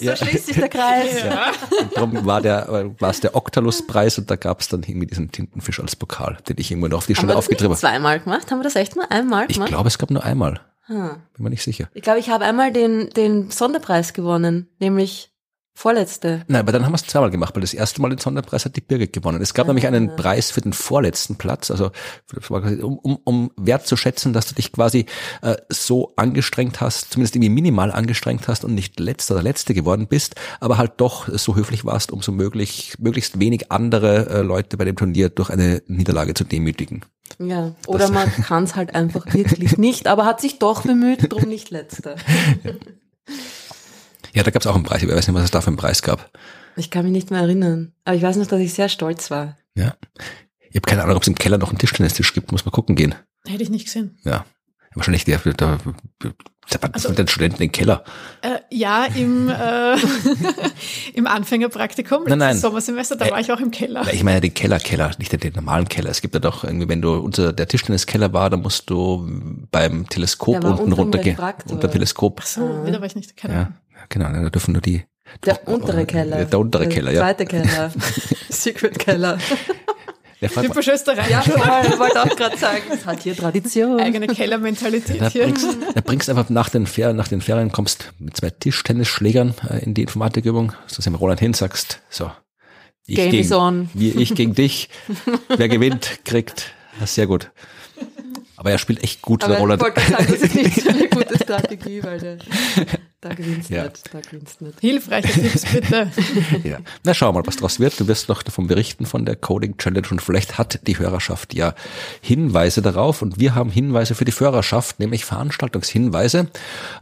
So schließt sich der Kreis. ja. Und darum war der, war es der Octalus-Preis und da gab es dann irgendwie diesen Tintenfisch als Pokal, den ich irgendwo noch auf die Haben Schnelle wir das aufgetrieben habe. zweimal gemacht? Haben wir das echt nur einmal Ich gemacht? glaube, es gab nur einmal. Hm. Bin mir nicht sicher. Ich glaube, ich habe einmal den, den Sonderpreis gewonnen, nämlich vorletzte. Nein, aber dann haben wir es zweimal gemacht, weil das erste Mal den Sonderpreis hat die Birgit gewonnen. Es gab nämlich einen Preis für den vorletzten Platz, also das um, um, um wertzuschätzen, dass du dich quasi äh, so angestrengt hast, zumindest irgendwie minimal angestrengt hast und nicht letzter oder letzte geworden bist, aber halt doch so höflich warst, um so möglich, möglichst wenig andere äh, Leute bei dem Turnier durch eine Niederlage zu demütigen. Ja. Oder man kann es halt einfach wirklich nicht, aber hat sich doch bemüht, drum nicht letzter. Ja, da gab es auch einen Preis, ich weiß nicht, was es da für einen Preis gab. Ich kann mich nicht mehr erinnern. Aber ich weiß noch, dass ich sehr stolz war. Ja. Ich habe keine Ahnung, ob es im Keller noch einen Tischtennistisch gibt, muss mal gucken gehen. Hätte ich nicht gesehen. Ja. Wahrscheinlich der, der, der, der also, mit den Studenten im Keller. Äh, ja, im, äh, im Anfängerpraktikum, nein, nein. Sommersemester, da äh, war ich auch im Keller. Ich meine den Keller-Keller, nicht den, den, normalen Keller. Es gibt ja doch irgendwie, wenn du unter der Tischtenniskeller war, da musst du beim Teleskop unten runtergehen. Unter Teleskop. Ach so, wieder war ich nicht. Keine ja, genau, da dürfen nur die der untere Keller. Der untere Keller, ja. Zweite Keller. Secret Keller. Typisch Österreich. Ja, voll. Ich wollte auch gerade sagen, es hat hier Tradition. Eigene Kellermentalität da hier. Bringst, da bringst einfach nach den, Ferien, nach den Ferien, kommst mit zwei Tischtennisschlägern äh, in die Informatikübung, so dem Roland hin, sagst, so, ich Game gegen, is on. Wie ich gegen dich. Wer gewinnt, kriegt. Das ist sehr gut. Aber er spielt echt gut, Aber der Roland. Ich wollte sagen, das ist nicht so eine gute Strategie, weil der, da gewinnst ja. nicht, da gewinnst nicht. Hilfreiche Tipps, bitte. ja. Na, schau mal, was draus wird. Du wirst noch davon berichten von der Coding Challenge und vielleicht hat die Hörerschaft ja Hinweise darauf und wir haben Hinweise für die Hörerschaft, nämlich Veranstaltungshinweise.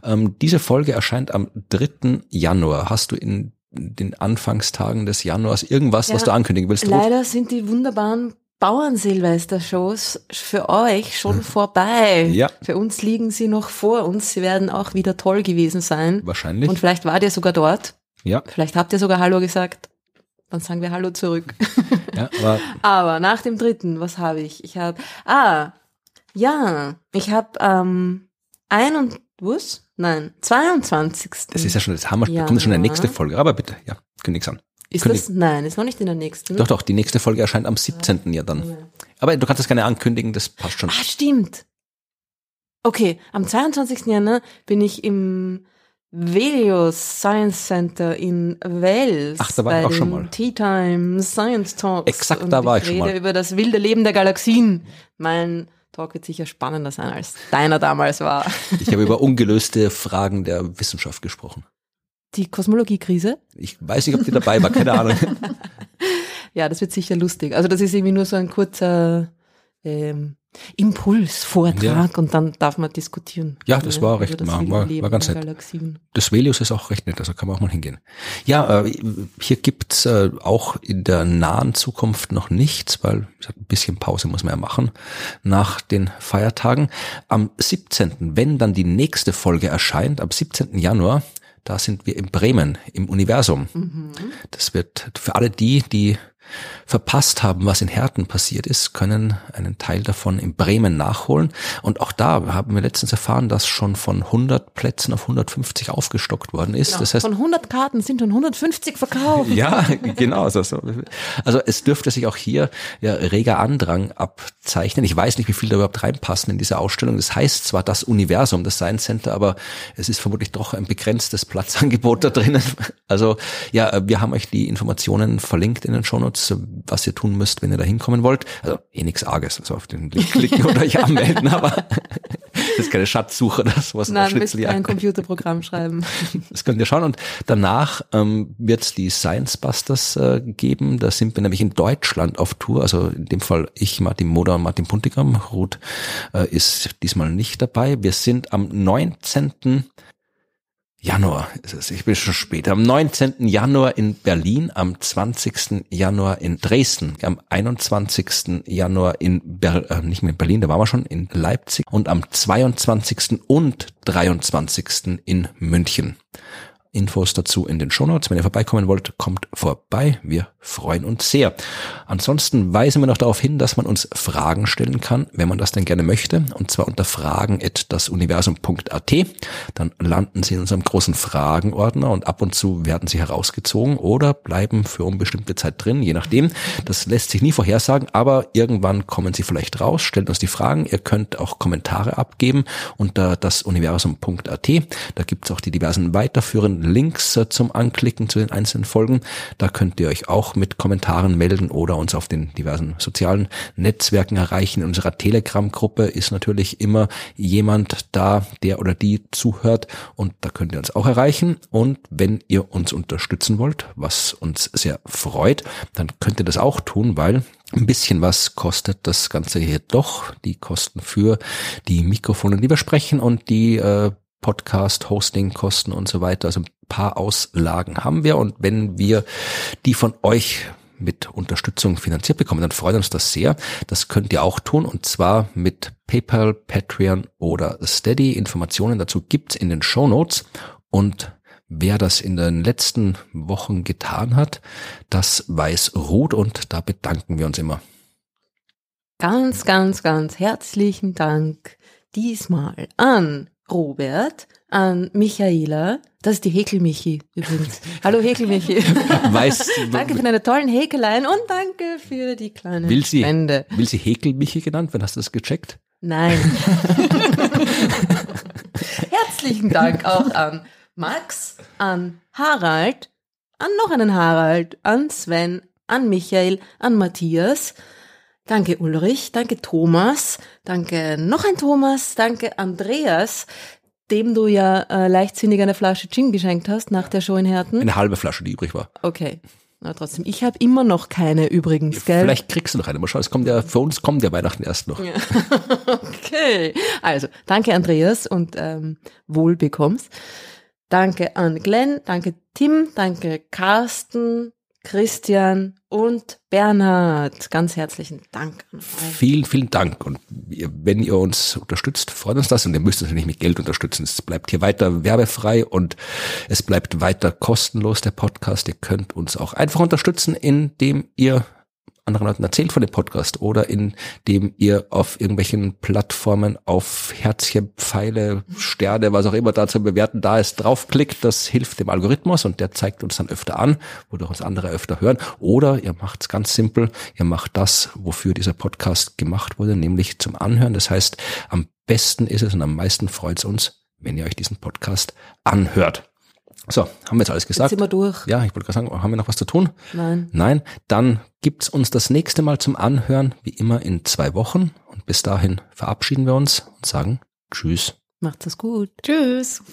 Ähm, diese Folge erscheint am 3. Januar. Hast du in den Anfangstagen des Januars irgendwas, ja, was du ankündigen willst? Leider sind die wunderbaren Bauernsilvester-Shows für euch schon hm. vorbei. Ja. Für uns liegen sie noch vor uns. Sie werden auch wieder toll gewesen sein. Wahrscheinlich. Und vielleicht wart ihr sogar dort. Ja. Vielleicht habt ihr sogar Hallo gesagt. Dann sagen wir Hallo zurück. Ja, aber, aber nach dem dritten, was habe ich? Ich habe, ah, ja, ich habe ähm, ein und was? Nein, 22. Das ist ja schon, das haben wir, ja. kommt schon in der nächste Folge. Aber bitte, ja, kündig's an. Ist das? Nein, ist noch nicht in der nächsten. Doch, doch, die nächste Folge erscheint am 17. Ja, dann. Aber du kannst das gerne ankündigen, das passt schon. Ah, stimmt. Okay, am 22. Januar bin ich im Velios Science Center in Wales. Ach, da war ich auch schon mal. Tea Time Science Talks. Exakt, da war ich, ich schon mal. über das wilde Leben der Galaxien. Mein Talk wird sicher spannender sein, als deiner damals war. Ich habe über ungelöste Fragen der Wissenschaft gesprochen. Die Kosmologiekrise? Ich weiß nicht, ob die dabei war, keine Ahnung. ja, das wird sicher lustig. Also das ist irgendwie nur so ein kurzer ähm, Impulsvortrag ja. und dann darf man diskutieren. Ja, das war recht, das war, war, war ganz nett. Galaxien. Das Velius ist auch recht nett, also kann man auch mal hingehen. Ja, äh, hier gibt's äh, auch in der nahen Zukunft noch nichts, weil ein bisschen Pause muss man ja machen nach den Feiertagen. Am 17., wenn dann die nächste Folge erscheint, am 17. Januar, da sind wir in Bremen im Universum. Mhm. Das wird für alle die, die verpasst haben, was in Herten passiert ist, können einen Teil davon in Bremen nachholen. Und auch da haben wir letztens erfahren, dass schon von 100 Plätzen auf 150 aufgestockt worden ist. Genau. Das heißt, von 100 Karten sind schon 150 verkauft. ja, genau. Also, also es dürfte sich auch hier ja, reger Andrang abzeichnen. Ich weiß nicht, wie viel da überhaupt reinpassen in diese Ausstellung. Das heißt zwar das Universum, das Science Center, aber es ist vermutlich doch ein begrenztes Platzangebot da drinnen. Also ja, wir haben euch die Informationen verlinkt in den Shownotes kurz, was ihr tun müsst, wenn ihr da hinkommen wollt. Also eh nichts Arges, also auf den Link klicken oder euch anmelden, aber das ist keine Schatzsuche oder sowas. Nein, müsst ihr ein Computerprogramm schreiben. Das könnt ihr schauen. Und danach ähm, wird es die Science Busters äh, geben. Da sind wir nämlich in Deutschland auf Tour. Also in dem Fall ich, Martin Moder und Martin Puntigam. Ruth äh, ist diesmal nicht dabei. Wir sind am 19. Januar ist es, ich bin schon später. Am 19. Januar in Berlin, am 20. Januar in Dresden, am 21. Januar in Ber äh, nicht mehr in Berlin, da waren wir schon, in Leipzig und am 22. und 23. in München. Infos dazu in den Shownotes. Wenn ihr vorbeikommen wollt, kommt vorbei. Wir freuen uns sehr. Ansonsten weisen wir noch darauf hin, dass man uns Fragen stellen kann, wenn man das denn gerne möchte. Und zwar unter fragen.dasuniversum.at. Dann landen sie in unserem großen Fragenordner und ab und zu werden sie herausgezogen oder bleiben für unbestimmte Zeit drin, je nachdem. Das lässt sich nie vorhersagen, aber irgendwann kommen sie vielleicht raus. Stellt uns die Fragen. Ihr könnt auch Kommentare abgeben unter dasuniversum.at. Da gibt's auch die diversen weiterführenden Links äh, zum Anklicken zu den einzelnen Folgen. Da könnt ihr euch auch mit Kommentaren melden oder uns auf den diversen sozialen Netzwerken erreichen. In unserer Telegram-Gruppe ist natürlich immer jemand da, der oder die zuhört und da könnt ihr uns auch erreichen. Und wenn ihr uns unterstützen wollt, was uns sehr freut, dann könnt ihr das auch tun, weil ein bisschen was kostet das Ganze hier doch. Die Kosten für die Mikrofone, die wir sprechen und die äh, Podcast, Hosting, Kosten und so weiter. Also ein paar Auslagen haben wir und wenn wir die von euch mit Unterstützung finanziert bekommen, dann freut uns das sehr. Das könnt ihr auch tun und zwar mit PayPal, Patreon oder Steady. Informationen dazu gibt's in den Show Notes und Wer das in den letzten Wochen getan hat, das weiß Ruth und da bedanken wir uns immer. Ganz, ganz, ganz herzlichen Dank diesmal an Robert, an Michaela, das ist die Häkelmichi übrigens. Hallo Häkelmichi. Weiß, danke für deine tollen Häkeleien und danke für die kleine will sie, Spende. Will sie Häkelmichi genannt werden? Hast du das gecheckt? Nein. Herzlichen Dank auch an Max, an Harald, an noch einen Harald, an Sven, an Michael, an Matthias. Danke Ulrich, danke Thomas, danke noch ein Thomas, danke Andreas, dem du ja äh, leichtsinnig eine Flasche Gin geschenkt hast nach der Show in Herten. Eine halbe Flasche, die übrig war. Okay. Na trotzdem, ich habe immer noch keine übrigens, gell? Vielleicht kriegst du noch eine. Mal schauen, es kommt ja, für uns kommt ja Weihnachten erst noch. Ja. okay. Also, danke Andreas und ähm, wohl bekommst. Danke an Glenn, danke Tim, danke Carsten, Christian und Bernhard. Ganz herzlichen Dank an euch. Vielen, vielen Dank. Und wenn ihr uns unterstützt, freut uns das. Und ihr müsst uns nicht mit Geld unterstützen. Es bleibt hier weiter werbefrei und es bleibt weiter kostenlos, der Podcast. Ihr könnt uns auch einfach unterstützen, indem ihr anderen Leuten erzählt von dem Podcast oder indem ihr auf irgendwelchen Plattformen auf Herzchen, Pfeile, Sterne, was auch immer da zu bewerten da ist, draufklickt. Das hilft dem Algorithmus und der zeigt uns dann öfter an, wodurch uns andere öfter hören. Oder ihr macht es ganz simpel, ihr macht das, wofür dieser Podcast gemacht wurde, nämlich zum Anhören. Das heißt, am besten ist es und am meisten freut es uns, wenn ihr euch diesen Podcast anhört. So, haben wir jetzt alles gesagt? Jetzt sind wir durch. Ja, ich wollte gerade sagen, haben wir noch was zu tun? Nein. Nein, dann gibt's uns das nächste Mal zum Anhören, wie immer in zwei Wochen. Und bis dahin verabschieden wir uns und sagen Tschüss. Macht's es gut. Tschüss.